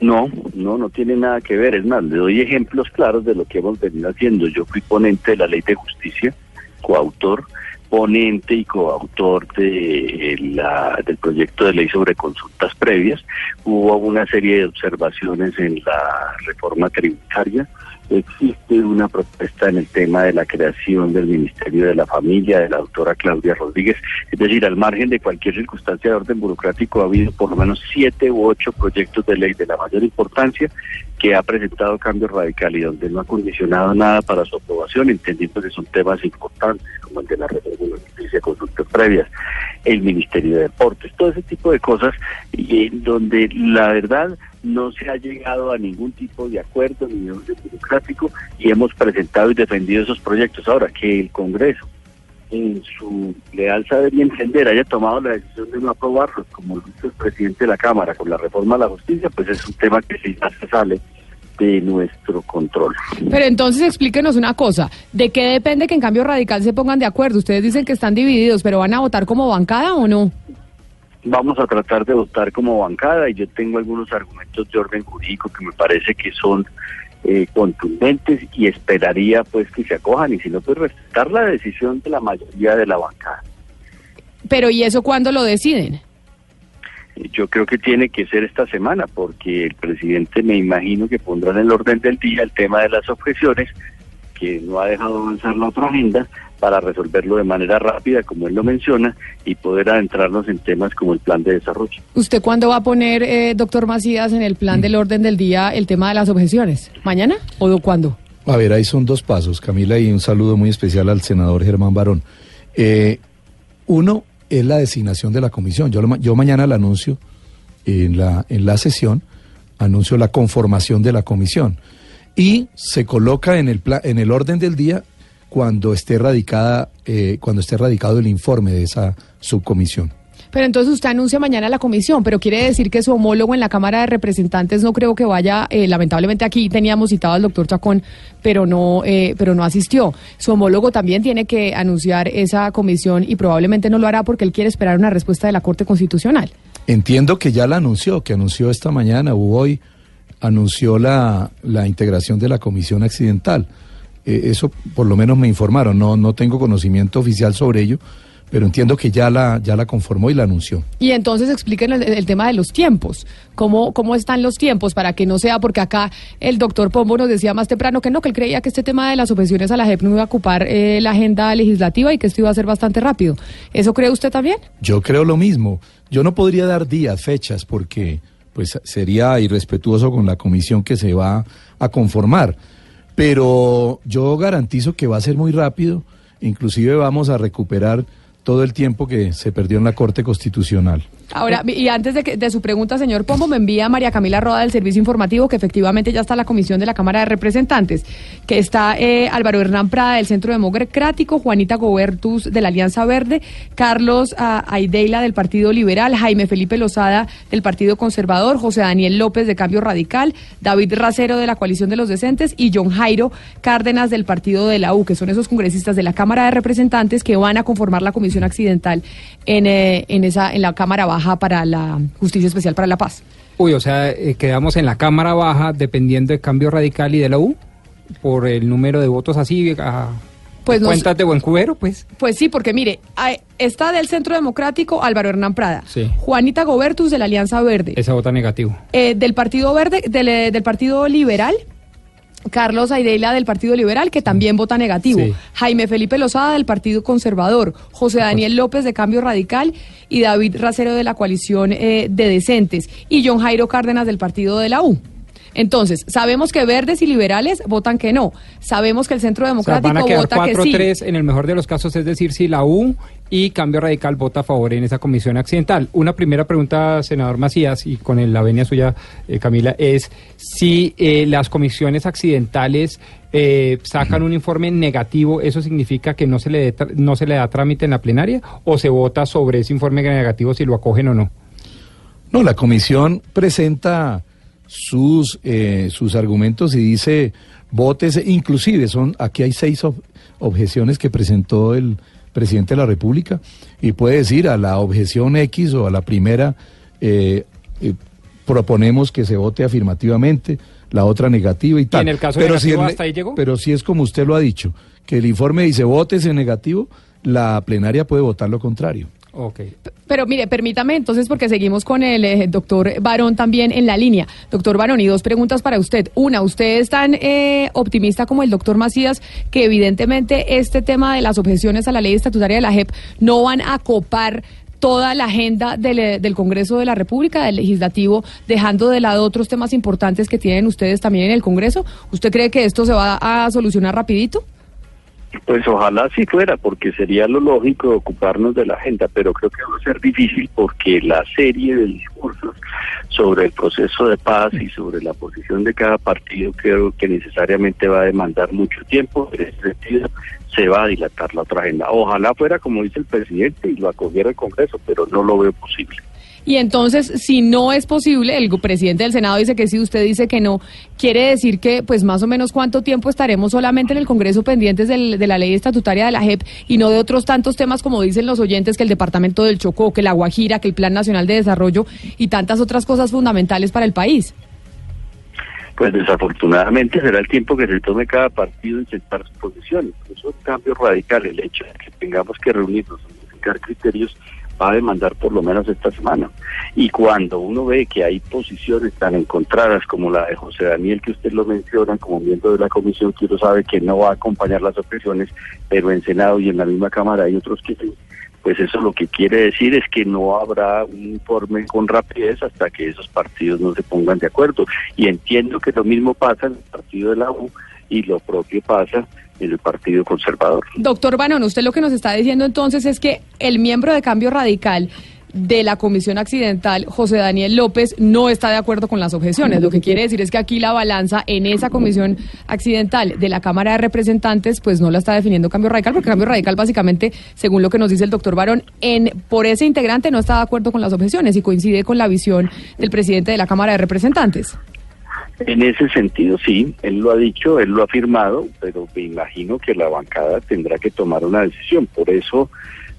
No, no, no tiene nada que ver. Es más, le doy ejemplos claros de lo que hemos venido haciendo. Yo fui ponente de la ley de justicia, coautor, ponente y coautor de eh, la, del proyecto de ley sobre consultas previas. Hubo una serie de observaciones en la reforma tributaria. Existe una propuesta en el tema de la creación del Ministerio de la Familia de la doctora Claudia Rodríguez. Es decir, al margen de cualquier circunstancia de orden burocrático, ha habido por lo menos siete u ocho proyectos de ley de la mayor importancia que ha presentado Cambio Radical y donde no ha condicionado nada para su aprobación, entendiendo que son temas importantes como el de la reforma de consultas previas, el Ministerio de Deportes, todo ese tipo de cosas, y en donde la verdad no se ha llegado a ningún tipo de acuerdo ni de burocrático y hemos presentado y defendido esos proyectos. Ahora, que el Congreso en su leal saber y entender haya tomado la decisión de no aprobarlos, como lo hizo el presidente de la Cámara con la reforma a la justicia, pues es un tema que sí se sale de nuestro control. Pero entonces explíquenos una cosa, ¿de qué depende que en cambio radical se pongan de acuerdo? Ustedes dicen que están divididos, pero ¿van a votar como bancada o no? Vamos a tratar de votar como bancada y yo tengo algunos argumentos de orden jurídico que me parece que son eh, contundentes y esperaría pues que se acojan y si no pues respetar la decisión de la mayoría de la bancada. Pero ¿y eso cuándo lo deciden? Yo creo que tiene que ser esta semana porque el presidente me imagino que pondrá en el orden del día el tema de las objeciones que no ha dejado avanzar la otra agenda para resolverlo de manera rápida, como él lo menciona, y poder adentrarnos en temas como el plan de desarrollo. ¿Usted cuándo va a poner, eh, doctor Macías, en el plan del orden del día el tema de las objeciones? ¿Mañana o cuándo? A ver, ahí son dos pasos, Camila, y un saludo muy especial al senador Germán Barón. Eh, uno es la designación de la comisión. Yo, lo ma- yo mañana la anuncio en la, en la sesión, anuncio la conformación de la comisión. Y se coloca en el, pla- en el orden del día cuando esté radicada, eh, cuando esté radicado el informe de esa subcomisión. Pero entonces usted anuncia mañana la comisión, pero quiere decir que su homólogo en la Cámara de Representantes no creo que vaya, eh, lamentablemente aquí teníamos citado al doctor Chacón, pero no, eh, pero no asistió. Su homólogo también tiene que anunciar esa comisión y probablemente no lo hará porque él quiere esperar una respuesta de la Corte Constitucional. Entiendo que ya la anunció, que anunció esta mañana o hoy, anunció la, la integración de la comisión accidental. Eh, eso por lo menos me informaron, no, no tengo conocimiento oficial sobre ello, pero entiendo que ya la, ya la conformó y la anunció. Y entonces expliquen el, el tema de los tiempos, cómo, cómo están los tiempos para que no sea, porque acá el doctor Pombo nos decía más temprano que no, que él creía que este tema de las objeciones a la JEP no iba a ocupar eh, la agenda legislativa y que esto iba a ser bastante rápido. ¿Eso cree usted también? Yo creo lo mismo. Yo no podría dar días, fechas, porque pues sería irrespetuoso con la comisión que se va a conformar. Pero yo garantizo que va a ser muy rápido. Inclusive vamos a recuperar todo el tiempo que se perdió en la Corte Constitucional. Ahora, y antes de, que, de su pregunta, señor Pombo, me envía María Camila Roda del Servicio Informativo que efectivamente ya está la comisión de la Cámara de Representantes, que está eh, Álvaro Hernán Prada del Centro Democrático, Juanita Gobertus de la Alianza Verde, Carlos ah, Aideila del Partido Liberal, Jaime Felipe Lozada del Partido Conservador, José Daniel López de Cambio Radical, David Racero de la Coalición de los Decentes y John Jairo Cárdenas del Partido de la U, que son esos congresistas de la Cámara de Representantes que van a conformar la comisión accidental en, eh, en, esa, en la Cámara Baja para la Justicia Especial para la Paz. Uy, o sea, eh, quedamos en la Cámara Baja dependiendo de Cambio Radical y de la U por el número de votos así a Pues cuentas de buen cubero, pues. Pues sí, porque mire, está del Centro Democrático Álvaro Hernán Prada, Sí. Juanita Gobertus de la Alianza Verde, Esa vota negativo. eh, del Partido Verde, del, eh, del Partido Liberal. Carlos Aideila del Partido Liberal, que también vota negativo. Sí. Jaime Felipe Lozada del Partido Conservador. José Daniel López de Cambio Radical y David Racero de la coalición eh, de Decentes. Y John Jairo Cárdenas del Partido de la U. Entonces, sabemos que verdes y liberales votan que no. Sabemos que el Centro O sea, Democrático van a quedar vota que sí. 4-3 en el mejor de los casos, es decir, si la U y Cambio Radical vota a favor en esa comisión accidental. Una primera pregunta, senador Macías, y con el- la venia suya, eh, Camila, es si eh, las comisiones accidentales eh, sacan un informe negativo, ¿eso significa que no se, le dé tra- no se le da trámite en la plenaria o se vota sobre ese informe negativo si lo acogen o no? No, la comisión presenta sus, eh, sus argumentos y dice, votes, inclusive son, aquí hay seis ob- objeciones que presentó el presidente de la República y puede decir a la objeción X o a la primera, eh, eh, proponemos que se vote afirmativamente, la otra negativa y tal. en el caso si negativo, el- hasta ahí llegó? Pero si es como usted lo ha dicho, que el informe dice votes en negativo, la plenaria puede votar lo contrario. Ok. Pero mire, permítame entonces, porque seguimos con el eh, doctor Barón también en la línea. Doctor Barón, y dos preguntas para usted. Una, ¿usted es tan eh, optimista como el doctor Macías que evidentemente este tema de las objeciones a la ley estatutaria de la JEP no van a copar toda la agenda del, eh, del Congreso de la República, del Legislativo, dejando de lado otros temas importantes que tienen ustedes también en el Congreso? ¿Usted cree que esto se va a solucionar rapidito? Pues ojalá sí fuera, porque sería lo lógico ocuparnos de la agenda, pero creo que va a ser difícil porque la serie de discursos sobre el proceso de paz y sobre la posición de cada partido creo que necesariamente va a demandar mucho tiempo. En ese sentido, se va a dilatar la otra agenda. Ojalá fuera como dice el presidente y lo acogiera el Congreso, pero no lo veo posible. Y entonces, si no es posible, el presidente del Senado dice que sí, usted dice que no, quiere decir que, pues más o menos, ¿cuánto tiempo estaremos solamente en el Congreso pendientes de la ley estatutaria de la JEP y no de otros tantos temas como dicen los oyentes, que el Departamento del Chocó, que la Guajira, que el Plan Nacional de Desarrollo y tantas otras cosas fundamentales para el país? Pues desafortunadamente será el tiempo que se tome cada partido en sentar sus posiciones. Eso es un cambio radical. El hecho de que tengamos que reunirnos, modificar criterios, va a demandar por lo menos esta semana. Y cuando uno ve que hay posiciones tan encontradas como la de José Daniel, que usted lo menciona como miembro de la comisión, que uno sabe que no va a acompañar las objeciones, pero en Senado y en la misma Cámara hay otros que sí, pues eso lo que quiere decir es que no habrá un informe con rapidez hasta que esos partidos no se pongan de acuerdo. Y entiendo que lo mismo pasa en el partido de la U y lo propio pasa el Partido Conservador. Doctor Banón, usted lo que nos está diciendo entonces es que el miembro de Cambio Radical de la Comisión Accidental, José Daniel López, no está de acuerdo con las objeciones. Lo que quiere decir es que aquí la balanza en esa Comisión Accidental de la Cámara de Representantes, pues no la está definiendo Cambio Radical, porque Cambio Radical básicamente, según lo que nos dice el doctor Barón, en, por ese integrante no está de acuerdo con las objeciones y coincide con la visión del presidente de la Cámara de Representantes. En ese sentido, sí, él lo ha dicho, él lo ha afirmado, pero me imagino que la bancada tendrá que tomar una decisión. Por eso,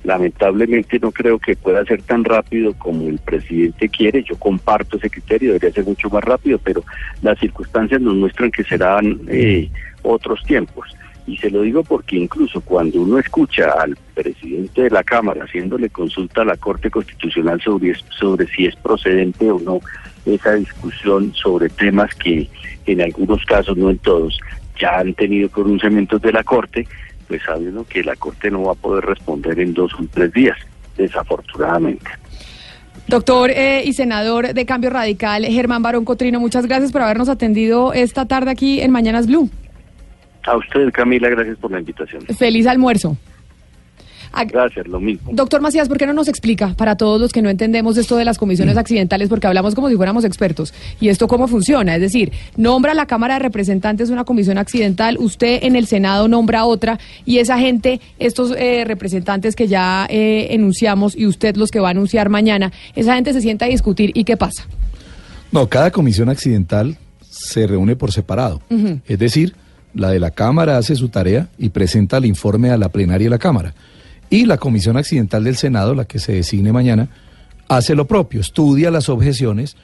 lamentablemente, no creo que pueda ser tan rápido como el presidente quiere. Yo comparto ese criterio, debería ser mucho más rápido, pero las circunstancias nos muestran que serán eh, otros tiempos. Y se lo digo porque incluso cuando uno escucha al presidente de la Cámara haciéndole consulta a la Corte Constitucional sobre, sobre si es procedente o no esa discusión sobre temas que en algunos casos, no en todos, ya han tenido pronunciamientos de la Corte, pues sabe uno que la Corte no va a poder responder en dos o tres días, desafortunadamente. Doctor eh, y senador de Cambio Radical, Germán Barón Cotrino, muchas gracias por habernos atendido esta tarde aquí en Mañanas Blue. A usted, Camila, gracias por la invitación. Feliz almuerzo. Gracias, lo mismo. Doctor Macías, ¿por qué no nos explica para todos los que no entendemos esto de las comisiones accidentales? Porque hablamos como si fuéramos expertos. ¿Y esto cómo funciona? Es decir, nombra la Cámara de Representantes una comisión accidental, usted en el Senado nombra otra y esa gente, estos eh, representantes que ya eh, enunciamos y usted los que va a anunciar mañana, esa gente se sienta a discutir y qué pasa. No, cada comisión accidental se reúne por separado. Es decir, la de la Cámara hace su tarea y presenta el informe a la plenaria de la Cámara. Y la Comisión Accidental del Senado, la que se designe mañana, hace lo propio, estudia las objeciones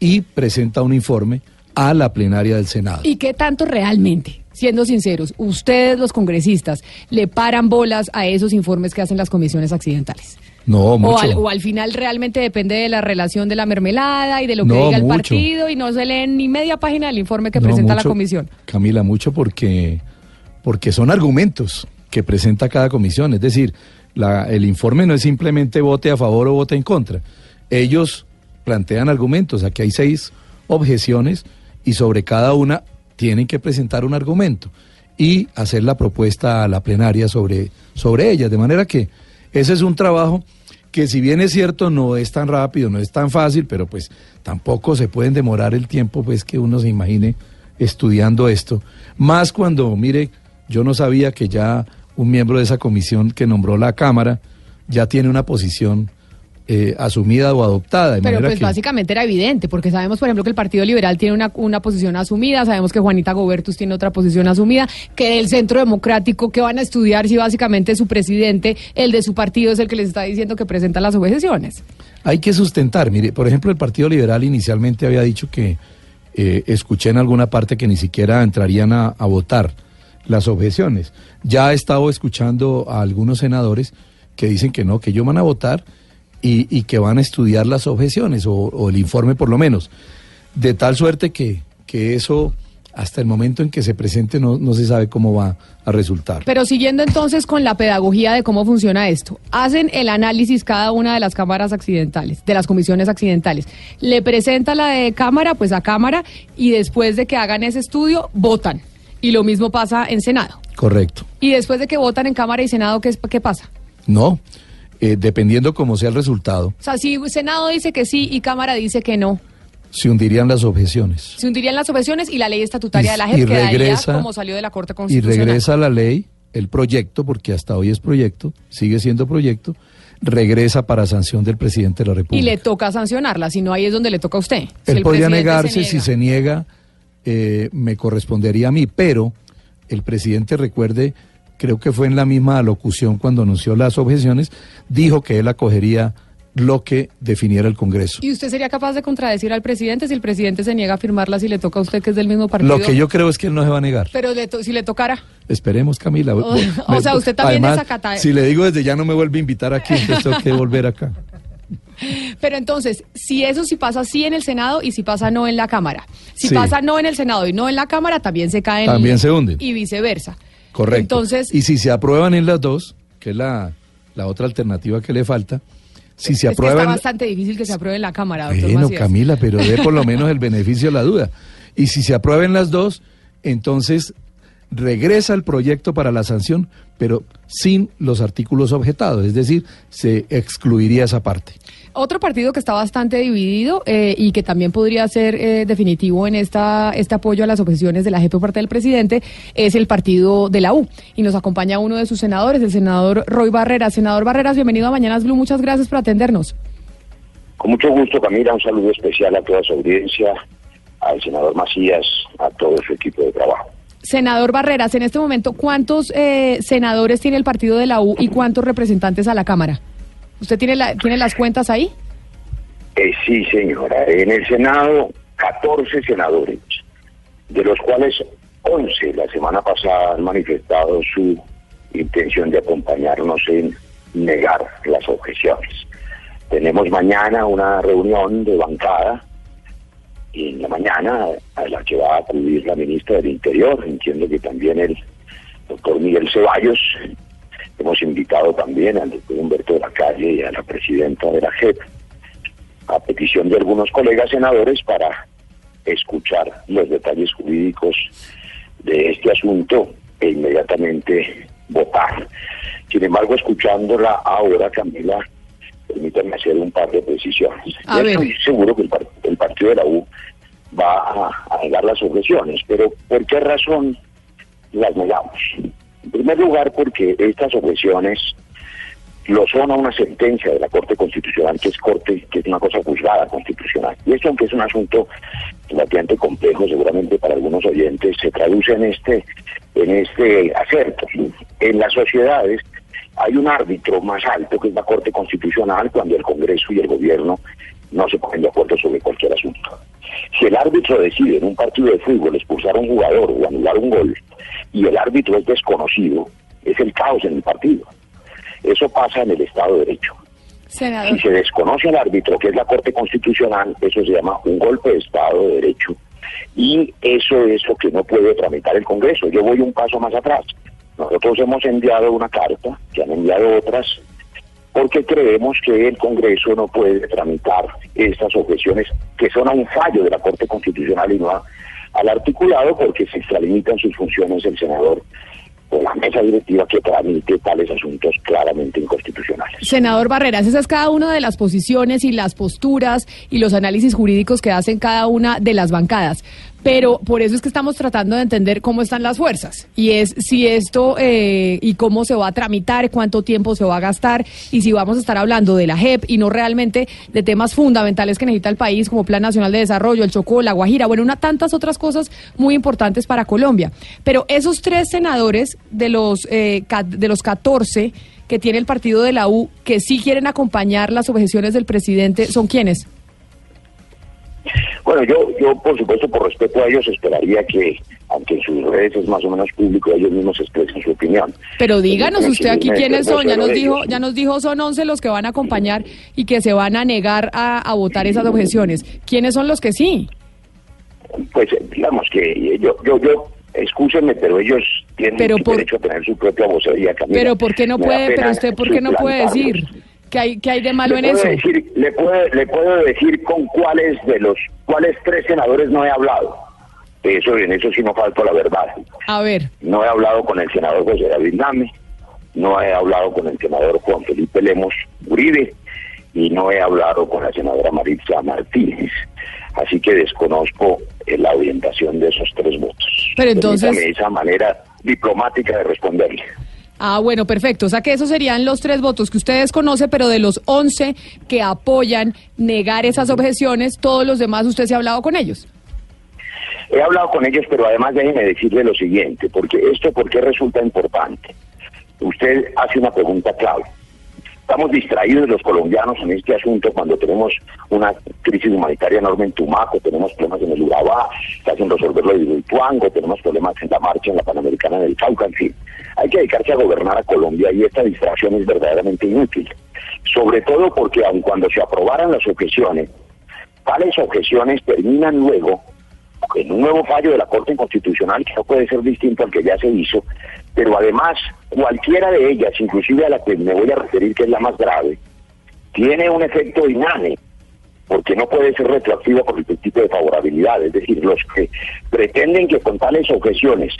y presenta un informe a la plenaria del Senado. ¿Y qué tanto realmente, siendo sinceros, ustedes los congresistas le paran bolas a esos informes que hacen las comisiones accidentales? No, O mucho. al, o al final realmente depende de la relación de la mermelada y de lo que No, diga el mucho. partido y no se leen ni media página del informe que No, presenta la comisión. Camila, mucho porque, porque son argumentos que presenta cada comisión. Es decir, el informe no es simplemente vote a favor o vote en contra. Ellos plantean argumentos. Aquí hay seis objeciones y sobre cada una tienen que presentar un argumento y hacer la propuesta a la plenaria sobre, sobre ellas. De manera que ese es un trabajo que si bien es cierto no es tan rápido, no es tan fácil, pero pues tampoco se pueden demorar el tiempo pues que uno se imagine estudiando esto. Más cuando, mire, yo no sabía que ya un miembro de esa comisión que nombró la Cámara ya tiene una posición eh, asumida o adoptada. De Pero pues que- básicamente era evidente, porque sabemos, por ejemplo, que el Partido Liberal tiene una, una posición asumida, sabemos que Juanita Gobertus tiene otra posición asumida, que el Centro Democrático, que van a estudiar si básicamente su presidente, el de su partido, es el que les está diciendo que presenta las objeciones. Hay que sustentar. Mire, por ejemplo, el Partido Liberal inicialmente había dicho que eh, escuché en alguna parte que ni siquiera entrarían a, a votar las objeciones. Ya he estado escuchando a algunos senadores que dicen que no, que ellos van a votar y, y que van a estudiar las objeciones o, el informe por lo menos. De tal suerte que, que eso hasta el momento en que se presente no, no se sabe cómo va a resultar. Pero siguiendo entonces con la pedagogía de cómo funciona esto, hacen el análisis cada una de las cámaras accidentales, de las comisiones accidentales. Le presenta la de cámara, pues a cámara, y después de que hagan ese estudio, votan. Y lo mismo pasa en Senado. Correcto. Y después de que votan en Cámara y Senado, ¿qué, qué pasa? No, eh, dependiendo cómo sea el resultado, O sea, si Senado dice que sí y Cámara dice que no, se hundirían las objeciones. se hundirían las objeciones y la ley estatutaria Y- de la y quedaría regresa- como salió de la Corte Y Constitucional. regresa la ley, el proyecto, porque hasta hoy es proyecto, sigue siendo proyecto, regresa para sanción del presidente de la y República. le toca sancionarla, si no ahí es donde le toca a usted. Si Él el podría negarse, se si se niega, eh, me correspondería a mí, pero el presidente, recuerde, creo que fue en la misma alocución cuando anunció las objeciones, dijo que él acogería lo que definiera el Congreso. ¿Y usted sería capaz de contradecir al presidente si el presidente se niega a firmarla si le toca a usted que es del mismo partido? Lo que yo creo es que él no se va a negar. Pero le to- si le tocara. Esperemos, Camila. O- o sea, usted también Además, desacata- Si le digo desde ya no me vuelve a invitar aquí, entonces tengo que volver acá. Pero entonces, si eso sí pasa sí en el Senado y si pasa no en la Cámara. Si Sí. pasa no en el Senado y no en la Cámara, también se caen. También se hunden. Y viceversa. Correcto. Entonces, y si se aprueban en las dos, que es la, la otra alternativa que le falta, si se es que está aprueban... bastante difícil que se apruebe en la Cámara, doctor Bueno, Macías. Camila, pero dé por lo menos el beneficio de la duda. Y si se aprueben las dos, entonces regresa el proyecto para la sanción, pero sin los artículos objetados, es decir, se excluiría esa parte. Otro partido que está bastante dividido eh, y que también podría ser eh, definitivo en esta, este apoyo a las objeciones de la JEP por parte del presidente es el partido de la U. Y nos acompaña uno de sus senadores, el senador Roy Barreras. Senador Barreras, bienvenido a Mañanas Blue. Muchas gracias por atendernos. Con mucho gusto, Camila, un saludo especial a toda su audiencia, al senador Macías, a todo su equipo de trabajo. Senador Barreras, en este momento, ¿cuántos eh, senadores tiene el partido de la U y cuántos representantes a la Cámara? ¿Usted tiene, la, tiene las cuentas ahí? Eh, sí, señora, en el Senado, 14 senadores, de los cuales 11 la semana pasada han manifestado su intención de acompañarnos en negar las objeciones. Tenemos mañana una reunión de bancada y en la mañana a la que va a acudir la ministra del Interior, entiendo que también el doctor Miguel Ceballos, hemos invitado también al doctor Humberto de la Calle y a la presidenta de la JEP, a petición de algunos colegas senadores para escuchar los detalles jurídicos de este asunto e inmediatamente votar. Sin embargo, escuchándola ahora, Camila, permítanme hacer un par de precisiones. A Yo ver. estoy seguro que el, par- el partido de la U va a, a negar las objeciones, pero ¿por qué razón las negamos? En primer lugar, porque estas objeciones lo son a una sentencia de la Corte Constitucional, que es corte, que es una cosa juzgada constitucional. Y esto, aunque es un asunto relativamente complejo, seguramente para algunos oyentes, se traduce en este, en este acerto. En las sociedades hay un árbitro más alto, que es la Corte Constitucional, cuando el Congreso y el Gobierno no se ponen de acuerdo sobre cualquier asunto. Si el árbitro decide en un partido de fútbol expulsar a un jugador o anular un gol, y el árbitro es desconocido, es el caos en el partido. Eso pasa en el Estado de Derecho. Senador. Si se desconoce al árbitro, que es la Corte Constitucional, eso se llama un golpe de Estado de Derecho. Y eso es lo que no puede tramitar el Congreso. Yo voy un paso más atrás. Nosotros hemos enviado una carta, que han enviado otras, porque creemos que el Congreso no puede tramitar estas objeciones que son a un fallo de la Corte Constitucional y no a, al articulado porque se extralimitan sus funciones el senador o la mesa directiva que tramite tales asuntos claramente inconstitucionales. Senador Barreras, esa es cada una de las posiciones y las posturas y los análisis jurídicos que hacen cada una de las bancadas. Pero por eso es que estamos tratando de entender cómo están las fuerzas. Y es si esto eh, y cómo se va a tramitar, cuánto tiempo se va a gastar y si vamos a estar hablando de la JEP y no realmente de temas fundamentales que necesita el país como Plan Nacional de Desarrollo, el Chocó, la Guajira, bueno, una tantas otras cosas muy importantes para Colombia. Pero esos tres senadores de los, eh, de los 14 que tiene el partido de la U que sí quieren acompañar las objeciones del presidente, ¿son quiénes? Bueno, yo, yo por supuesto, por respeto a ellos, esperaría que, aunque en sus redes es más o menos público, ellos mismos expresen su opinión. Pero díganos usted aquí quiénes son. Ya nos dijo, ellos. ya nos dijo son 11 los que van a acompañar y que se van a negar a, a votar esas objeciones. ¿Quiénes son los que sí? Pues eh, digamos que yo, yo, yo, excúsenme, pero ellos tienen Pero por- derecho a tener su propia vocería. Camila. Pero ¿por qué no puede? Pero usted ¿por qué no puede decir que hay que hay de malo en eso? Decir, le, puedo, le puedo decir con cuáles de los cuáles tres senadores no he hablado. Eso, en eso sí no falta la verdad. A ver, No he hablado con el senador José David Name, no he hablado con el senador Juan Felipe Lemos Uribe y no he hablado con la senadora Maritza Martínez. Así que desconozco eh, la orientación de esos tres votos. Pero entonces- Permítame esa manera diplomática de responderle. Ah bueno, perfecto. O sea que esos serían los tres votos que ustedes conocen, pero de los 11 que apoyan negar esas objeciones, todos los demás usted se ha hablado con ellos. He hablado con ellos, pero además déjeme decirle lo siguiente, porque esto, ¿por qué resulta importante? Usted hace una pregunta clave. Estamos distraídos los colombianos en este asunto cuando tenemos una crisis humanitaria enorme en Tumaco, tenemos problemas en el Urabá, se hacen resolverlo en Ituango, tenemos problemas en la marcha en la Panamericana del Cauca, en fin. Hay que dedicarse a gobernar a Colombia y esta distracción es verdaderamente inútil. Sobre todo porque aun cuando se aprobaran las objeciones, tales objeciones terminan luego en un nuevo fallo de la Corte Constitucional que no puede ser distinto al que ya se hizo, pero además cualquiera de ellas, inclusive a la que me voy a referir que es la más grave, tiene un efecto inane, porque no puede ser retroactiva por el principio de favorabilidad, es decir, los que pretenden que con tales objeciones,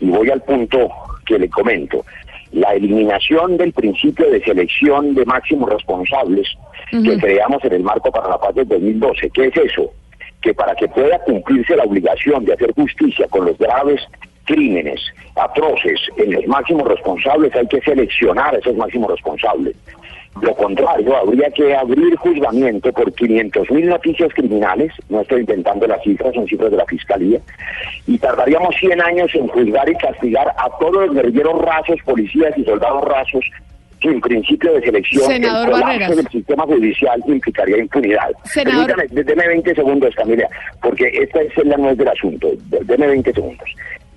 y voy al punto que le comento, la eliminación del principio de selección de máximos responsables que creamos en el marco para la paz del 2012, ¿qué es eso? que para que pueda cumplirse la obligación de hacer justicia con los graves crímenes atroces en los máximos responsables hay que seleccionar a esos máximos responsables. Lo contrario, habría que abrir juzgamiento por 500 mil noticias criminales, no estoy inventando las cifras, son cifras de la Fiscalía, y tardaríamos 100 años en juzgar y castigar a todos los guerrilleros rasos, policías y soldados rasos sin principio de selección, Senador el colapso del sistema judicial implicaría impunidad. Senador- Permítame, deme 20 segundos, Camila, porque esta es la nuez del asunto. Deme 20 segundos.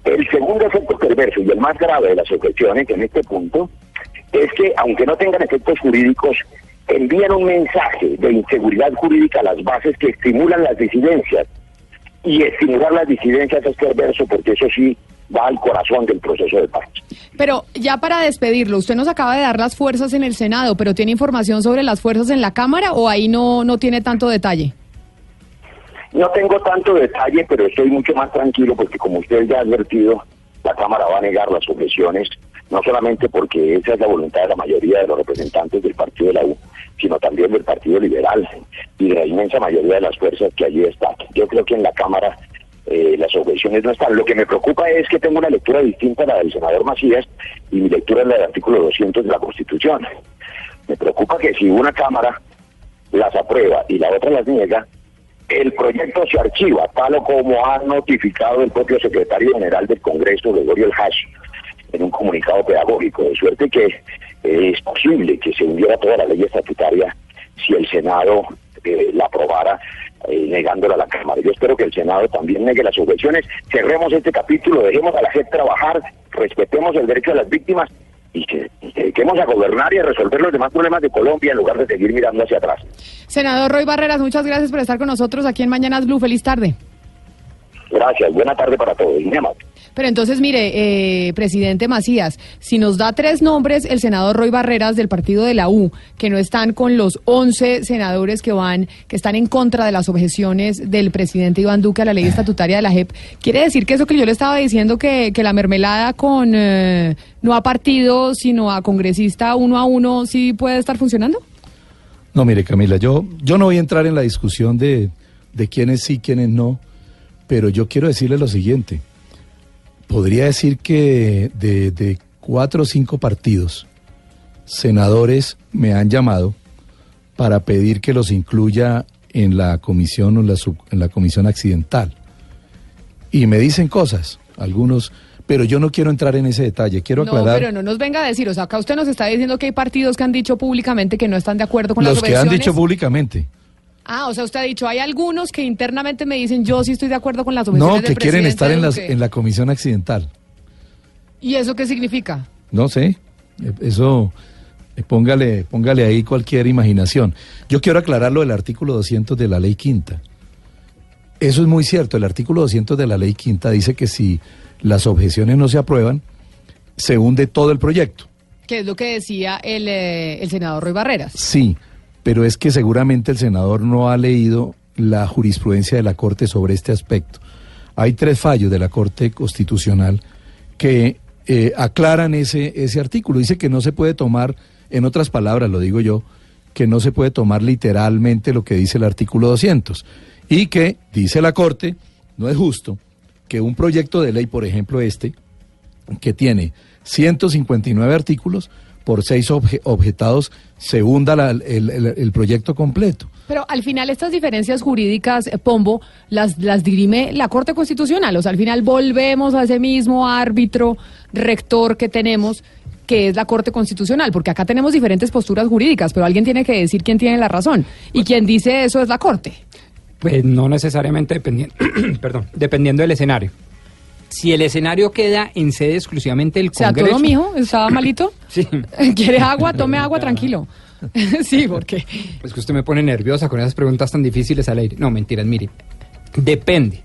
El segundo efecto perverso y el más grave de las objeciones en este punto es que, aunque no tengan efectos jurídicos, envían un mensaje de inseguridad jurídica a las bases que estimulan las disidencias. Y estimular las disidencias es perverso porque eso sí va al corazón del proceso de paz. Pero ya para despedirlo, usted nos acaba de dar las fuerzas en el Senado, pero ¿tiene información sobre las fuerzas en la Cámara o ahí no, no tiene tanto detalle? No tengo tanto detalle, pero estoy mucho más tranquilo porque como usted ya ha advertido, la Cámara va a negar las objeciones, no solamente porque esa es la voluntad de la mayoría de los representantes del Partido de la U, sino también del Partido Liberal y de la inmensa mayoría de las fuerzas que allí están. Yo creo que en la Cámara eh, las objeciones no están. Lo que me preocupa es que tengo una lectura distinta a la del senador Macías y mi lectura es la del artículo 200 de la Constitución. Me preocupa que si una Cámara las aprueba y la otra las niega, el proyecto se archiva, tal como ha notificado el propio secretario general del Congreso, Gregorio El Hash, en un comunicado pedagógico, de suerte que es posible que se hundiera toda la ley estatutaria si el Senado eh, la aprobara eh, negándola a la Cámara. Yo espero que el Senado también negue las subvenciones, cerremos este capítulo, dejemos a la gente trabajar, respetemos el derecho de las víctimas y que y que dediquemos a gobernar y a resolver los demás problemas de Colombia en lugar de seguir mirando hacia atrás. Senador Roy Barreras, muchas gracias por estar con nosotros aquí en Mañanas Blue. Feliz tarde. Gracias, buena tarde para todos. Muy amable. Pero entonces, mire, eh, presidente Macías, si nos da tres nombres el senador Roy Barreras del partido de la U, que no están con los 11 senadores que van, que están en contra de las objeciones del presidente Iván Duque a la ley estatutaria de la JEP, quiere decir que eso que yo le estaba diciendo, que, que la mermelada con eh, no a partido, sino a congresista uno a uno, sí puede estar funcionando? No, mire Camila, yo, yo no voy a entrar en la discusión de, de quiénes sí, quiénes no, pero yo quiero decirle lo siguiente. Podría decir que de, de cuatro o cinco partidos, senadores me han llamado para pedir que los incluya en la comisión o en la, sub- en la comisión accidental. Y me dicen cosas, algunos, pero yo no quiero entrar en ese detalle. Quiero No, aclarar. pero no nos venga a decir, o sea, acá usted nos está diciendo que hay partidos que han dicho públicamente que no están de acuerdo con los las que han dicho públicamente. Ah, o sea, usted ha dicho, hay algunos que internamente me dicen, yo sí estoy de acuerdo con las objeciones No, del que quieren presidente estar en, las, Duque". en la comisión accidental. ¿Y eso qué significa? No sé, eh, eso eh, póngale, póngale ahí cualquier imaginación. Yo quiero aclarar lo del artículo 200 de la ley quinta. Eso es muy cierto, el artículo 200 de la ley quinta dice que si las objeciones no se aprueban, se hunde todo el proyecto. Que es lo que decía el, eh, el senador Roy Barreras. Sí, pero es que seguramente el senador no ha leído la jurisprudencia de la Corte sobre este aspecto. Hay tres fallos de la Corte Constitucional que eh, aclaran ese, ese artículo. Dice que no se puede tomar, en otras palabras, lo digo yo, que no se puede tomar literalmente lo que dice el artículo 200. Y que, dice la Corte, no es justo que un proyecto de ley, por ejemplo este, que tiene 159 artículos, por seis obje- objetados, se hunda la- el, el- el proyecto completo. Pero al final estas diferencias jurídicas, eh, Pombo, las, las dirime la Corte Constitucional. O sea, al final volvemos a ese mismo árbitro rector que tenemos, que es la Corte Constitucional, porque acá tenemos diferentes posturas jurídicas, pero alguien tiene que decir quién tiene la razón. Y quien dice eso es la Corte. Pues no necesariamente dependiendo, perdón, dependiendo del escenario. Si el escenario queda en sede exclusivamente del O sea, Congreso. todo mijo, estaba malito. Sí. ¿Quiere agua? Tome agua, tranquilo. sí, porque... Pues que usted me pone nerviosa con esas preguntas tan difíciles al aire. No, mentiras, mire. Depende.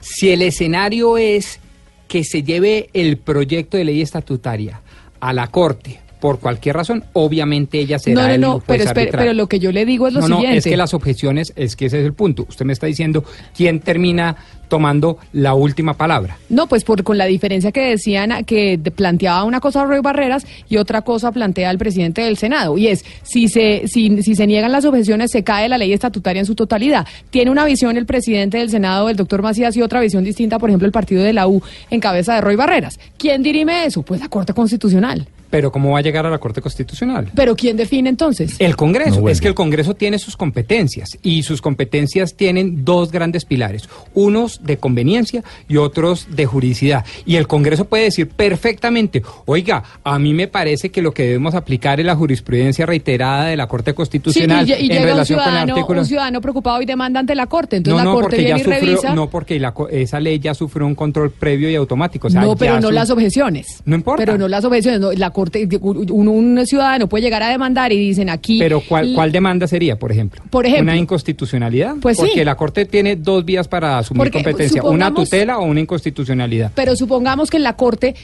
Si el escenario es que se lleve el proyecto de ley estatutaria a la Corte por cualquier razón, obviamente ella será No, no, el no, juez pero, espere, arbitral. pero lo que yo le digo es lo no, no, siguiente. es que las objeciones, es que ese es el punto. Usted me está diciendo quién termina tomando la última palabra. No, pues por, con la diferencia que decían que planteaba una cosa Roy Barreras y otra cosa plantea el presidente del Senado. Y es, si se, si, si se niegan las objeciones, se cae la ley estatutaria en su totalidad. Tiene una visión el presidente del Senado, el doctor Macías, y otra visión distinta, por ejemplo, el partido de la U en cabeza de Roy Barreras. ¿Quién dirime eso? Pues la Corte Constitucional. Pero ¿cómo va a llegar a la Corte Constitucional? Pero ¿quién define entonces? El Congreso. No es que el Congreso tiene sus competencias y sus competencias tienen dos grandes pilares, unos de conveniencia y otros de juridicidad. Y el Congreso puede decir perfectamente, oiga, a mí me parece que lo que debemos aplicar es la jurisprudencia reiterada de la Corte Sí, Constitucional y, y en llega un relación con el ciudadano, artículo. un ciudadano preocupado y demanda ante la Corte. Entonces no, la no, Corte porque ya viene y sufrió, revisa. no, porque la esa ley ya sufrió un control previo y automático. o sea, no, pero no su- las objeciones. No importa. Pero no las objeciones. no, la corte, un, un ciudadano puede llegar a demandar y dicen aquí. Pero ¿cuál, ¿cuál demanda sería, por ejemplo? Por ejemplo. ¿Una inconstitucionalidad? Pues sí. Porque la Corte tiene dos vías para asumir Porque, competencia, una tutela o una inconstitucionalidad. Pero supongamos que en la corte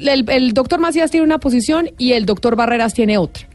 el, el doctor Macías tiene una posición y el doctor Barreras tiene otra.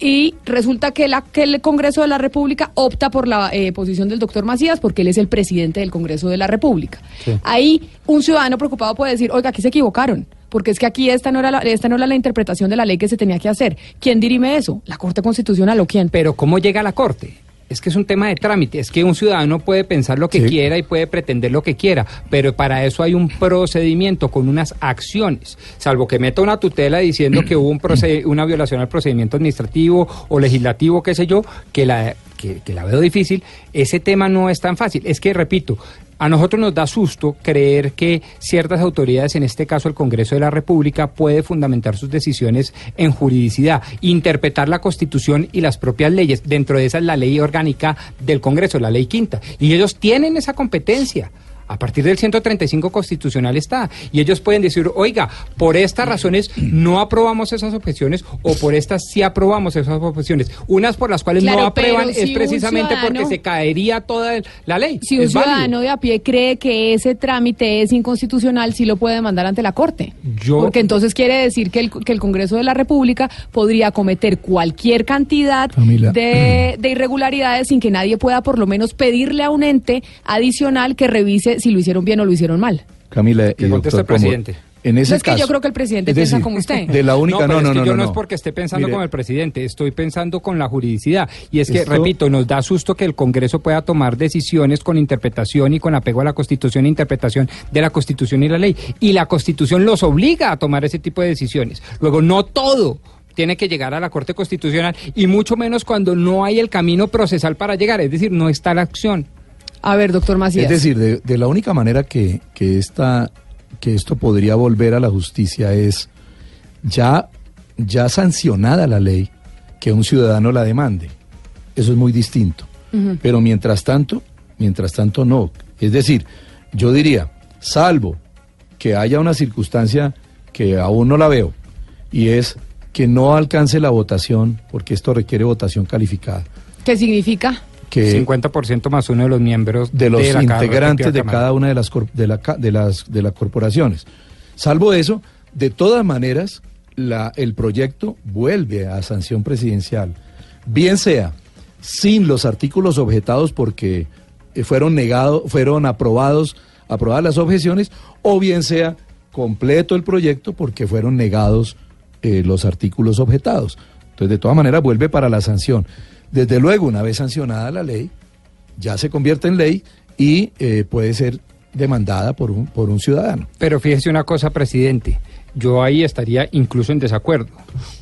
Y resulta que, la, que el Congreso de la República opta por la eh, posición del doctor Macías porque él es el presidente del Congreso de la República. Ahí un ciudadano preocupado puede decir, oiga, aquí se equivocaron, porque es que aquí esta no, era la, esta no era la interpretación de la ley que se tenía que hacer. ¿Quién dirime eso? ¿La Corte Constitucional o quién? Pero ¿cómo llega a la Corte? Es que es un tema de trámite, es que un ciudadano puede pensar lo que quiera y puede pretender lo que quiera, pero para eso hay un procedimiento con unas acciones, salvo que meta una tutela diciendo que hubo un una violación al procedimiento administrativo o legislativo, qué sé yo, que la, que, que la veo difícil, ese tema no es tan fácil. Es que, repito, a nosotros nos da susto creer que ciertas autoridades, en este caso el Congreso de la República, puede fundamentar sus decisiones en juridicidad, interpretar la Constitución y las propias leyes. Dentro de esa es la ley orgánica del Congreso, la ley quinta. Y ellos tienen esa competencia. A partir del 135 constitucional está. Y ellos pueden decir, oiga, por estas razones no aprobamos esas objeciones o por estas sí aprobamos esas objeciones. Unas por las cuales Claro, no aprueban si es precisamente porque se caería toda el- la ley. Si un Es válido. ciudadano de a pie cree que ese trámite es inconstitucional, sí lo puede demandar ante la Corte. Yo- Porque entonces quiere decir que el, que el Congreso de la República podría cometer cualquier cantidad de irregularidades sin que nadie pueda por lo menos pedirle a un ente adicional que revise si lo hicieron bien o lo hicieron mal. Camila Que y conteste el presidente. En ese No, es que caso, yo creo que el presidente es piensa como usted. De la única, no, no, no, es que no, yo no, no. es porque esté pensando Mire, como el presidente, estoy pensando con la juridicidad. Y es que, Esto- repito, nos da susto que el Congreso pueda tomar decisiones con interpretación y con apego a la Constitución e interpretación de la Constitución y la ley. Y la Constitución los obliga a tomar ese tipo de decisiones. Luego, no todo tiene que llegar a la Corte Constitucional y mucho menos cuando no hay el camino procesal para llegar, es decir, no está la acción. A ver, doctor Macías. Es decir, de, de la única manera que, que, esta, que esto podría volver a la justicia es ya, ya sancionada la ley que un ciudadano la demande. Eso es muy distinto. Pero mientras tanto, mientras tanto no. Es decir, yo diría, salvo que haya una circunstancia que aún no la veo, y es que no alcance la votación, porque esto requiere votación calificada. ¿Qué significa? Que 50% más uno de los miembros de los cada integrantes de cada una de las, de, la de, las, de las corporaciones. Salvo eso, de todas maneras, la, el proyecto vuelve a sanción presidencial. Bien sea sin los artículos objetados porque eh, fueron negados, fueron aprobados, aprobadas las objeciones, o bien sea completo el proyecto porque fueron negados eh, los artículos objetados. Entonces, de todas maneras, vuelve para la sanción. Desde luego, una vez sancionada la ley, ya se convierte en ley y eh, puede ser demandada por un, por un ciudadano. Pero fíjese una cosa, presidente. Yo ahí estaría incluso en desacuerdo,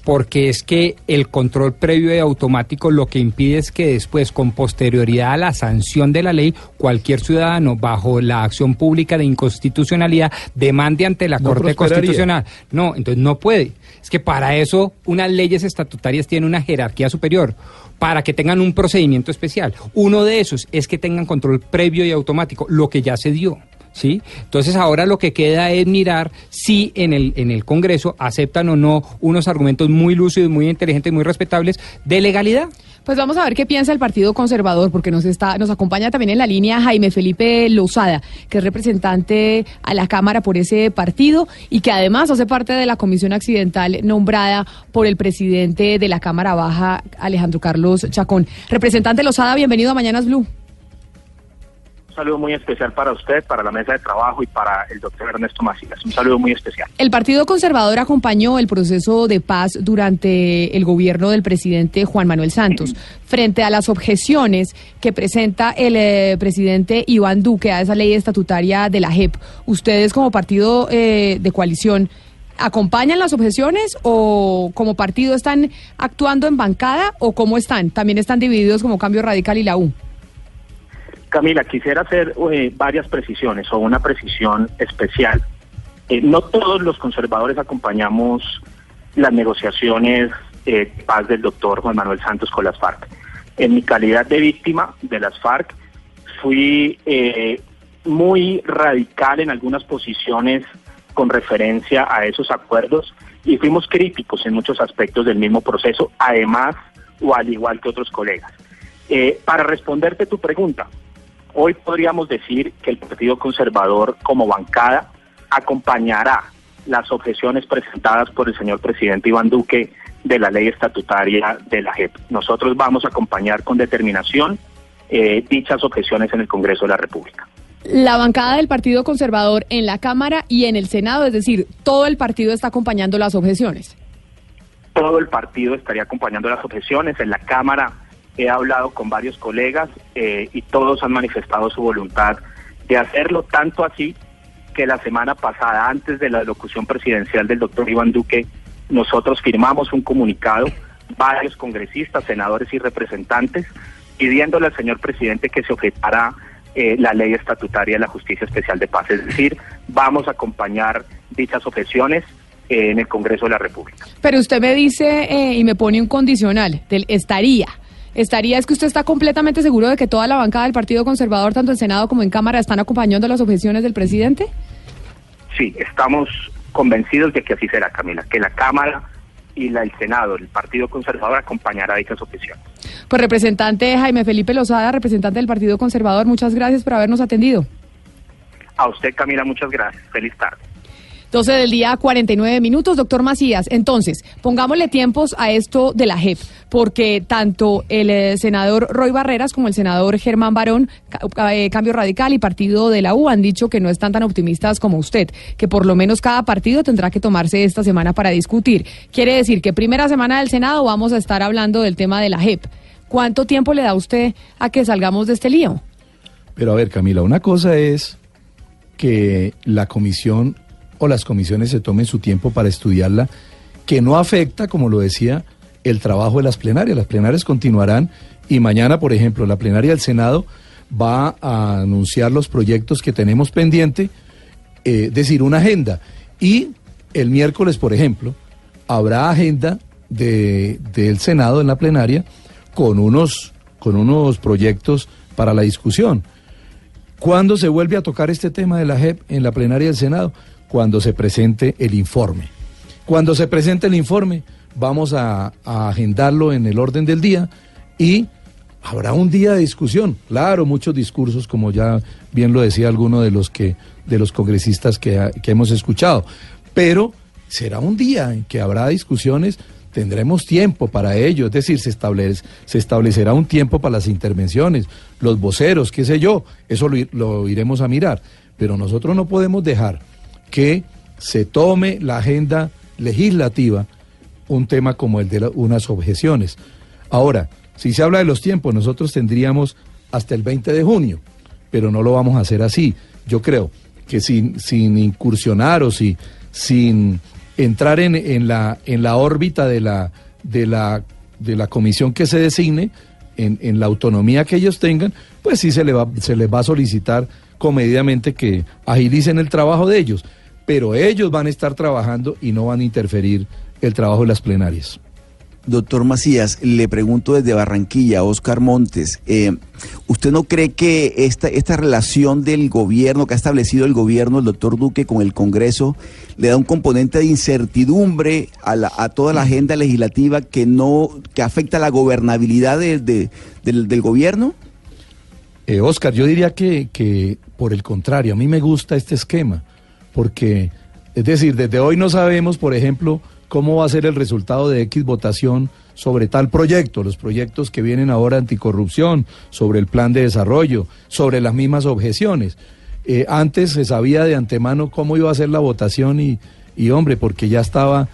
porque es que el control previo y automático lo que impide es que después, con posterioridad a la sanción de la ley, cualquier ciudadano bajo la acción pública de inconstitucionalidad demande ante la No Corte. Constitucional. No, entonces no puede. Es que para eso unas leyes estatutarias tienen una jerarquía superior, para que tengan un procedimiento especial. Uno de esos es que tengan control previo y automático, lo que ya se dio. ¿Sí? Entonces ahora lo que queda es mirar si en el, en el Congreso aceptan o no unos argumentos muy lúcidos, muy inteligentes, muy respetables de legalidad. Pues vamos a ver qué piensa el Partido Conservador, porque nos está, nos acompaña también en la línea Jaime Felipe Lozada, que es representante a la Cámara por ese partido y que además hace parte de la comisión accidental nombrada por el presidente de la Cámara Baja, Alejandro Carlos Chacón. Representante Lozada, bienvenido a Mañanas Blue. Un saludo muy especial para usted, para la mesa de trabajo y para el doctor Ernesto Macías. Un saludo muy especial. El Partido Conservador acompañó el proceso de paz durante el gobierno del presidente Juan Manuel Santos. Frente a las objeciones que presenta el eh, presidente Iván Duque a esa ley estatutaria de la JEP, ¿ustedes como partido eh, de coalición acompañan las objeciones o como partido están actuando en bancada o cómo están? También están divididos como Cambio Radical y la U. Camila, quisiera hacer eh, varias precisiones o una precisión especial. Eh, no todos los conservadores acompañamos las negociaciones eh, paz del doctor Juan Manuel Santos con las FARC. En mi calidad de víctima de las FARC, fui eh, muy radical en algunas posiciones con referencia a esos acuerdos y fuimos críticos en muchos aspectos del mismo proceso, además o al igual que otros colegas. Eh, para responderte tu pregunta, hoy podríamos decir que el Partido Conservador como bancada acompañará las objeciones presentadas por el señor presidente Iván Duque de la ley estatutaria de la JEP. Nosotros vamos a acompañar con determinación eh, dichas objeciones en el Congreso de la República. La bancada del Partido Conservador en la Cámara y en el Senado, es decir, todo el partido está acompañando las objeciones. todo el partido estaría acompañando las objeciones. En la Cámara he hablado con varios colegas eh, y todos han manifestado su voluntad de hacerlo, tanto así que la semana pasada, antes de la locución presidencial del doctor Iván Duque, nosotros firmamos un comunicado, varios congresistas, senadores y representantes, pidiéndole al señor presidente que se objetara eh, la ley estatutaria de la Justicia Especial de Paz. Es decir, vamos a acompañar dichas objeciones eh, en el Congreso de la República. Pero usted me dice y me pone un condicional del estaría. Estaría, es que usted está completamente seguro de que toda la bancada del Partido Conservador, tanto en Senado como en Cámara, están acompañando las objeciones del presidente. Sí, estamos convencidos de que así será, Camila, que la Cámara y la, el Senado, el Partido Conservador, acompañará dichas objeciones. Pues representante Jaime Felipe Lozada, representante del Partido Conservador, muchas gracias por habernos atendido. A usted, Camila, muchas gracias. Feliz tarde. 12 del día, 49 minutos. Doctor Macías, entonces, pongámosle tiempos a esto de la JEP, porque tanto el eh, senador Roy Barreras como el senador Germán Barón, eh, Cambio Radical y Partido de la U han dicho que no están tan optimistas como usted, que por lo menos cada partido tendrá que tomarse esta semana para discutir. Quiere decir que primera semana del Senado vamos a estar hablando del tema de la JEP. ¿Cuánto tiempo le da usted a que salgamos de este lío? Pero a ver, Camila, una cosa es que la comisión o las comisiones se tomen su tiempo para estudiarla, que no afecta, como lo decía, el trabajo de las plenarias. Las plenarias continuarán y mañana, por ejemplo, la plenaria del Senado va a anunciar los proyectos que tenemos pendiente, eh, es decir, una agenda. Y el miércoles, por ejemplo, habrá agenda de- del Senado en la plenaria con unos, con unos proyectos para la discusión. ¿Cuándo se vuelve a tocar este tema de la JEP en la plenaria del Senado? Cuando se presente el informe. Cuando se presente el informe, vamos a, agendarlo en el orden del día y habrá un día de discusión. Claro, muchos discursos, como ya bien lo decía alguno de los que de los congresistas que, que hemos escuchado. Pero será un día en que habrá discusiones, tendremos tiempo para ello, es decir, se, establece, se establecerá un tiempo para las intervenciones, los voceros, qué sé yo, eso lo iremos a mirar. Pero nosotros no podemos dejar que se tome la agenda legislativa un tema como el de la- unas objeciones. Ahora, si se habla de los tiempos, nosotros tendríamos hasta el 20 de junio, pero no lo vamos a hacer así. Yo creo que sin, sin incursionar o si, sin entrar en, en la, en la órbita de la, de, la, de la comisión que se designe, en, la autonomía que ellos tengan, pues sí se, le va, se les va a solicitar comedidamente que agilicen el trabajo de ellos, pero ellos van a estar trabajando y no van a interferir el trabajo de las plenarias. Doctor Macías, le pregunto desde Barranquilla, Oscar Montes, eh, ¿usted no cree que esta, esta relación del gobierno que ha establecido el gobierno, el doctor Duque, con el Congreso, le da un componente de incertidumbre a, la- a toda la agenda legislativa que no que afecta la gobernabilidad de- de- del, del gobierno? Eh, Oscar, yo diría que, que por el contrario, a mí me gusta este esquema, porque, es decir, desde hoy no sabemos, por ejemplo, cómo va a ser el resultado de X votación sobre tal proyecto, los proyectos que vienen ahora anticorrupción, sobre el plan de desarrollo, sobre las mismas objeciones. Eh, antes se sabía de antemano cómo iba a ser la votación y, y, hombre, porque ya estaba,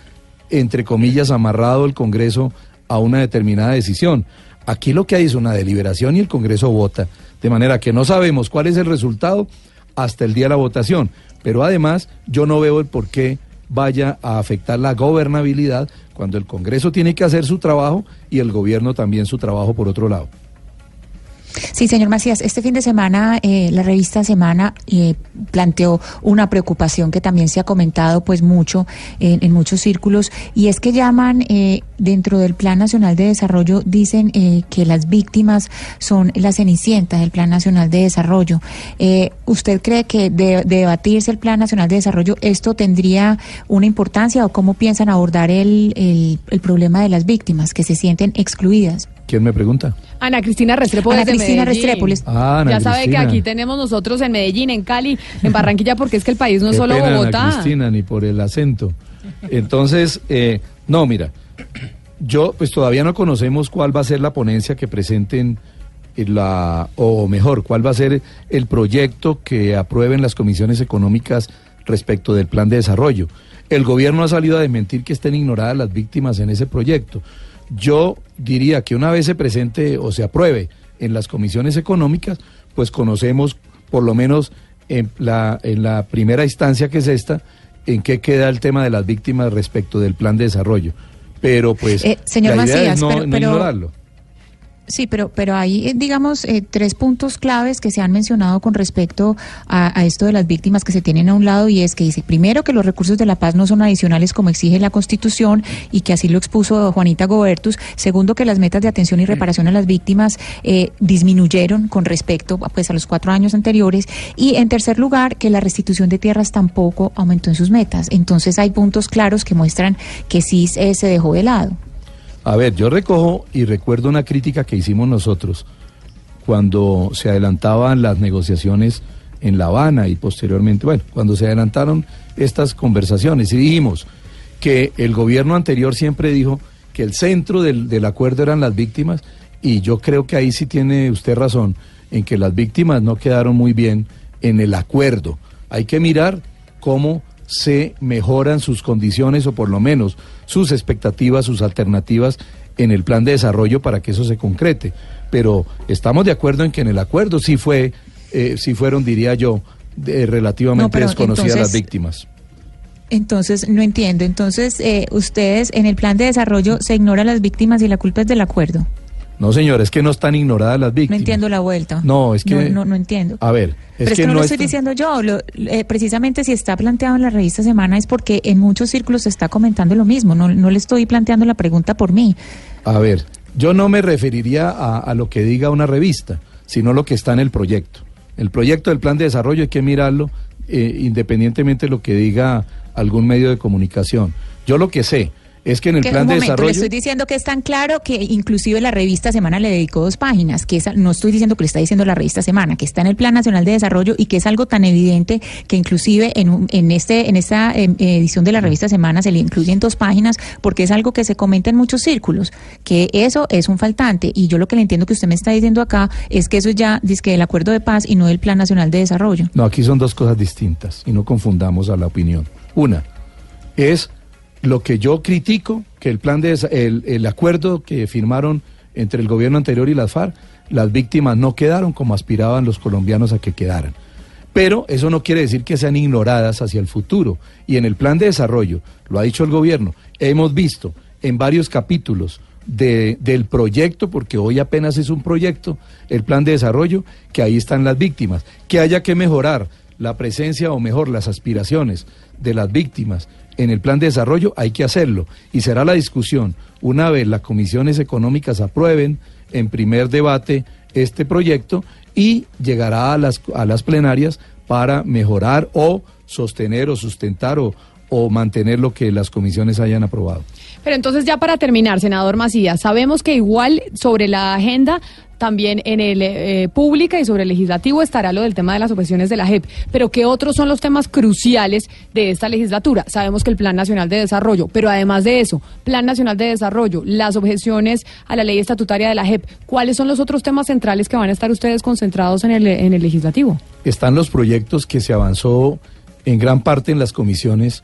entre comillas, amarrado el Congreso a una determinada decisión. Aquí lo que hay es una deliberación y el Congreso vota, de manera que no sabemos cuál es el resultado hasta el día de la votación. Pero además, yo no veo el por qué vaya a afectar la gobernabilidad cuando el Congreso tiene que hacer su trabajo y el gobierno también su trabajo por otro lado. Sí, señor Macías, este fin de semana eh, la revista Semana eh, planteó una preocupación que también se ha comentado pues mucho en, muchos círculos y es que llaman eh, dentro del Plan Nacional de Desarrollo dicen eh, que las víctimas son la cenicienta del Plan Nacional de Desarrollo. Eh, ¿Usted cree que de, de debatirse el Plan Nacional de Desarrollo esto tendría una importancia o cómo piensan abordar el, el problema de las víctimas que se sienten excluidas? ¿Quién me pregunta? Ana Cristina Restrepo Ana Cristina. Restrépolis. Ah, Ana ya sabe que Cristina. aquí tenemos nosotros en Medellín, en Cali, en Barranquilla, porque es que el país no es solo pena, Ana Bogotá. Cristina, ni por el acento. Entonces, eh, no, mira, yo pues todavía no conocemos cuál va a ser la ponencia que presenten en la, o mejor, cuál va a ser el proyecto que aprueben las comisiones económicas respecto del plan de desarrollo. El gobierno ha salido a desmentir que estén ignoradas las víctimas en ese proyecto. Yo diría que una vez se presente o se apruebe en las comisiones económicas, pues conocemos por lo menos en la, en la primera instancia que es esta, en qué queda el tema de las víctimas respecto del plan de desarrollo. Pero pues Eh, señor la idea Macías, es no, pero- no pero- ignorarlo. Sí, pero, pero hay, eh, digamos, eh, tres puntos claves que se han mencionado con respecto a, a, esto de las víctimas que se tienen a un lado y es que dice, primero, que los recursos de la paz no son adicionales como exige la Constitución y que así lo expuso Juanita Gobertus. Segundo, que las metas de atención y reparación a las víctimas eh, disminuyeron con respecto pues, a los cuatro años anteriores. Y en tercer lugar, que la restitución de tierras tampoco aumentó en sus metas. Entonces hay puntos claros que muestran que sí se dejó de lado. A ver, yo recojo y recuerdo una crítica que hicimos nosotros cuando se adelantaban las negociaciones en La Habana y posteriormente, bueno, cuando se adelantaron estas conversaciones y dijimos que el gobierno anterior siempre dijo que el centro del, del acuerdo eran las víctimas y yo creo que ahí sí tiene usted razón en que las víctimas no quedaron muy bien en el acuerdo. Hay que mirar cómo se mejoran sus condiciones o por lo menos sus expectativas, sus alternativas en el plan de desarrollo para que eso se concrete. Pero estamos de acuerdo en que en el acuerdo sí fue, eh, sí fueron, diría yo, de, relativamente no, desconocidas entonces, las víctimas. Entonces, no entiendo. Entonces, eh, ustedes en el plan de desarrollo se ignoran las víctimas y la culpa es del acuerdo. No, señor, es que no están ignoradas las víctimas. No entiendo la vuelta. No, es que... No, no, no entiendo. A ver, es Pero es que, que no, no, lo estoy diciendo yo. Lo, eh, precisamente si está planteado en la revista Semana es porque en muchos círculos se está comentando lo mismo. No, no le estoy planteando la pregunta por mí. A ver, yo no me referiría a, a lo que diga una revista, sino lo que está en el proyecto. El proyecto del plan de desarrollo hay que mirarlo eh, independientemente de lo que diga algún medio de comunicación. Yo lo que sé es que en el que, plan un de momento, desarrollo... Le estoy diciendo que es tan claro que inclusive la revista Semana le dedicó dos páginas, que es, no estoy diciendo que le está diciendo la revista Semana, que está en el Plan Nacional de Desarrollo y que es algo tan evidente que inclusive en, en, este, en esta eh, edición de la revista Semana se le incluyen dos páginas porque es algo que se comenta en muchos círculos, que eso es un faltante y yo lo que le entiendo que usted me está diciendo acá es que eso ya dice que el acuerdo de paz y no del Plan Nacional de Desarrollo. No, aquí son dos cosas distintas y no confundamos a la opinión. Una es lo que yo critico, que el plan de el, el, acuerdo que firmaron entre el gobierno anterior y las FARC, las víctimas no quedaron como aspiraban los colombianos a que quedaran. Pero eso no quiere decir que sean ignoradas hacia el futuro. Y en el plan de desarrollo, lo ha dicho el gobierno, hemos visto en varios capítulos de, del proyecto, porque hoy apenas es un proyecto, el plan de desarrollo, que ahí están las víctimas, que haya que mejorar la presencia o mejor las aspiraciones de las víctimas en el plan de desarrollo, hay que hacerlo. Y será la discusión, una vez las comisiones económicas aprueben en primer debate este proyecto y llegará a las, a las plenarias para mejorar o sostener o sustentar o, o mantener lo que las comisiones hayan aprobado. Pero entonces ya para terminar, senador Macías, sabemos que igual sobre la agenda también en el eh, pública y sobre el legislativo estará lo del tema de las objeciones de la JEP. Pero ¿qué otros son los temas cruciales de esta legislatura? Sabemos que el Plan Nacional de Desarrollo, pero además de eso, Plan Nacional de Desarrollo, las objeciones a la ley estatutaria de la JEP, ¿cuáles son los otros temas centrales que van a estar ustedes concentrados en el, en el legislativo? Están los proyectos que se avanzó en gran parte en las comisiones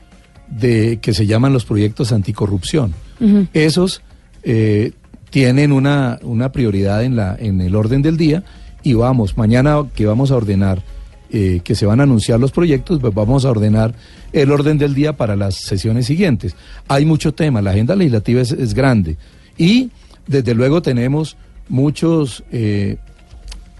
de que se llaman los proyectos anticorrupción. Uh -huh. Esos eh, tienen una, una prioridad en, la, en el orden del día y vamos, mañana que vamos a ordenar, eh, que se van a anunciar los proyectos, pues vamos a ordenar el orden del día para las sesiones siguientes. Hay mucho tema, la agenda legislativa es, es grande y desde luego tenemos muchos eh,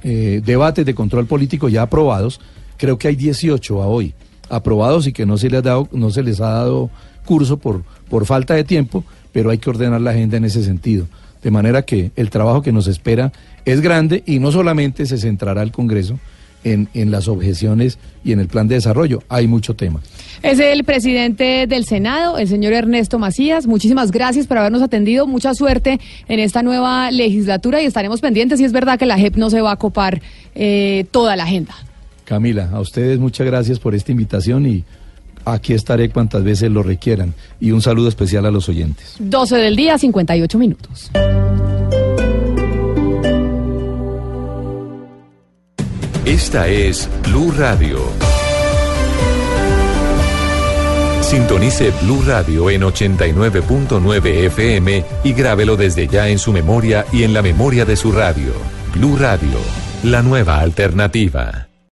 eh, debates de control político ya aprobados, creo que hay 18 a hoy aprobados y que no se les ha dado, no se les ha dado curso por, por falta de tiempo, pero hay que ordenar la agenda en ese sentido. De manera que el trabajo que nos espera es grande y no solamente se centrará el Congreso en, en, las objeciones y en el plan de desarrollo. Hay mucho tema. Es el presidente del Senado, el señor Ernesto Macías. Muchísimas gracias por habernos atendido. Mucha suerte en esta nueva legislatura y estaremos pendientes si es verdad que la JEP no se va a copar eh, toda la agenda. Camila, a ustedes muchas gracias por esta invitación y aquí estaré cuantas veces lo requieran. Y un saludo especial a los oyentes. 12 del día, 58 minutos. Esta es Blue Radio. Sintonice Blue Radio en 89.9 FM y grábelo desde ya en su memoria y en la memoria de su radio. Blue Radio, la nueva alternativa.